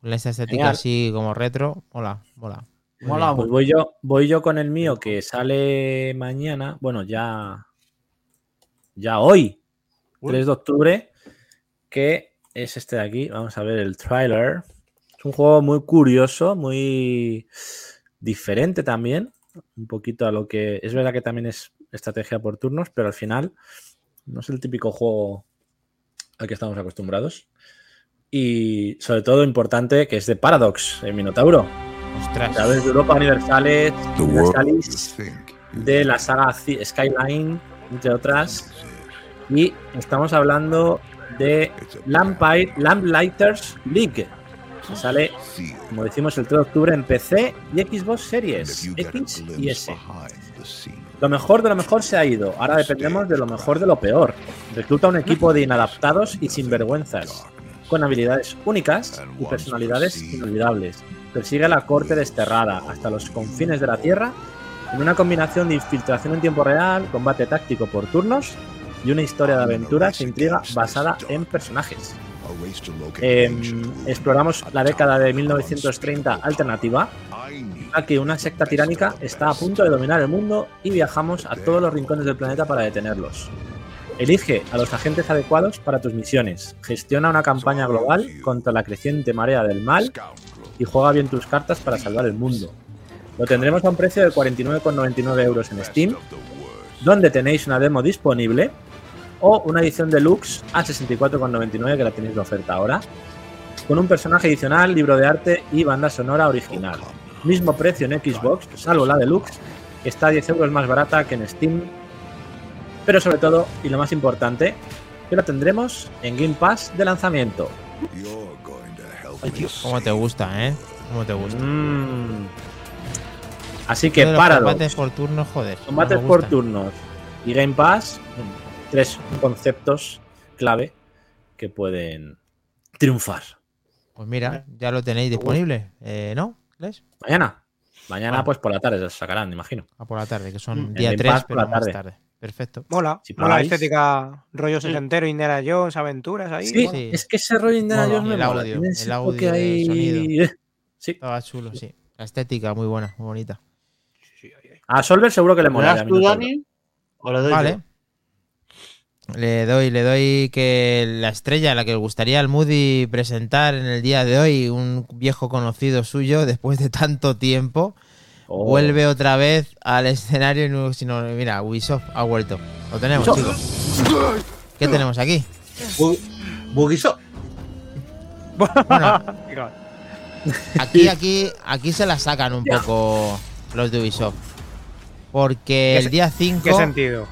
Con esa estética Genial. así como retro. Hola, hola. Mola Pues voy yo, voy yo con el mío que sale mañana. Bueno, ya. Ya hoy, 3 de octubre. Que es este de aquí. Vamos a ver el trailer. Es un juego muy curioso, muy diferente también. Un poquito a lo que. Es verdad que también es estrategia por turnos, pero al final no es el típico juego al que estamos acostumbrados. Y sobre todo importante que es de Paradox, el Minotauro. Ostras. A través de Europa you Universalis de la saga Skyline, entre otras. Y estamos hablando de Lamplighters League. Que sale, como decimos, el 3 de octubre en PC y Xbox Series X y S. Lo mejor de lo mejor se ha ido. Ahora dependemos de lo mejor de lo peor. Recluta un equipo de inadaptados y sinvergüenzas, con habilidades únicas y personalidades inolvidables. Persigue a la corte desterrada hasta los confines de la Tierra en una combinación de infiltración en tiempo real, combate táctico por turnos y una historia de aventuras e intriga basada en personajes. Em, exploramos la década de 1930 alternativa, a una secta tiránica está a punto de dominar el mundo y viajamos a todos los rincones del planeta para detenerlos. Elige a los agentes adecuados para tus misiones, gestiona una campaña global contra la creciente marea del mal y juega bien tus cartas para salvar el mundo. Lo tendremos a un precio de 49,99 euros en Steam, donde tenéis una demo disponible o una edición deluxe a 64,99 que la tenéis de oferta ahora, con un personaje adicional, libro de arte y banda sonora original. Mismo precio en Xbox, salvo la deluxe, que está a 10 euros más barata que en Steam. Pero sobre todo, y lo más importante, que la tendremos en Game Pass de lanzamiento. ¿Cómo te gusta, eh? ¿Cómo te gusta? Mm. Así que para combates por turno, joder. combates por turnos y Game Pass, tres conceptos clave que pueden triunfar. Pues mira, ya lo tenéis disponible, eh, ¿no? ¿Les? Mañana. Mañana, Bueno. pues por la tarde se sacarán, imagino. A por la tarde, que son En día Game 3, Pass por pero la más tarde. tarde. Perfecto. Mola, Si mola la estética, rollo sesentero, Indiana Jones, aventuras ahí. Sí. Sí. es que ese rollo Indiana Mola. Jones me El mola, audio, el audio, ahí- sonido. Sí. Estaba chulo, sí. La estética muy buena, muy bonita. A Solver seguro que le ¿Me mola. das tú, Dani? ¿O le doy Vale. yo? Le doy, le doy que la estrella, la que le gustaría al Moody presentar en el día de hoy, un viejo conocido suyo, [LAUGHS] después de tanto tiempo, Oh. vuelve otra vez al escenario. y no- si no, mira, Ubisoft ha vuelto. Lo tenemos, Ubisoft. chicos. ¿Qué tenemos aquí? Bu- Bugiso. Bueno, [LAUGHS] aquí, aquí, aquí se la sacan un poco los de Ubisoft. Porque el día 5. ¿Qué sentido?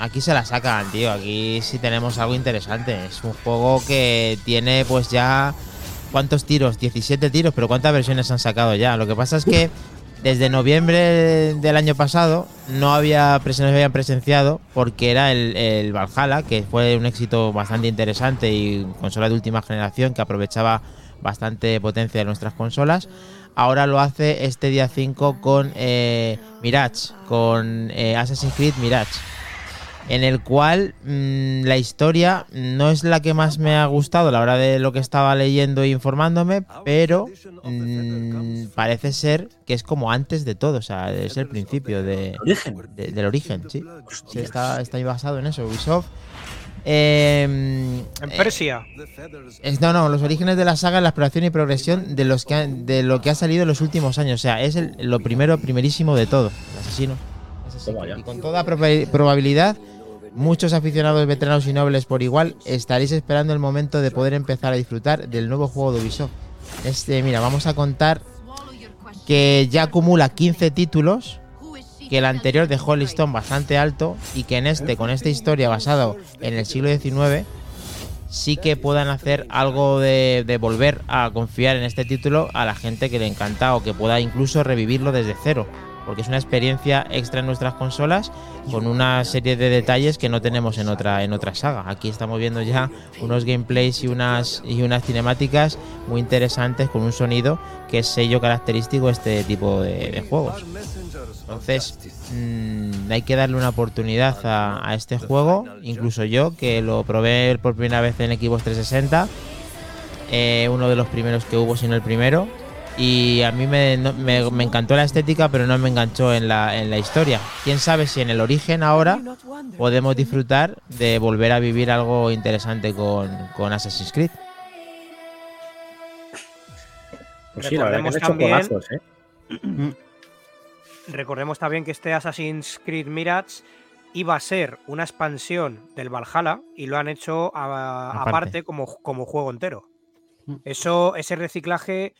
Aquí se la sacan, tío. Aquí sí tenemos algo interesante. Es un juego que tiene pues ya... ¿Cuántos tiros? 17 tiros, pero ¿cuántas versiones han sacado ya? Lo que pasa es que desde noviembre del año pasado no, había, no se habían presenciado porque era el, el Valhalla, que fue un éxito bastante interesante y consola de última generación que aprovechaba bastante potencia de nuestras consolas. Ahora lo hace este día 5 con eh, Mirage, con eh, Assassin's Creed Mirage en el cual mm, la historia no es la que más me ha gustado a la hora de lo que estaba leyendo e informándome, pero mm, parece ser que es como antes de todo, o sea, es el principio de, Origen. de- del origen, sí. Sí, está, está ahí basado en eso, Ubisoft. Eh, En eh, Persia. es- no, no, los orígenes de la saga, la exploración y progresión de los que han- de lo que ha salido en los últimos años. O sea, es el- lo primero, primerísimo de todo. El asesino. Y con toda proba- probabilidad, muchos aficionados veteranos y nobles por igual estaréis esperando el momento de poder empezar a disfrutar del nuevo juego de Ubisoft. Este, mira, vamos a contar que ya acumula 15 títulos que el anterior dejó el listón bastante alto y que en este, con esta historia basado en el siglo XIX, sí que puedan hacer algo de, de volver a confiar en este título a la gente que le encanta o que pueda incluso revivirlo desde cero. Porque es una experiencia extra en nuestras consolas con una serie de detalles que no tenemos en otra, en otra saga. Aquí estamos viendo ya unos gameplays y unas, y unas cinemáticas muy interesantes con un sonido que es sello característico de este tipo de, juegos. Entonces, mm, hay que darle una oportunidad a, este juego. Incluso yo, que lo probé por primera vez en Xbox 360, eh, uno de los primeros que hubo, si no el primero. Y a mí me, no- me- me encantó la estética, pero no me enganchó en la, en la historia. Quién sabe si en el origen ahora podemos disfrutar de volver a vivir algo interesante con, con Assassin's Creed. Pues sí, la verdad que han Recordemos hecho también- ¿eh? Recordemos también que este Assassin's Creed Mirage iba a ser una expansión del Valhalla y lo han hecho a- Aparte. aparte, como, como juego entero. Mm. Eso, ese reciclaje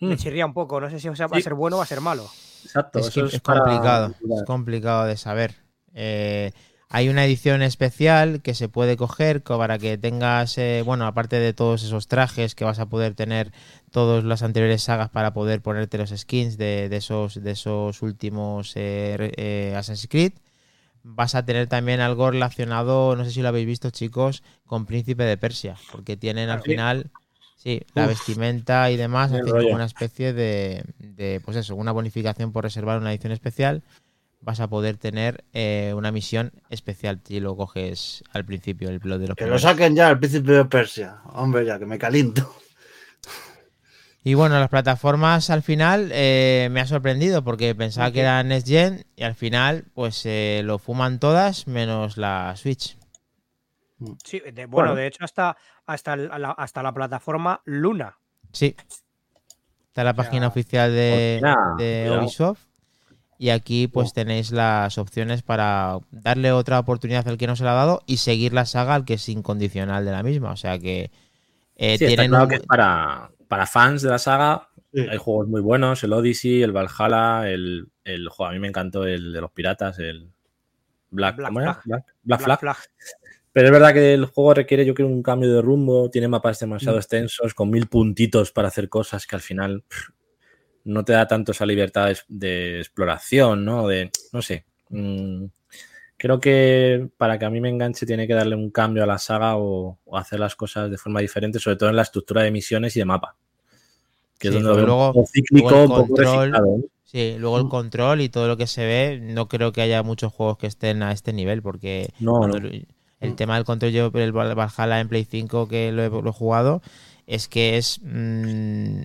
me Mm. chirría un poco. No sé si o sea, va a ser bueno o va a ser malo. Exacto, Es, eso que es, es para- complicado, es complicado de saber. Eh, hay una edición especial que se puede coger co- para que tengas, eh, bueno, aparte de todos esos trajes que vas a poder tener todas las anteriores sagas para poder ponerte los skins de, de esos, de esos últimos eh, eh, Assassin's Creed. Vas a tener también algo relacionado, no sé si lo habéis visto chicos, con Príncipe de Persia, porque tienen al ¿Ah, sí? Sí, la Uf. vestimenta y demás, hacen como una especie de, de, pues eso, una bonificación por reservar una edición especial. Vas a poder tener eh, una misión especial si lo coges al principio, el lo de los Que lo saquen ya al príncipe de Persia. Hombre, ya que me caliento. Y bueno, las plataformas al final eh, me ha sorprendido porque pensaba que era Next Gen y al final pues eh, lo fuman todas menos la Switch. Sí, de- bueno, Bueno. de hecho, hasta, hasta, el- la, hasta la plataforma Luna. Sí. Está en la página oficial de. Ubisoft. Y aquí pues tenéis las opciones para darle otra oportunidad al que no se la ha dado y seguir la saga al que es incondicional de la misma. O sea que eh, Sí, está tienen claro un que es para, para fans de la saga. Sí. Hay juegos muy buenos, el Odyssey, el Valhalla, el, el juego, a mí me encantó el de los piratas, el Black. Black, Black Black Flag. Flag. Pero es verdad que el juego requiere, yo creo, un cambio de rumbo, tiene mapas demasiado Mm. extensos, con mil puntitos para hacer cosas que al final pff, no te da tanto esa libertad de, de exploración, ¿no? De, no sé. mm, creo que para que a mí me enganche tiene que darle un cambio a la saga o, o hacer las cosas de forma diferente, sobre todo en la estructura de misiones y de mapa. Que Sí, es donde luego- un cíclico, luego el un poco control- ¿no? Sí, luego el Mm. control y todo lo que se ve, no creo que haya muchos juegos que estén a este nivel, porque No, cuando no. El tema del control, yo el Val- Valhalla en Play 5 que lo he, lo he jugado, es que es... mm,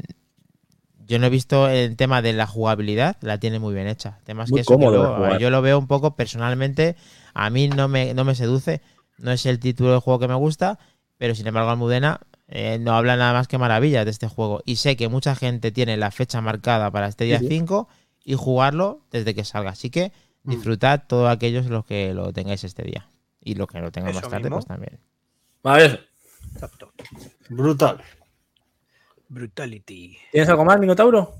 yo no he visto el tema de la jugabilidad, la tiene muy bien hecha. El tema es Muy que, eso cómodo jugar. yo lo veo un poco personalmente, a mí no me, no me seduce, no es el título de juego que me gusta, pero sin embargo Almudena eh, no habla nada más que maravillas de este juego. Y sé que mucha gente tiene la fecha marcada para este día Sí, sí. 5 y jugarlo desde que salga. Así que Mm. disfrutad todos aquellos los que lo tengáis este día. Y los que lo tengan más tarde, mismo. pues también. A ver, Exacto. Brutal. Brutality. ¿tienes algo más, Minotauro?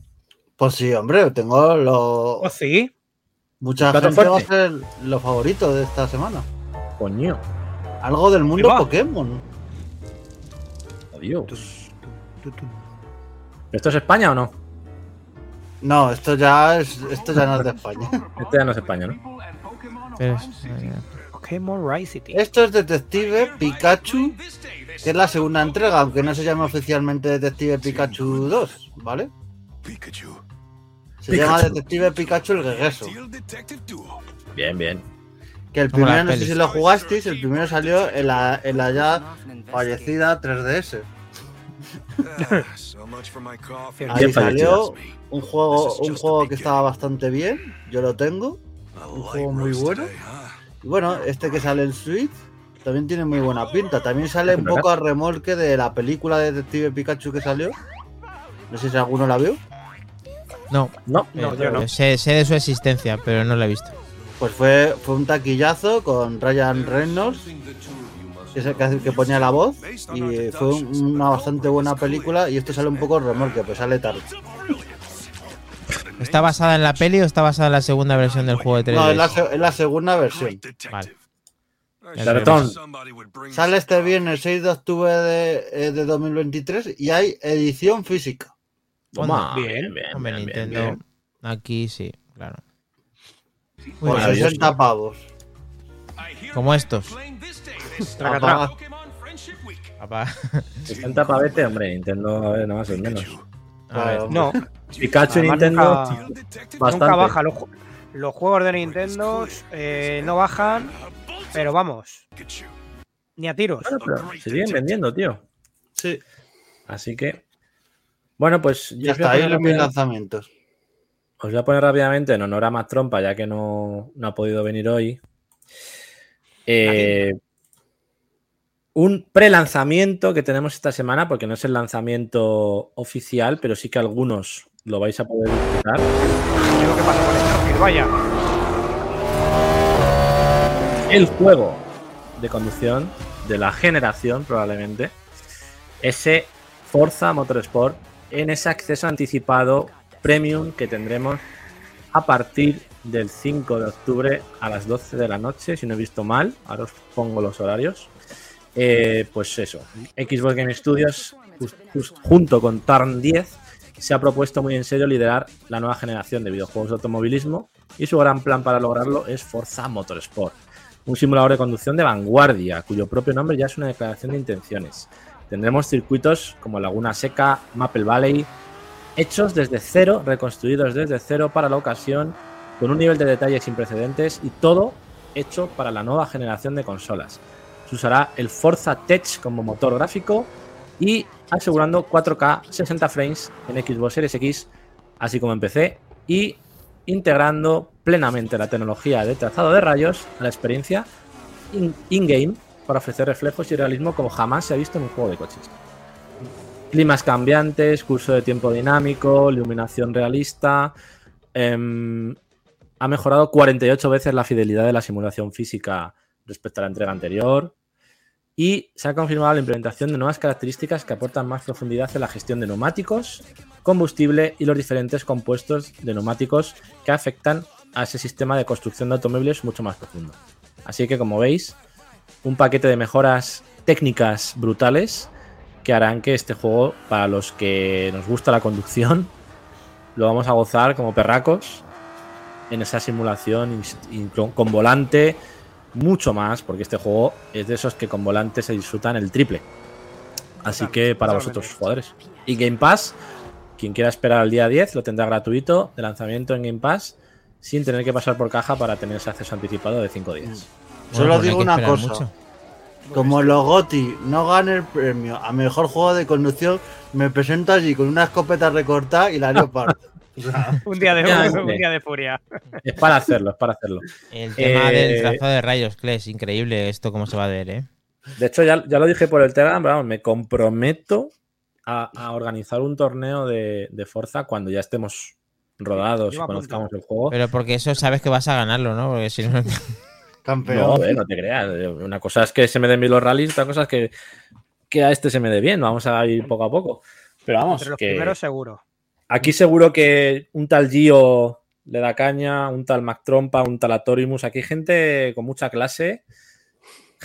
Pues sí, hombre, tengo lo. Oh, sí. Mucha gente va a fuerte. ser lo favorito de esta semana. Coño, Algo del mundo? Pokémon. adiós. ¿Esto es España o no? No, esto ya es, esto ya no es de España. Este ya no es España, ¿no? Pero es- eh, Pokémon Rise City. Esto es Detective Pikachu, que es la segunda entrega, aunque no se llama oficialmente Detective Pikachu 2, ¿vale? Se llama Detective Pikachu el regreso. Bien, bien. Que el Como primero, no sé si lo jugasteis, el primero salió en la, en la ya fallecida 3DS. Ahí Bien salió un juego, un juego que estaba bastante bien, yo lo tengo, un juego muy bueno. Y bueno, este que sale en Switch también tiene muy buena pinta. También sale un poco a remolque de la película de Detective Pikachu que salió. No sé si alguno la vio. no, No, No, eh, yo no. Sé, sé de su existencia, pero no lo he visto. Pues fue, fue un taquillazo con Ryan Reynolds, que es el que, ponía la voz. Y fue un- una bastante buena película. Y esto sale un poco a remolque, pues sale tarde. ¿Está basada en la peli o está basada en la segunda versión del juego de 3DS? No, es la, es la segunda versión. Vale. Cartón. Sale este viernes 6 de octubre de, eh, de 2023 y hay edición física. Toma. Bien. Bien, bien, Hombre, bien, Nintendo. bien. Aquí sí, claro. Por bien. maravilloso. 60 pavos. Como estos. Papá. 60 pavete, hombre, Nintendo, a ver, nada más o menos. A ver. Claro. No, Pikachu y Además, Nintendo, nunca, bastante. nunca baja. Los, los juegos de Nintendo eh, no bajan, pero vamos. Ni a tiros. Bueno, pero se siguen vendiendo, tío. Sí. Así que, Bueno, pues yo Ya está, ahí los mis lanzamientos. Os voy a poner rápidamente en honor a Matt Trompa, ya que no, no ha podido venir hoy. Eh, un pre-lanzamiento que tenemos esta semana, porque no es el lanzamiento oficial, pero sí que algunos lo vais a poder disfrutar. Digo, ¿qué pasa con Starfield? Vaya. El juego de conducción de la generación, probablemente. Ese Forza Motorsport en ese acceso anticipado premium que tendremos a partir del 5 de octubre a las 12 de la noche, si no he visto mal. Ahora os pongo los horarios. Eh, pues eso, Xbox Game Studios, junto con Tarn 10, se ha propuesto muy en serio liderar la nueva generación de videojuegos de automovilismo y su gran plan para lograrlo es Forza Motorsport, un simulador de conducción de vanguardia, cuyo propio nombre ya es una declaración de intenciones. Tendremos circuitos como Laguna Seca, Maple Valley, hechos desde cero, reconstruidos desde cero para la ocasión, con un nivel de detalle sin precedentes y todo hecho para la nueva generación de consolas. Se usará el Forza Tech como motor gráfico y asegurando 4K 60 frames en Xbox Series X, así como en PC, y integrando plenamente la tecnología de trazado de rayos a la experiencia in- in-game para ofrecer reflejos y realismo como jamás se ha visto en un juego de coches. Climas cambiantes, curso de tiempo dinámico, iluminación realista. em, ha mejorado 48 veces la fidelidad de la simulación física respecto a la entrega anterior. Y se ha confirmado la implementación de nuevas características que aportan más profundidad en la gestión de neumáticos, combustible y los diferentes compuestos de neumáticos que afectan a ese sistema de construcción de automóviles mucho más profundo. Así que, como veis, un paquete de mejoras técnicas brutales que harán que este juego, para los que nos gusta la conducción, lo vamos a gozar como perracos en esa simulación con volante mucho más, porque este juego es de esos que con volante se disfrutan el triple. Así que para vosotros, jugadores. Y Game Pass, quien quiera esperar al día 10, lo tendrá gratuito de lanzamiento en Game Pass, sin tener que pasar por caja para tener ese acceso anticipado de 5 días. Solo pues digo una cosa. mucho. Como los GOTI no gane el premio a mejor juego de conducción, me presento allí con una escopeta recortada y la haría parte. O sea, [LAUGHS] Un día de, Efectivamente. un día de furia. Es para hacerlo, es para hacerlo. El tema Eh, del trazado de rayos, Kles, increíble esto cómo se va a ver, ¿eh? De hecho, ya, ya lo dije por el Telegram, pero vamos, me comprometo a, a organizar un torneo de, de Forza cuando ya estemos rodados y conozcamos el juego. Pero porque eso sabes que vas a ganarlo, ¿no? Porque si no... [LAUGHS] campeón. No, eh, no te creas. Una cosa es que se me den bien los rallies, otra cosa es que, que a este se me dé bien. Vamos a ir poco a poco. Pero vamos, Entre los que primeros seguro. Aquí seguro que un tal Gio le da caña, un tal Mac Trompa, un tal Atorimus. Aquí hay gente con mucha clase.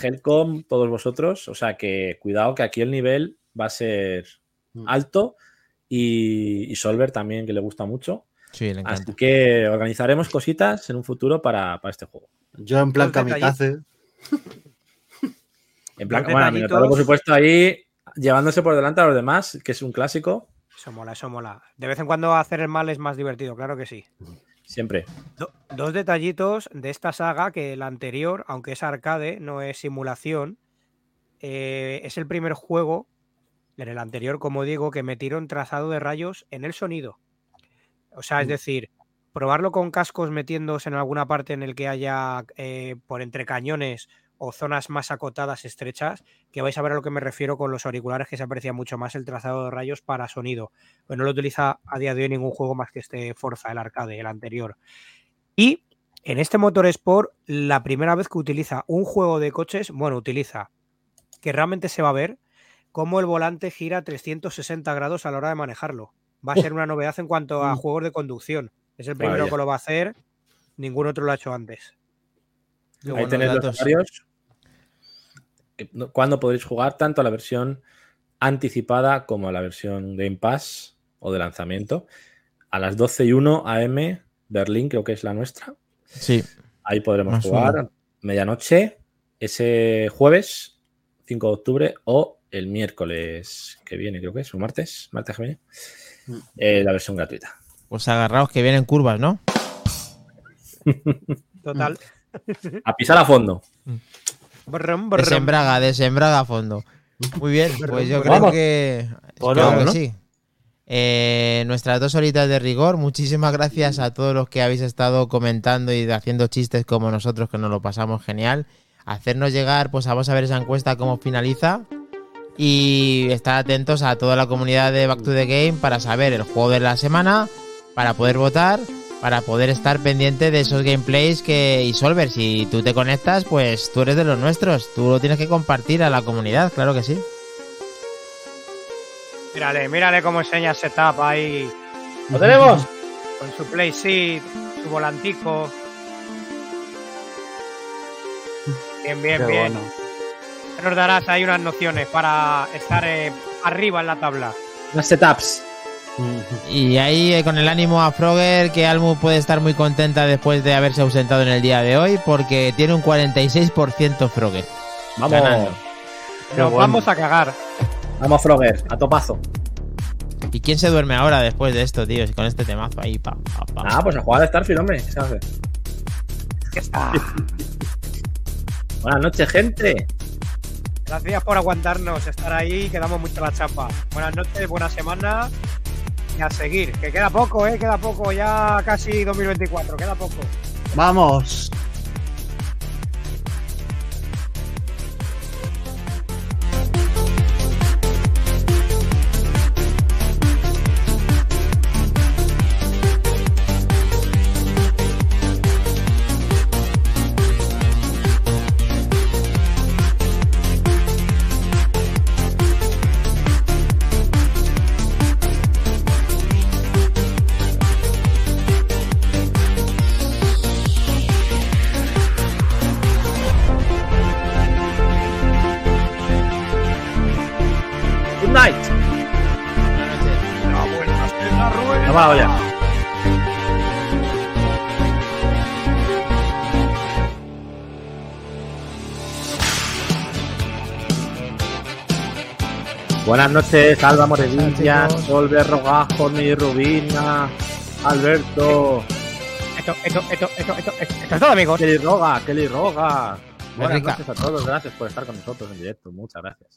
Helcom, todos vosotros. O sea que cuidado que aquí el nivel va a ser Mm. alto. Y, y Solver también, que le gusta mucho. Sí, le encanta. Así que organizaremos cositas en un futuro para, para este juego. Yo en plan kamikaze. En plan, bueno, Minotauro, por supuesto, ahí llevándose por delante a los demás, que es un clásico, Eso mola, eso mola. De vez en cuando hacer el mal es más divertido, claro que sí. siempre. Do- dos detallitos de esta saga que la anterior, aunque es arcade, no es simulación, eh, es el primer juego, en el anterior, como digo, que metieron trazado de rayos en el sonido. O sea, es decir, probarlo con cascos metiéndose en alguna parte en el que haya eh, por entre cañones o zonas más acotadas, estrechas, que vais a ver a lo que me refiero con los auriculares, que se aprecia mucho más el trazado de rayos para sonido. Pues no lo utiliza a día de hoy ningún juego más que este Forza, el arcade, el anterior. Y en este motor Sport, la primera vez que utiliza un juego de coches, bueno, utiliza que realmente se va a ver cómo el volante gira 360 grados a la hora de manejarlo. Va a ser una novedad en cuanto a juegos de conducción. Es el primero Vaya. que lo va a hacer, ningún otro lo ha hecho antes. Ahí tenéis los datos. Cuando podréis jugar tanto a la versión anticipada como a la versión Game Pass o de lanzamiento. A las 12 y 1 AM, Berlín, creo que es la nuestra. Sí, Ahí podremos Más jugar uno. medianoche, ese jueves 5 de octubre o el miércoles que viene, creo que es, o martes, martes que viene, Mm. eh, la versión gratuita. pues agarraos que vienen curvas, ¿no? [LAUGHS] Total. A pisar a fondo. Desembraga, desembraga a fondo. Muy bien, [LAUGHS] pues yo creo que. Pues creo que ¿no? sí. Eh, nuestras dos horitas de rigor. Muchísimas gracias a todos los que habéis estado comentando y haciendo chistes como nosotros, que nos lo pasamos genial. Hacernos llegar, pues vamos a ver esa encuesta cómo finaliza. Y estar atentos a toda la comunidad de Back to the Game para saber el juego de la semana, para poder votar, para poder estar pendiente de esos gameplays que. Y Solver, si tú te conectas, pues tú eres de los nuestros. Tú lo tienes que compartir a la comunidad, claro que sí. Mírale, mírale cómo enseña setup ahí. ¿Lo tenemos? Con su play seat, su volantico. Bien, bien, Qué bien. bueno. Nos darás ahí unas nociones para estar eh, arriba en la tabla. Las setups. Y ahí eh, con el ánimo a Frogger, que Almu puede estar muy contenta después de haberse ausentado en el día de hoy, porque tiene un 46% Frogger. Vamos. Ganando. Nos bueno. vamos a cagar. Vamos, Frogger, a topazo. ¿Y quién se duerme ahora después de esto, tío? Con este temazo ahí, pa, pa, pa. Ah, pues a jugar de Starfield, hombre. ¿qué se hace? Ya [LAUGHS] está. Buenas noches, gente. Gracias por aguantarnos, estar ahí, que damos mucho la chapa. Buenas noches, buena semana a seguir. Que queda poco, ¿eh? Queda poco, ya casi 2024, queda poco. Vamos. Buenas noches, Alba Morevilla, chicos. Solver Rogajo, mi Rubina, Alberto, Esto, esto, esto, esto, esto, esto, esto es todo, amigos. Kelly Roga, Kelly Roga. Buenas noches a todos, gracias por estar con nosotros en directo, muchas gracias.